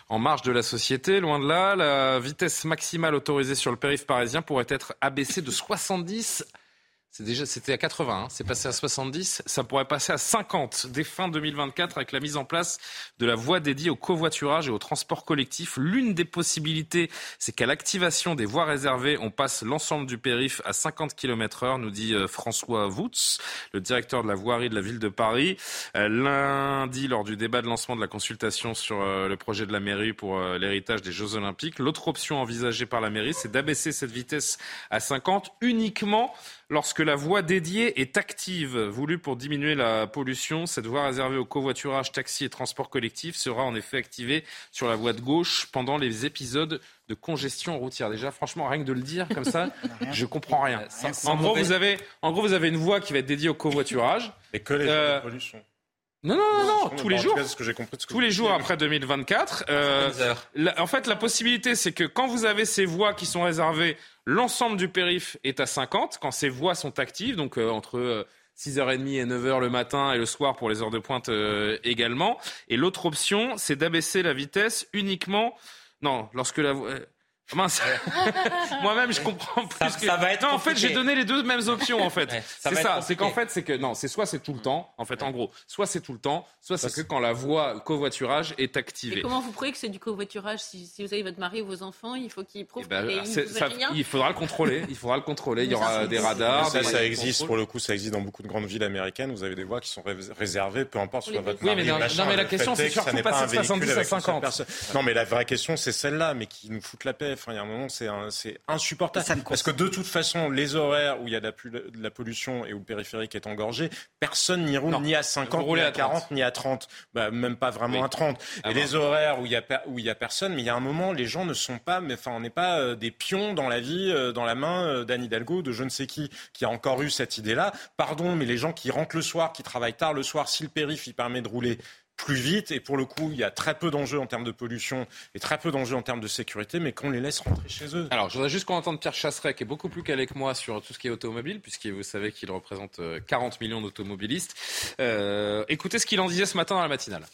en marge de la société. Loin de là, la vitesse maximale autorisée sur le périph' parisien pourrait être abaissée de 70 déjà, c'était à 80, hein. c'est passé à 70, ça pourrait passer à 50 dès fin 2024 avec la mise en place de la voie dédiée au covoiturage et au transport collectif. L'une des possibilités, c'est qu'à l'activation des voies réservées, on passe l'ensemble du périph à 50 km heure, nous dit euh, François Woutz, le directeur de la voirie de la ville de Paris. Euh, lundi, lors du débat de lancement de la consultation sur euh, le projet de la mairie pour l'héritage des Jeux Olympiques, l'autre option envisagée par la mairie, c'est d'abaisser cette vitesse à 50 uniquement lorsque la voie dédiée est active, voulue pour diminuer la pollution. Cette voie réservée au covoiturage, taxi et transport collectif sera en effet activée sur la voie de gauche pendant les épisodes de congestion routière. Déjà, franchement, rien que de le dire comme ça, je comprends rien. En gros, vous avez, en gros, vous avez une voie qui va être dédiée au covoiturage. Et que les euh, pollution. Non, non, non, tous les jours. tous les jours après 2024. Euh, en fait, la possibilité, c'est que quand vous avez ces voies qui sont réservées, l'ensemble du périph' est à 50. Quand ces voies sont actives, donc euh, entre 6h30 et 9h le matin et le soir pour les heures de pointe euh, également. Et l'autre option, c'est d'abaisser la vitesse uniquement. Non, lorsque la Mince. Moi-même, je comprends plus ça, que. Ça va être non, en fait, j'ai donné les deux mêmes options. En fait, c'est ça. C'est qu'en fait, c'est que non, c'est soit c'est tout le temps. En fait, en gros, soit c'est tout le temps, soit c'est que quand la voie covoiturage est activée. Et comment vous prouvez que c'est du covoiturage si, si, vous avez votre mari ou vos enfants, il faut qu'ils prouvent. Eh ben, ça, il faudra le contrôler. Il faudra le contrôler. il y aura des radars. Ça, ça existe pour le coup. Ça existe dans beaucoup de grandes villes américaines. Vous avez des voies qui sont réservées, peu importe soit votre mari. Oui, mais non, mais la question, c'est surtout pas 70 à 50. Non, mais la vraie question, c'est celle-là, mais qui nous fout la paix. Enfin, il y a un moment, c'est c'est insupportable. Parce que de toute façon, les horaires où il y a de la, pollution et où le périphérique est engorgé, personne n'y roule ni à 50, ni à 40, ni à 30. Bah, même pas vraiment à 30. et les horaires où il y a où il y a personne, mais il y a un moment, les gens ne sont pas, mais enfin, on n'est pas euh, des pions dans la vie, euh, dans la main euh, d'Anne Hidalgo, de je ne sais qui, qui a encore eu cette idée-là. Pardon, mais les gens qui rentrent le soir, qui travaillent tard le soir, si le périph' il permet de rouler plus vite. Et pour le coup, il y a très peu d'enjeux en termes de pollution et très peu d'enjeux en termes de sécurité, mais qu'on les laisse rentrer chez eux. Alors, je voudrais juste qu'on entende Pierre Chasseret, qui est beaucoup plus calé que moi sur tout ce qui est automobile, puisque vous savez qu'il représente 40 euh, millions d'automobilistes. Euh, écoutez ce qu'il en disait ce matin dans la matinale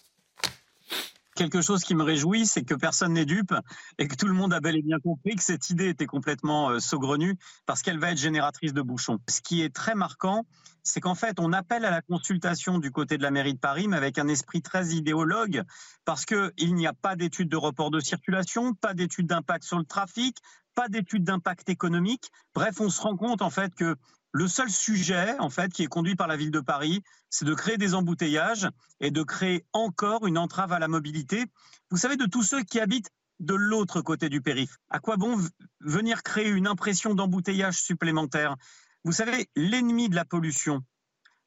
quelque chose qui me réjouit, c'est que personne n'est dupe et que tout le monde a bel et bien compris que cette idée était complètement euh, saugrenue parce qu'elle va être génératrice de bouchons. Ce qui est très marquant, c'est qu'en fait, on appelle à la consultation du côté de la mairie de Paris, mais avec un esprit très idéologue, parce qu'il n'y a pas d'études de report de circulation, pas d'études d'impact sur le trafic, pas d'études d'impact économique. Bref, on se rend compte en fait que le seul sujet, en fait, qui est conduit par la ville de Paris, c'est de créer des embouteillages et de créer encore une entrave à la mobilité. Vous savez, de tous ceux qui habitent de l'autre côté du périph'. À quoi bon venir créer une impression d'embouteillage supplémentaire? Vous savez, l'ennemi de la pollution,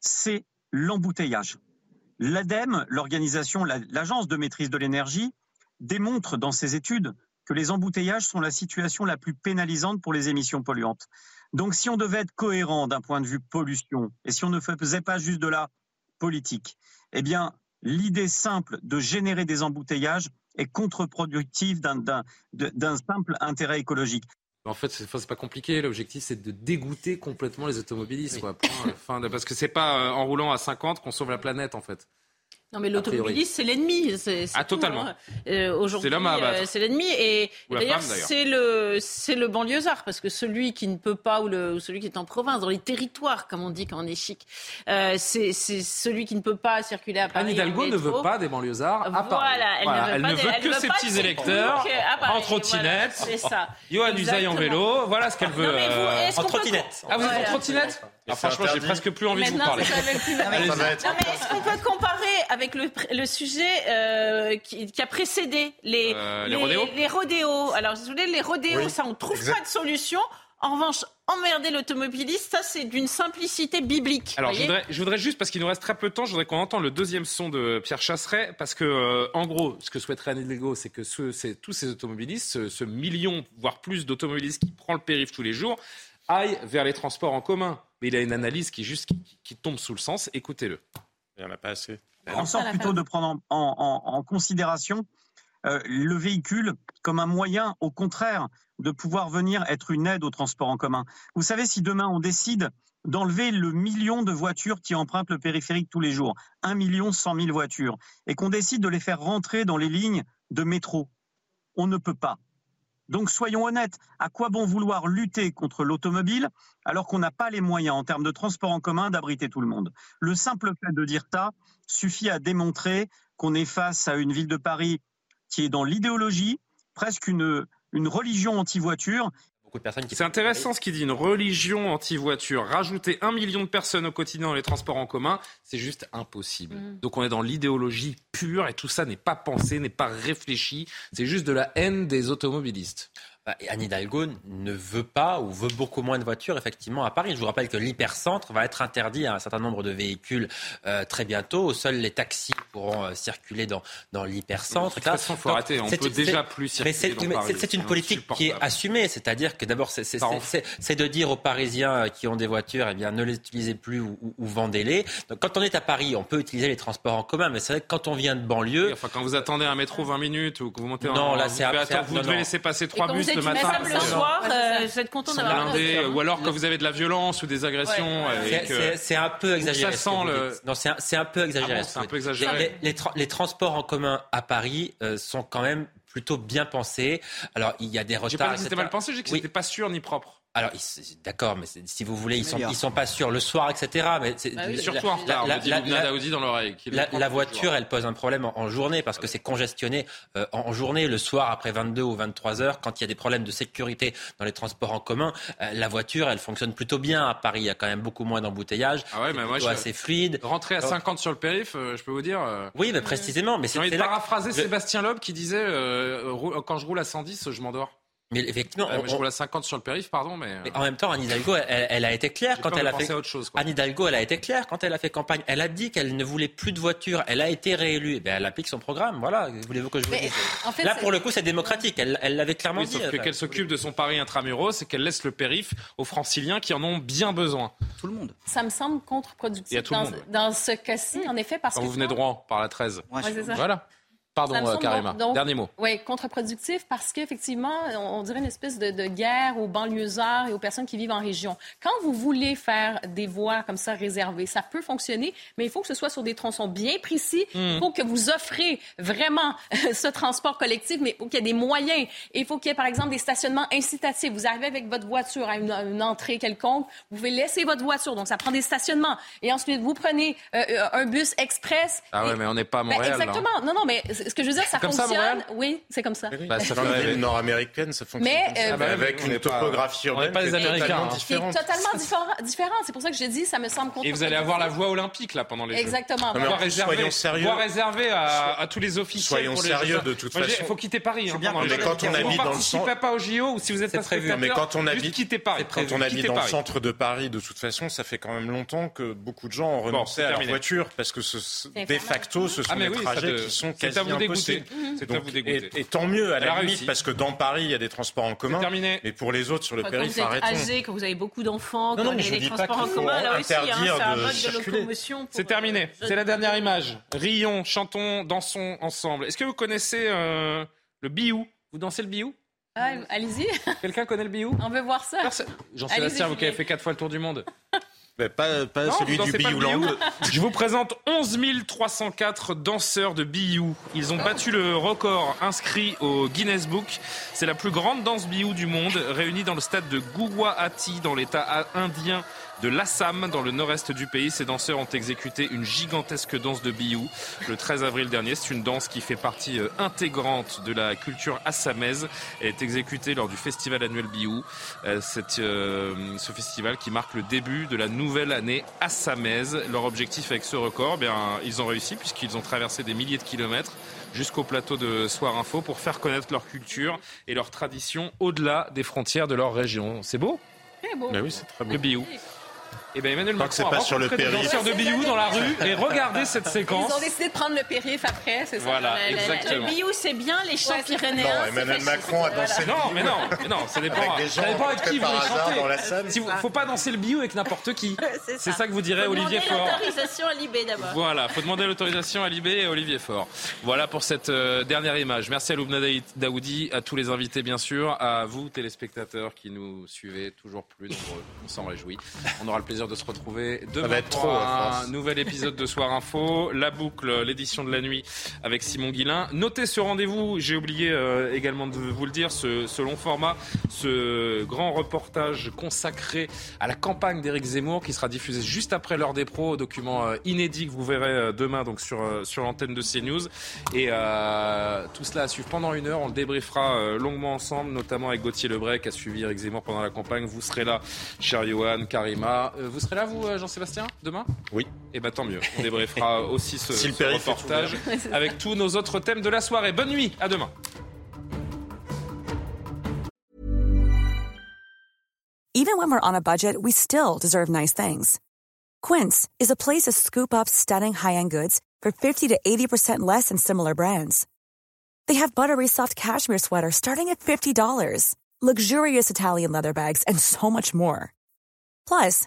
c'est l'embouteillage. L'ADEME, l'organisation, l'agence de maîtrise de l'énergie, démontre dans ses études que les embouteillages sont la situation la plus pénalisante pour les émissions polluantes. Donc si on devait être cohérent d'un point de vue pollution, et si on ne faisait pas juste de la politique, eh bien l'idée simple de générer des embouteillages est contre-productive d'un simple intérêt écologique. En fait, c'est pas compliqué. L'objectif, c'est de dégoûter complètement les automobilistes. Quoi. Point, parce que c'est pas euh, en roulant à 50 qu'on sauve la planète, en fait. Non, mais l'automobiliste, c'est l'ennemi. Ah, totalement. Hein. Euh, aujourd'hui, c'est l'homme euh, C'est l'ennemi. Et, d'ailleurs, c'est le, c'est le banlieusard, parce que celui qui ne peut pas, ou, le, celui qui est en province, dans les territoires, comme on dit quand on est chic, euh, c'est, celui qui ne peut pas circuler à Paris. Anne Hidalgo ne veut pas des banlieusards à Paris. Voilà, elle ne veut, elle ne veut que ses petits électeurs en trottinette. c'est ça. Johan Usaï en vélo. Voilà ce qu'elle veut. en trottinette. Ah, vous êtes en trottinette ah, franchement, j'ai presque plus envie de vous parler. Est-ce qu'on peut comparer avec le, le sujet euh, qui, qui, a précédé les, euh, les, rodéos les rodéos Alors, je voulais les rodéos, ça, on trouve pas de solution. En revanche, emmerder l'automobiliste, ça c'est d'une simplicité biblique. Alors je voudrais, je voudrais, juste, parce qu'il nous reste très peu de temps, je voudrais qu'on entende le deuxième son de Pierre Chasseret, parce que euh, en gros, ce que souhaiterait Anne Hidalgo, c'est que ce, tous ces automobilistes, ce, ce million, voire plus d'automobilistes qui prend le périph' tous les jours, aillent vers les transports en commun mais il a une analyse qui, juste, qui, tombe sous le sens. Écoutez-le. Il n'y en a pas assez. On sort plutôt de prendre en, considération euh, le véhicule comme un moyen, au contraire, de pouvoir venir être une aide au transport en commun. Vous savez, si demain on décide d'enlever le million de voitures qui empruntent le périphérique tous les jours, un million cent mille voitures, et qu'on décide de les faire rentrer dans les lignes de métro, on ne peut pas. Donc soyons honnêtes, à quoi bon vouloir lutter contre l'automobile alors qu'on n'a pas les moyens en termes de transport en commun d'abriter tout le monde? Le simple fait de dire ça suffit à démontrer qu'on est face à une ville de Paris qui est dans l'idéologie, presque une, une religion anti-voiture c'est intéressant ce qu'il dit, une religion anti-voiture. Rajouter un million de personnes au quotidien dans les transports en commun, c'est juste impossible. Mm. Donc on est dans l'idéologie pure et tout ça n'est pas pensé, n'est pas réfléchi. C'est juste de la haine des automobilistes. Bah, Anne Hidalgo ne veut pas ou veut beaucoup moins de voitures effectivement à Paris. Je vous rappelle que l'hypercentre va être interdit à un certain nombre de véhicules euh, très bientôt. Seuls les taxis pourront euh, circuler dans, dans l'hypercentre. De toute façon, faut arrêter. On peut déjà plus circuler. Mais c'est une politique qui est assumée, c'est-à-dire que d'abord c'est de dire aux Parisiens qui ont des voitures, eh bien ne les utilisez plus ou, vendez-les. Quand on est à Paris, on peut utiliser les transports en commun, mais c'est vrai que quand on vient de banlieue, enfin quand vous attendez un métro 20 minutes ou que vous montez non, en, là c'est vous, devez laisser passer trois bus le matin. Le soir, euh, vous êtes content d'avoir Ou alors quand vous avez de la violence ou des agressions. C'est un peu exagéré. Non, c'est un peu exagéré. c'est un peu exagéré. Les transports en commun à Paris euh, sont quand même plutôt bien pensés. Alors, il y a des retards. J'ai pas dit que c'était mal pensé, j'ai dit que c'était pas sûr ni propre. Alors, d'accord, mais si vous voulez, ils sont, ils sont pas sûrs le soir, etc. Mais c'est bah surtout en retard. La, la, dans l'oreille. La, voiture, elle pose un problème en, journée parce que c'est congestionné euh, en, journée, le soir après 22 ou 23 heures, quand il y a des problèmes de sécurité dans les transports en commun. Euh, la voiture, elle fonctionne plutôt bien à Paris. Il y a quand même beaucoup moins d'embouteillages. Ah ouais, mais moi, je assez fluide. Rentrer à 50 sur le périph, euh, je peux vous dire. Oui, mais précisément. Mais c'est. J'ai paraphraser Sébastien Loeb qui disait quand je roule à 110, je m'endors. Mais effectivement, on, je roule à 50 sur le périph, pardon, mais... en même temps, Anne Hidalgo, elle, a été claire quand elle a fait. Autre chose, Anne Hidalgo, elle a été claire quand elle a fait campagne. Elle a dit qu'elle ne voulait plus de voitures. Elle a été réélue. Eh elle applique son programme. Voilà. Voulez-vous que je vous dise? Là, pour le coup, c'est démocratique. Elle, l'avait clairement dit. Sauf qu'elle s'occupe de son Paris intramuros, c'est qu'elle laisse le périph aux Franciliens qui en ont bien besoin. Tout le monde. Ça me semble contre-productif dans, dans, ce cas-ci, en effet, parce quand que vous venez droit par la 13. Voilà. Pardon, euh, Karima. Dernier mot. Oui, contre-productif parce qu'effectivement, on, dirait une espèce de, guerre aux banlieusards et aux personnes qui vivent en région. Quand vous voulez faire des voies comme ça réservées, ça peut fonctionner, mais il faut que ce soit sur des tronçons bien précis. Il hmm. faut que vous offrez vraiment ce transport collectif, mais il faut qu'il y ait des moyens. il faut qu'il y ait, par exemple, des stationnements incitatifs. Vous arrivez avec votre voiture à une, entrée quelconque, vous pouvez laisser votre voiture, donc ça prend des stationnements. Et ensuite, vous prenez euh, euh, un bus express. Ah ouais, mais on n'est pas à ben, Montréal. exactement. Non, non, mais ce que je veux dire, ça fonctionne. oui, c'est comme ça. Bah, ça fait nord-américaine, ça fonctionne. Mais, euh, avec une topographie urbaine pas les Américains. Totalement, totalement différent. C'est pour ça que j'ai dit, ça me semble Et vous allez avoir la voie olympique là pendant les Exactement. Jeux. Exactement. Soyons sérieux. Voie réservée à, tous les officiers. Soyons sérieux de toute façon. Il faut quitter Paris. Hein, mais quand on habite dans le centre, pas au JO ou si vous êtes pas prévu. Mais quand on habite, quand on habite dans le centre de Paris, de toute façon, ça fait quand même longtemps que beaucoup de gens ont renoncé à leur voiture parce que de facto, ce sont ah, des trajets qui sont quasi impossibles. Et, tant mieux à la limite, parce que dans Paris, il y a des transports en commun. Terminé. Mais pour les autres sur le périph', arrêtons. Quand vous êtes âgé, quand vous avez beaucoup d'enfants, quand il y a des transports en commun, là aussi, hein, c'est un mode de locomotion. C'est terminé. Euh, c'est la dernière image. Rions, chantons, dansons ensemble. Est-ce que vous connaissez euh, le biou? Vous dansez le biou? Ah, Allez-y. Quelqu'un connaît le biou? On veut voir ça. Jean-Sébastien, vous qui avez fait quatre fois le tour du monde. Pas, pas celui du Biouland. Je vous présente 11 304 danseurs de Biou. Ils ont battu le record inscrit au Guinness Book. C'est la plus grande danse Biou du monde, réunie dans le stade de Guwahati, dans l'état indien de l'Assam, dans le nord-est du pays. Ces danseurs ont exécuté une gigantesque danse de Biou le 13 avril dernier. C'est une danse qui fait partie euh, intégrante de la culture assamaise. Elle est exécutée lors du festival annuel Biou. Euh, euh, ce festival qui marque le début de la nouvelle année assamaise. Leur objectif avec ce record, bien, ils ont réussi puisqu'ils ont traversé des milliers de kilomètres jusqu'au plateau de Soir Info pour faire connaître leur culture et leur tradition au-delà des frontières de leur région. C'est beau? Beau. Ben oui, c'est très beau. Le Biou. Et bien Emmanuel Macron a pas sur le des danseurs de Biou dans la rue et regardez cette séquence. Ils ont décidé de prendre le périph' après, c'est ça? Voilà, Le- le- exactement. Le biou, c'est bien, les chants Ouais, pyrénéens. Non, Emmanuel. Macron a dansé Non, mais non, mais non, ça dépend. Avec des gens ça dépend avec qui vous les chantez. dans la scène. Si vous- faut pas danser le bio avec n'importe qui. C'est ça. ça que vous direz Faut Olivier demander Faure. l'autorisation à Libé d'abord. Voilà, faut demander l'autorisation à Libé et à Olivier Faure. Voilà pour cette euh, dernière image. Merci à Loubna Daoudi, à tous les invités bien sûr, à vous téléspectateurs qui nous suivez toujours plus nombreux. On s'en réjouit. On aura le plaisir de se retrouver demain va être pour trop, un force. nouvel épisode de Soir Info, la boucle, l'édition de la nuit avec Simon Guillain. Notez ce rendez-vous, j'ai oublié euh, également de vous le dire, ce, ce long format, ce grand reportage consacré à la campagne d'Éric Zemmour qui sera diffusé juste après l'heure des pros, document euh, inédit que vous verrez euh, demain donc sur, euh, sur l'antenne de CNews. Et euh, tout cela à suivre pendant une heure, on le débriefera euh, longuement ensemble, notamment avec Gauthier Lebray qui a suivi Éric Zemmour pendant la campagne. Vous serez là, cher Johan, Karima. Vous serez là, vous, euh, Jean-Sébastien, demain? Oui. Et bah tant mieux. On débriefera aussi ce, Si ce reportage avec tous nos autres thèmes de la soirée. Bonne nuit, à demain. Even when we're on a budget, we still deserve nice things. Quince is a place to scoop up stunning high-end goods for 50 to 80% less than similar brands. They have buttery soft cashmere sweaters starting at $50, luxurious Italian leather bags, and so much more. Plus,